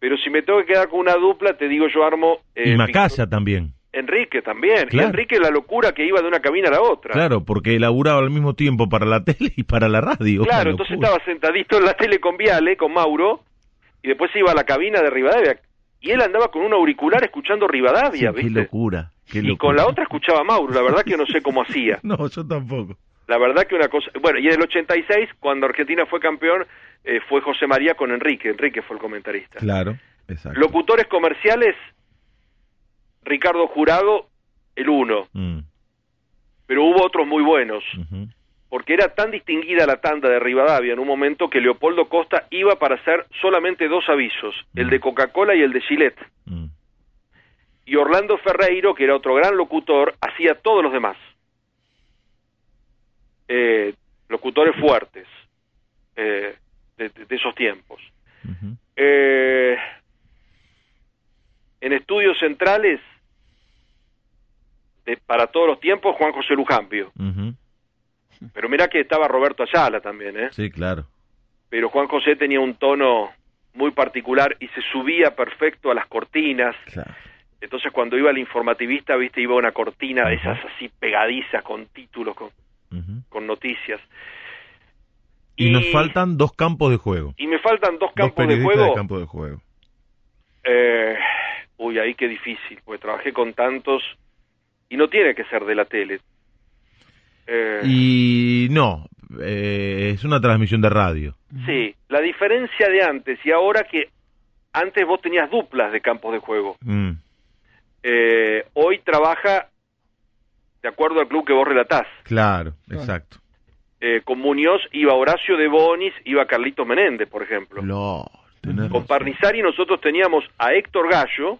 D: Pero si me tengo que quedar con una dupla, te digo yo armo... eh,
C: y Macaya también.
D: Enrique también.
C: Claro.
D: Y Enrique la locura que iba de una cabina a la otra.
C: Claro, porque elaboraba al mismo tiempo para la <laughs> tele y para la radio.
D: Claro, entonces estaba sentadito en la tele con Viale, con Mauro, y después se iba a la cabina de Rivadavia. Y él andaba con un auricular escuchando Rivadavia,
C: Sí, qué
D: ¿viste?
C: locura. Qué
D: Y
C: locura.
D: con la otra escuchaba a Mauro, la verdad que no sé cómo hacía. <laughs>
C: No, yo tampoco.
D: La verdad que una cosa... Bueno, y en el 86, cuando Argentina fue campeón, eh, fue José María con Enrique. Enrique fue el comentarista.
C: Claro, exacto.
D: Locutores comerciales, Ricardo Jurado, el uno.
C: Mm,
D: Pero hubo otros muy buenos. Porque era tan distinguida la tanda de Rivadavia en un momento que Leopoldo Costa iba para hacer solamente dos avisos, el de Coca-Cola y el de Gillette.
C: Mm.
D: Y Orlando Ferreiro, que era otro gran locutor, hacía todos los demás. Eh, locutores fuertes eh, de, esos tiempos. Eh, en estudios centrales, de- para todos los tiempos, Juan José Lujampio.
C: Ujú.
D: Pero mira que estaba Roberto Ayala también, ¿eh?
C: Sí, claro.
D: pero Juan José tenía un tono muy particular y se subía perfecto a las cortinas.
C: claro.
D: Entonces cuando iba el informativista, viste, iba una cortina de esas así pegadizas con títulos, con, con noticias.
C: Y, nos faltan dos campos de juego.
D: Y me faltan dos
C: dos
D: campos de juego.
C: de campo de juego.
D: Eh, uy, ahí qué difícil, porque trabajé con tantos y no tiene que ser de la tele. Eh,
C: Y no, eh, es una transmisión de radio.
D: Sí, la diferencia de antes y ahora que antes vos tenías duplas de campos de juego.
C: Mm,
D: Eh, hoy trabaja de acuerdo al club que vos relatás.
C: claro, exacto.
D: Eh, con Muñoz iba Horacio de Bonis, iba Carlitos Menéndez, por ejemplo. Con. Parnizari nosotros teníamos a Héctor Gallo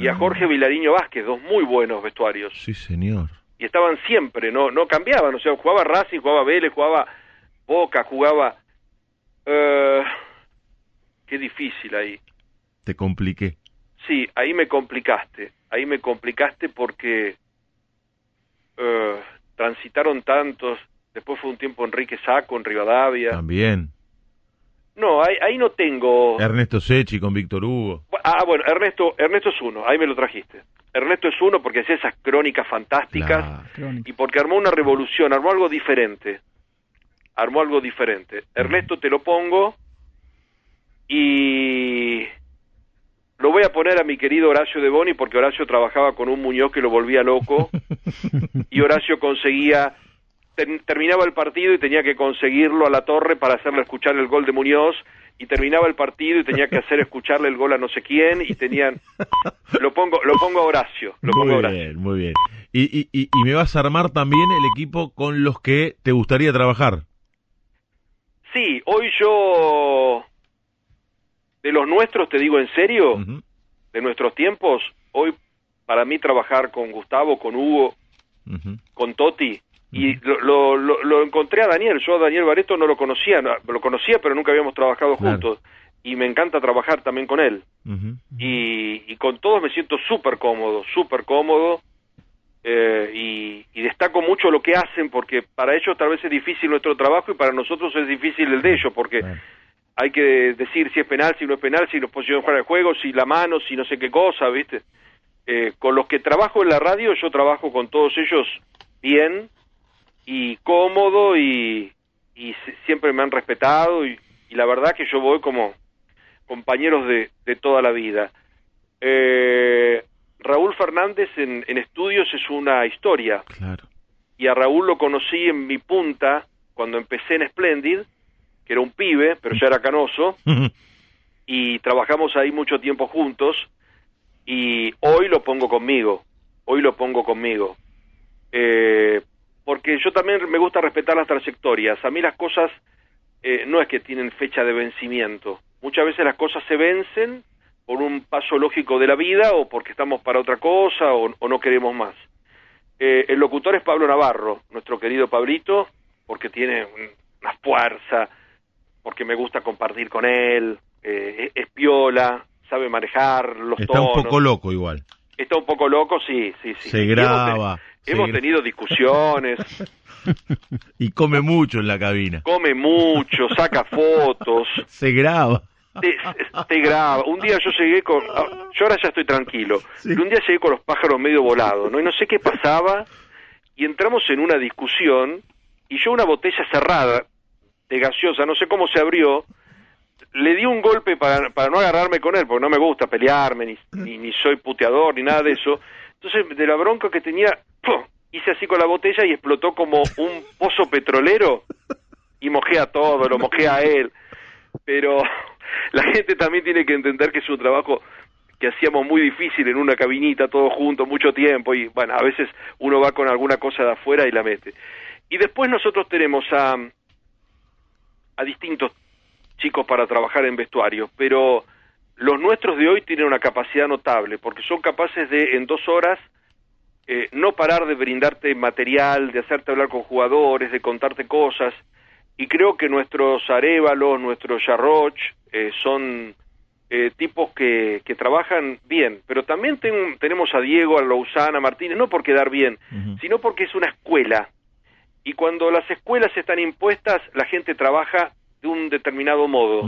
D: y a Jorge Vilariño Vázquez, dos muy buenos vestuarios.
C: Sí, señor.
D: Y estaban siempre, no no cambiaban, o sea, jugaba Racing, jugaba Vélez, jugaba Boca, jugaba... eh, qué difícil ahí.
C: Te compliqué.
D: Sí, ahí me complicaste, ahí me complicaste porque eh, transitaron tantos. después fue un tiempo Enrique Saco en Rivadavia.
C: También.
D: No, ahí, ahí no tengo...
C: Ernesto Sechi con Víctor Hugo.
D: Ah, bueno, Ernesto, Ernesto es uno, ahí me lo trajiste. Ernesto es uno porque hacía esas crónicas fantásticas.
F: Crónica.
D: y porque armó una revolución, armó algo diferente. Armó algo diferente. Ernesto te lo pongo y lo voy a poner a mi querido Horacio de Boni porque Horacio trabajaba con un Muñoz que lo volvía loco <laughs> y Horacio conseguía ter- terminaba el partido y tenía que conseguirlo a la torre para hacerle escuchar el gol de Muñoz y terminaba el partido y tenía que hacer escucharle el gol a no sé quién y tenían lo pongo lo pongo a Horacio lo pongo a
C: Muy
D: Horacio
C: bien, muy bien. Y, y, y, y me vas a armar también el equipo con los que te gustaría trabajar.
D: Sí, hoy yo, de los nuestros, te digo en serio, de nuestros tiempos, hoy para mí trabajar con Gustavo, con Hugo, con Toti, y lo, lo, lo- lo encontré a Daniel, yo a Daniel Bareto no lo conocía, no- lo conocía pero nunca habíamos trabajado
C: Claro.
D: juntos, y me encanta trabajar también con él, y, y con todos me siento súper cómodo, súper cómodo, eh, y, y destaco mucho lo que hacen porque para ellos tal vez es difícil nuestro trabajo y para nosotros es difícil el de ellos porque
C: Claro.
D: hay que decir si es penal, si no es penal, si nos pusieron fuera de juego, si la mano, si no sé qué cosa, ¿viste? Eh, con los que trabajo en la radio, yo trabajo con todos ellos bien y cómodo y, y siempre me han respetado y, y la verdad que yo voy como compañeros de, de toda la vida. Eh, Raúl Fernández en, en estudios es una historia
C: Claro.
D: y a Raúl lo conocí en mi punta cuando empecé en Splendid, que era un pibe, pero ya era canoso, <laughs> y trabajamos ahí mucho tiempo juntos, y hoy lo pongo conmigo, hoy lo pongo conmigo. Eh, porque yo también me gusta respetar las trayectorias, a mí las cosas eh, no es que tienen fecha de vencimiento, muchas veces las cosas se vencen por un paso lógico de la vida o porque estamos para otra cosa o, o no queremos más. Eh, el locutor es Pablo Navarro, nuestro querido Pablito, porque tiene un- una fuerza, porque me gusta compartir con él, eh, es, es piola, sabe manejar los
C: Está
D: tonos.
C: un poco loco igual.
D: Está un poco loco, sí, sí, sí.
C: Se graba,
D: Hemos, tenido discusiones, <laughs>
C: Y come mucho en la cabina.
D: come mucho, saca fotos, <laughs>
C: Se graba.
D: te, te graba. Un día yo llegué con... ah, Yo ahora ya estoy tranquilo.
C: Sí.
D: pero Un día llegué con los pájaros medio volados, ¿no? Y no sé qué pasaba, y entramos en una discusión, y yo una botella cerrada de gaseosa, no sé cómo se abrió, le di un golpe para, para no agarrarme con él, porque no me gusta pelearme, ni, ni, ni soy puteador, ni nada de eso. Entonces, de la bronca que tenía, hice así con la botella y explotó como un pozo petrolero y mojé a todo, lo mojé a él. Pero <laughs> la gente también tiene que entender que es un trabajo que hacíamos muy difícil en una cabinita todos juntos mucho tiempo y bueno, a veces uno va con alguna cosa de afuera y la mete. Y después nosotros tenemos a, a distintos chicos para trabajar en vestuario, pero los nuestros de hoy tienen una capacidad notable porque son capaces de en dos horas eh, no parar de brindarte material, de hacerte hablar con jugadores, de contarte cosas. Y creo que nuestros Arévalos, nuestros Yarroch, eh, son eh, tipos que, que trabajan bien. Pero también ten- tenemos a Diego, a Lausana, a Martínez, no por quedar bien, sino porque es una escuela. Y cuando las escuelas están impuestas, la gente trabaja de un determinado modo.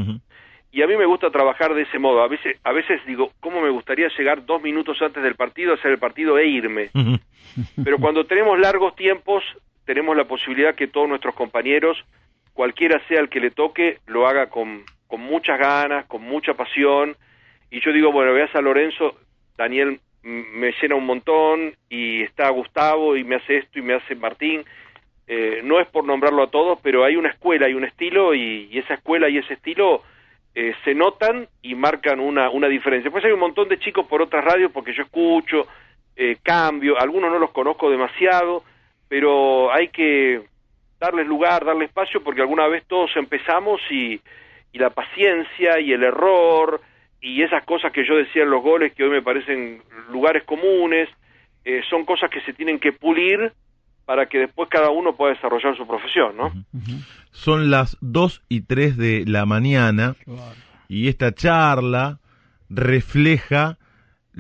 D: Y a mí me gusta trabajar de ese modo. A veces, a veces digo, ¿cómo me gustaría llegar dos minutos antes del partido, hacer el partido e irme? <laughs> Pero cuando tenemos largos tiempos, tenemos la posibilidad que todos nuestros compañeros, cualquiera sea el que le toque, lo haga con, con muchas ganas, con mucha pasión. Y yo digo, bueno, veas a Lorenzo, Daniel me llena un montón, y está Gustavo, y me hace esto, y me hace Martín. Eh, no es por nombrarlo a todos, pero hay una escuela, hay un estilo, y, y esa escuela y ese estilo eh, se notan y marcan una, una diferencia. Después hay un montón de chicos por otras radios, porque yo escucho, eh, cambio, algunos no los conozco demasiado, pero hay que darles lugar, darle espacio, porque alguna vez todos empezamos y, y la paciencia y el error y esas cosas que yo decía en los goles que hoy me parecen lugares comunes, eh, son cosas que se tienen que pulir para que después cada uno pueda desarrollar su profesión, ¿no?
C: Son las 2 y 3 de la mañana y esta charla refleja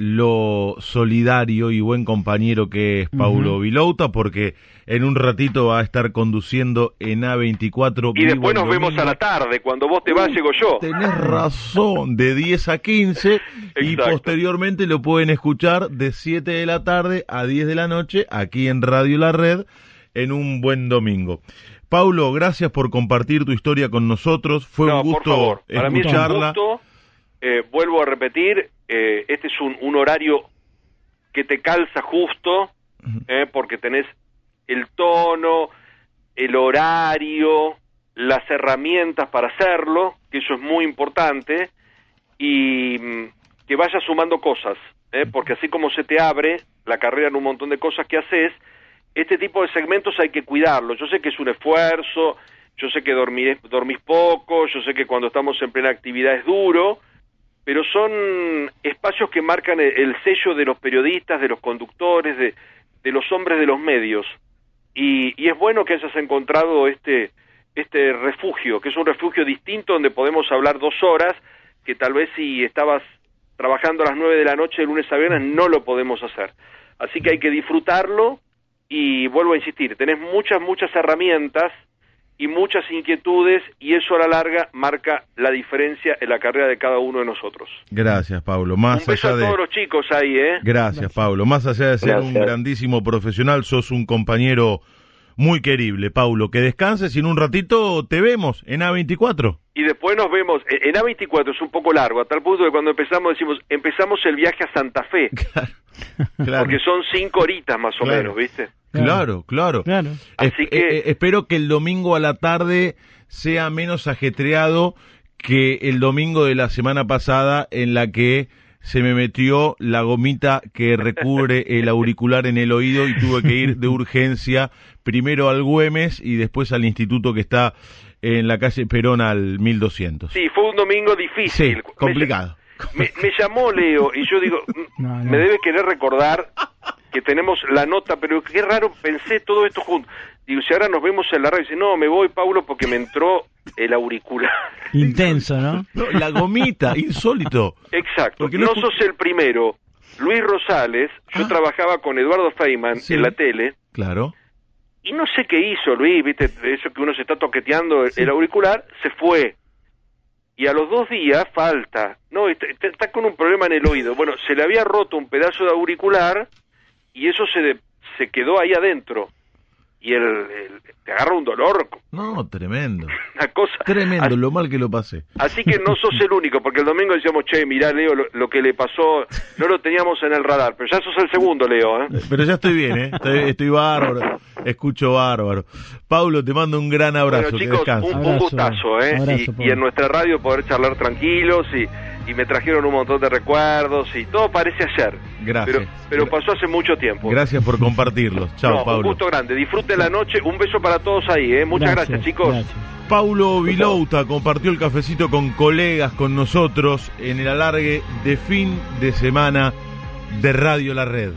C: lo solidario y buen compañero que es Paulo
F: Ujú.
C: Vilouta, porque en un ratito va a estar conduciendo en A24.
D: Y después nos vemos a la tarde, cuando vos te vas llego yo.
C: Tenés razón, de 10 a 15 y posteriormente lo pueden escuchar de 7 de la tarde a 10 de la noche aquí en Radio La Red en un buen domingo. Paulo, gracias por compartir tu historia con nosotros. Fue
D: no,
C: un
D: por
C: gusto
D: favor, para mí es un
C: escucharla.
D: gusto. Eh, vuelvo a repetir, eh, este es un, un horario que te calza justo, eh, porque tenés el tono, el horario, las herramientas para hacerlo, que eso es muy importante, y mm, que vayas sumando cosas, eh, porque así como se te abre la carrera en un montón de cosas que haces, este tipo de segmentos hay que cuidarlos. Yo sé que es un esfuerzo, yo sé que dormís, dormís poco, yo sé que cuando estamos en plena actividad es duro, pero son espacios que marcan el, el sello de los periodistas, de los conductores, de, de los hombres de los medios. Y, y es bueno que hayas encontrado este, este refugio, que es un refugio distinto donde podemos hablar dos horas, que tal vez si estabas trabajando a las nueve de la noche de lunes a viernes no lo podemos hacer. Así que hay que disfrutarlo y vuelvo a insistir, tenés muchas, muchas herramientas y muchas inquietudes y eso a la larga marca la diferencia en la carrera de cada uno de nosotros.
C: Gracias, Pablo. Más
D: Un beso
C: allá
D: a
C: de
D: todos los chicos ahí, ¿eh?
C: Gracias, Pablo. Más allá de ser un grandísimo profesional, sos un compañero muy querible, Paulo. Que descanses y en un ratito te vemos en A24.
D: Y después nos vemos, en en A24 es un poco largo, a tal punto que cuando empezamos decimos, empezamos el viaje a Santa Fe, <laughs>
C: Claro,
D: porque son cinco horitas más o
C: Claro.
D: menos, ¿viste?
C: Claro, claro.
F: Claro.
D: Así
C: Es-
D: que-
C: eh, eh, espero que el domingo a la tarde sea menos ajetreado que el domingo de la semana pasada en la que se me metió la gomita que recubre <laughs> el auricular en el oído y tuve que ir de urgencia primero al Güemes y después al instituto que está en la calle Perón al 1200.
D: Sí, fue un domingo
C: Sí,
D: difícil.
C: complicado.
D: Me, me llamó Leo y yo digo, <laughs>
F: No, no.
D: me debe querer recordar que tenemos la nota, pero qué raro, pensé todo esto junto. Digo, si ahora nos vemos en la radio, dice, no, me voy, Paulo, porque me entró el auricular. <laughs>
F: Intenso, ¿no?
C: No, la gomita, <laughs> insólito.
D: Exacto,
C: Porque no
D: sos el primero. Luis Rosales, yo
C: Ah.
D: trabajaba con Eduardo Feynman
C: Sí.
D: en la tele,
C: Claro.
D: y no sé qué hizo Luis, viste, eso que uno se está toqueteando el, el auricular, se fue. Y a los dos días falta, no, está con un problema en el oído. Bueno, se le había roto un pedazo de auricular y eso se, de- se quedó ahí adentro. Y el, el- te agarra un dolor,
C: No, tremendo. <laughs>
D: una cosa.
C: Tremendo,
D: Así-
C: lo mal que lo pasé.
D: Así que no sos el único, porque el domingo decíamos, che, mirá, Leo, lo, lo que le pasó, no lo teníamos en el radar, pero ya sos el segundo, Leo, ¿eh?
C: Pero ya estoy bien, ¿eh? Estoy, estoy bárbaro, escucho bárbaro. Paulo, te mando un gran abrazo,
D: Bueno, chicos, un, un gustazo, ¿eh?
F: abrazo,
D: y,
F: Pablo.
D: y en nuestra radio poder charlar tranquilos y, y me trajeron un montón de recuerdos y todo parece ayer.
C: Gracias.
D: Pero, pero pasó hace mucho tiempo.
C: Gracias por compartirlos. Chao,
D: No, un
C: Paulo.
D: gusto grande. Disfruten la noche. Un beso para todos ahí, ¿eh? Muchas gracias, chicos.
F: gracias.
C: Paulo Vilouta compartió el cafecito con colegas, con nosotros, en el alargue de fin de semana de Radio La Red.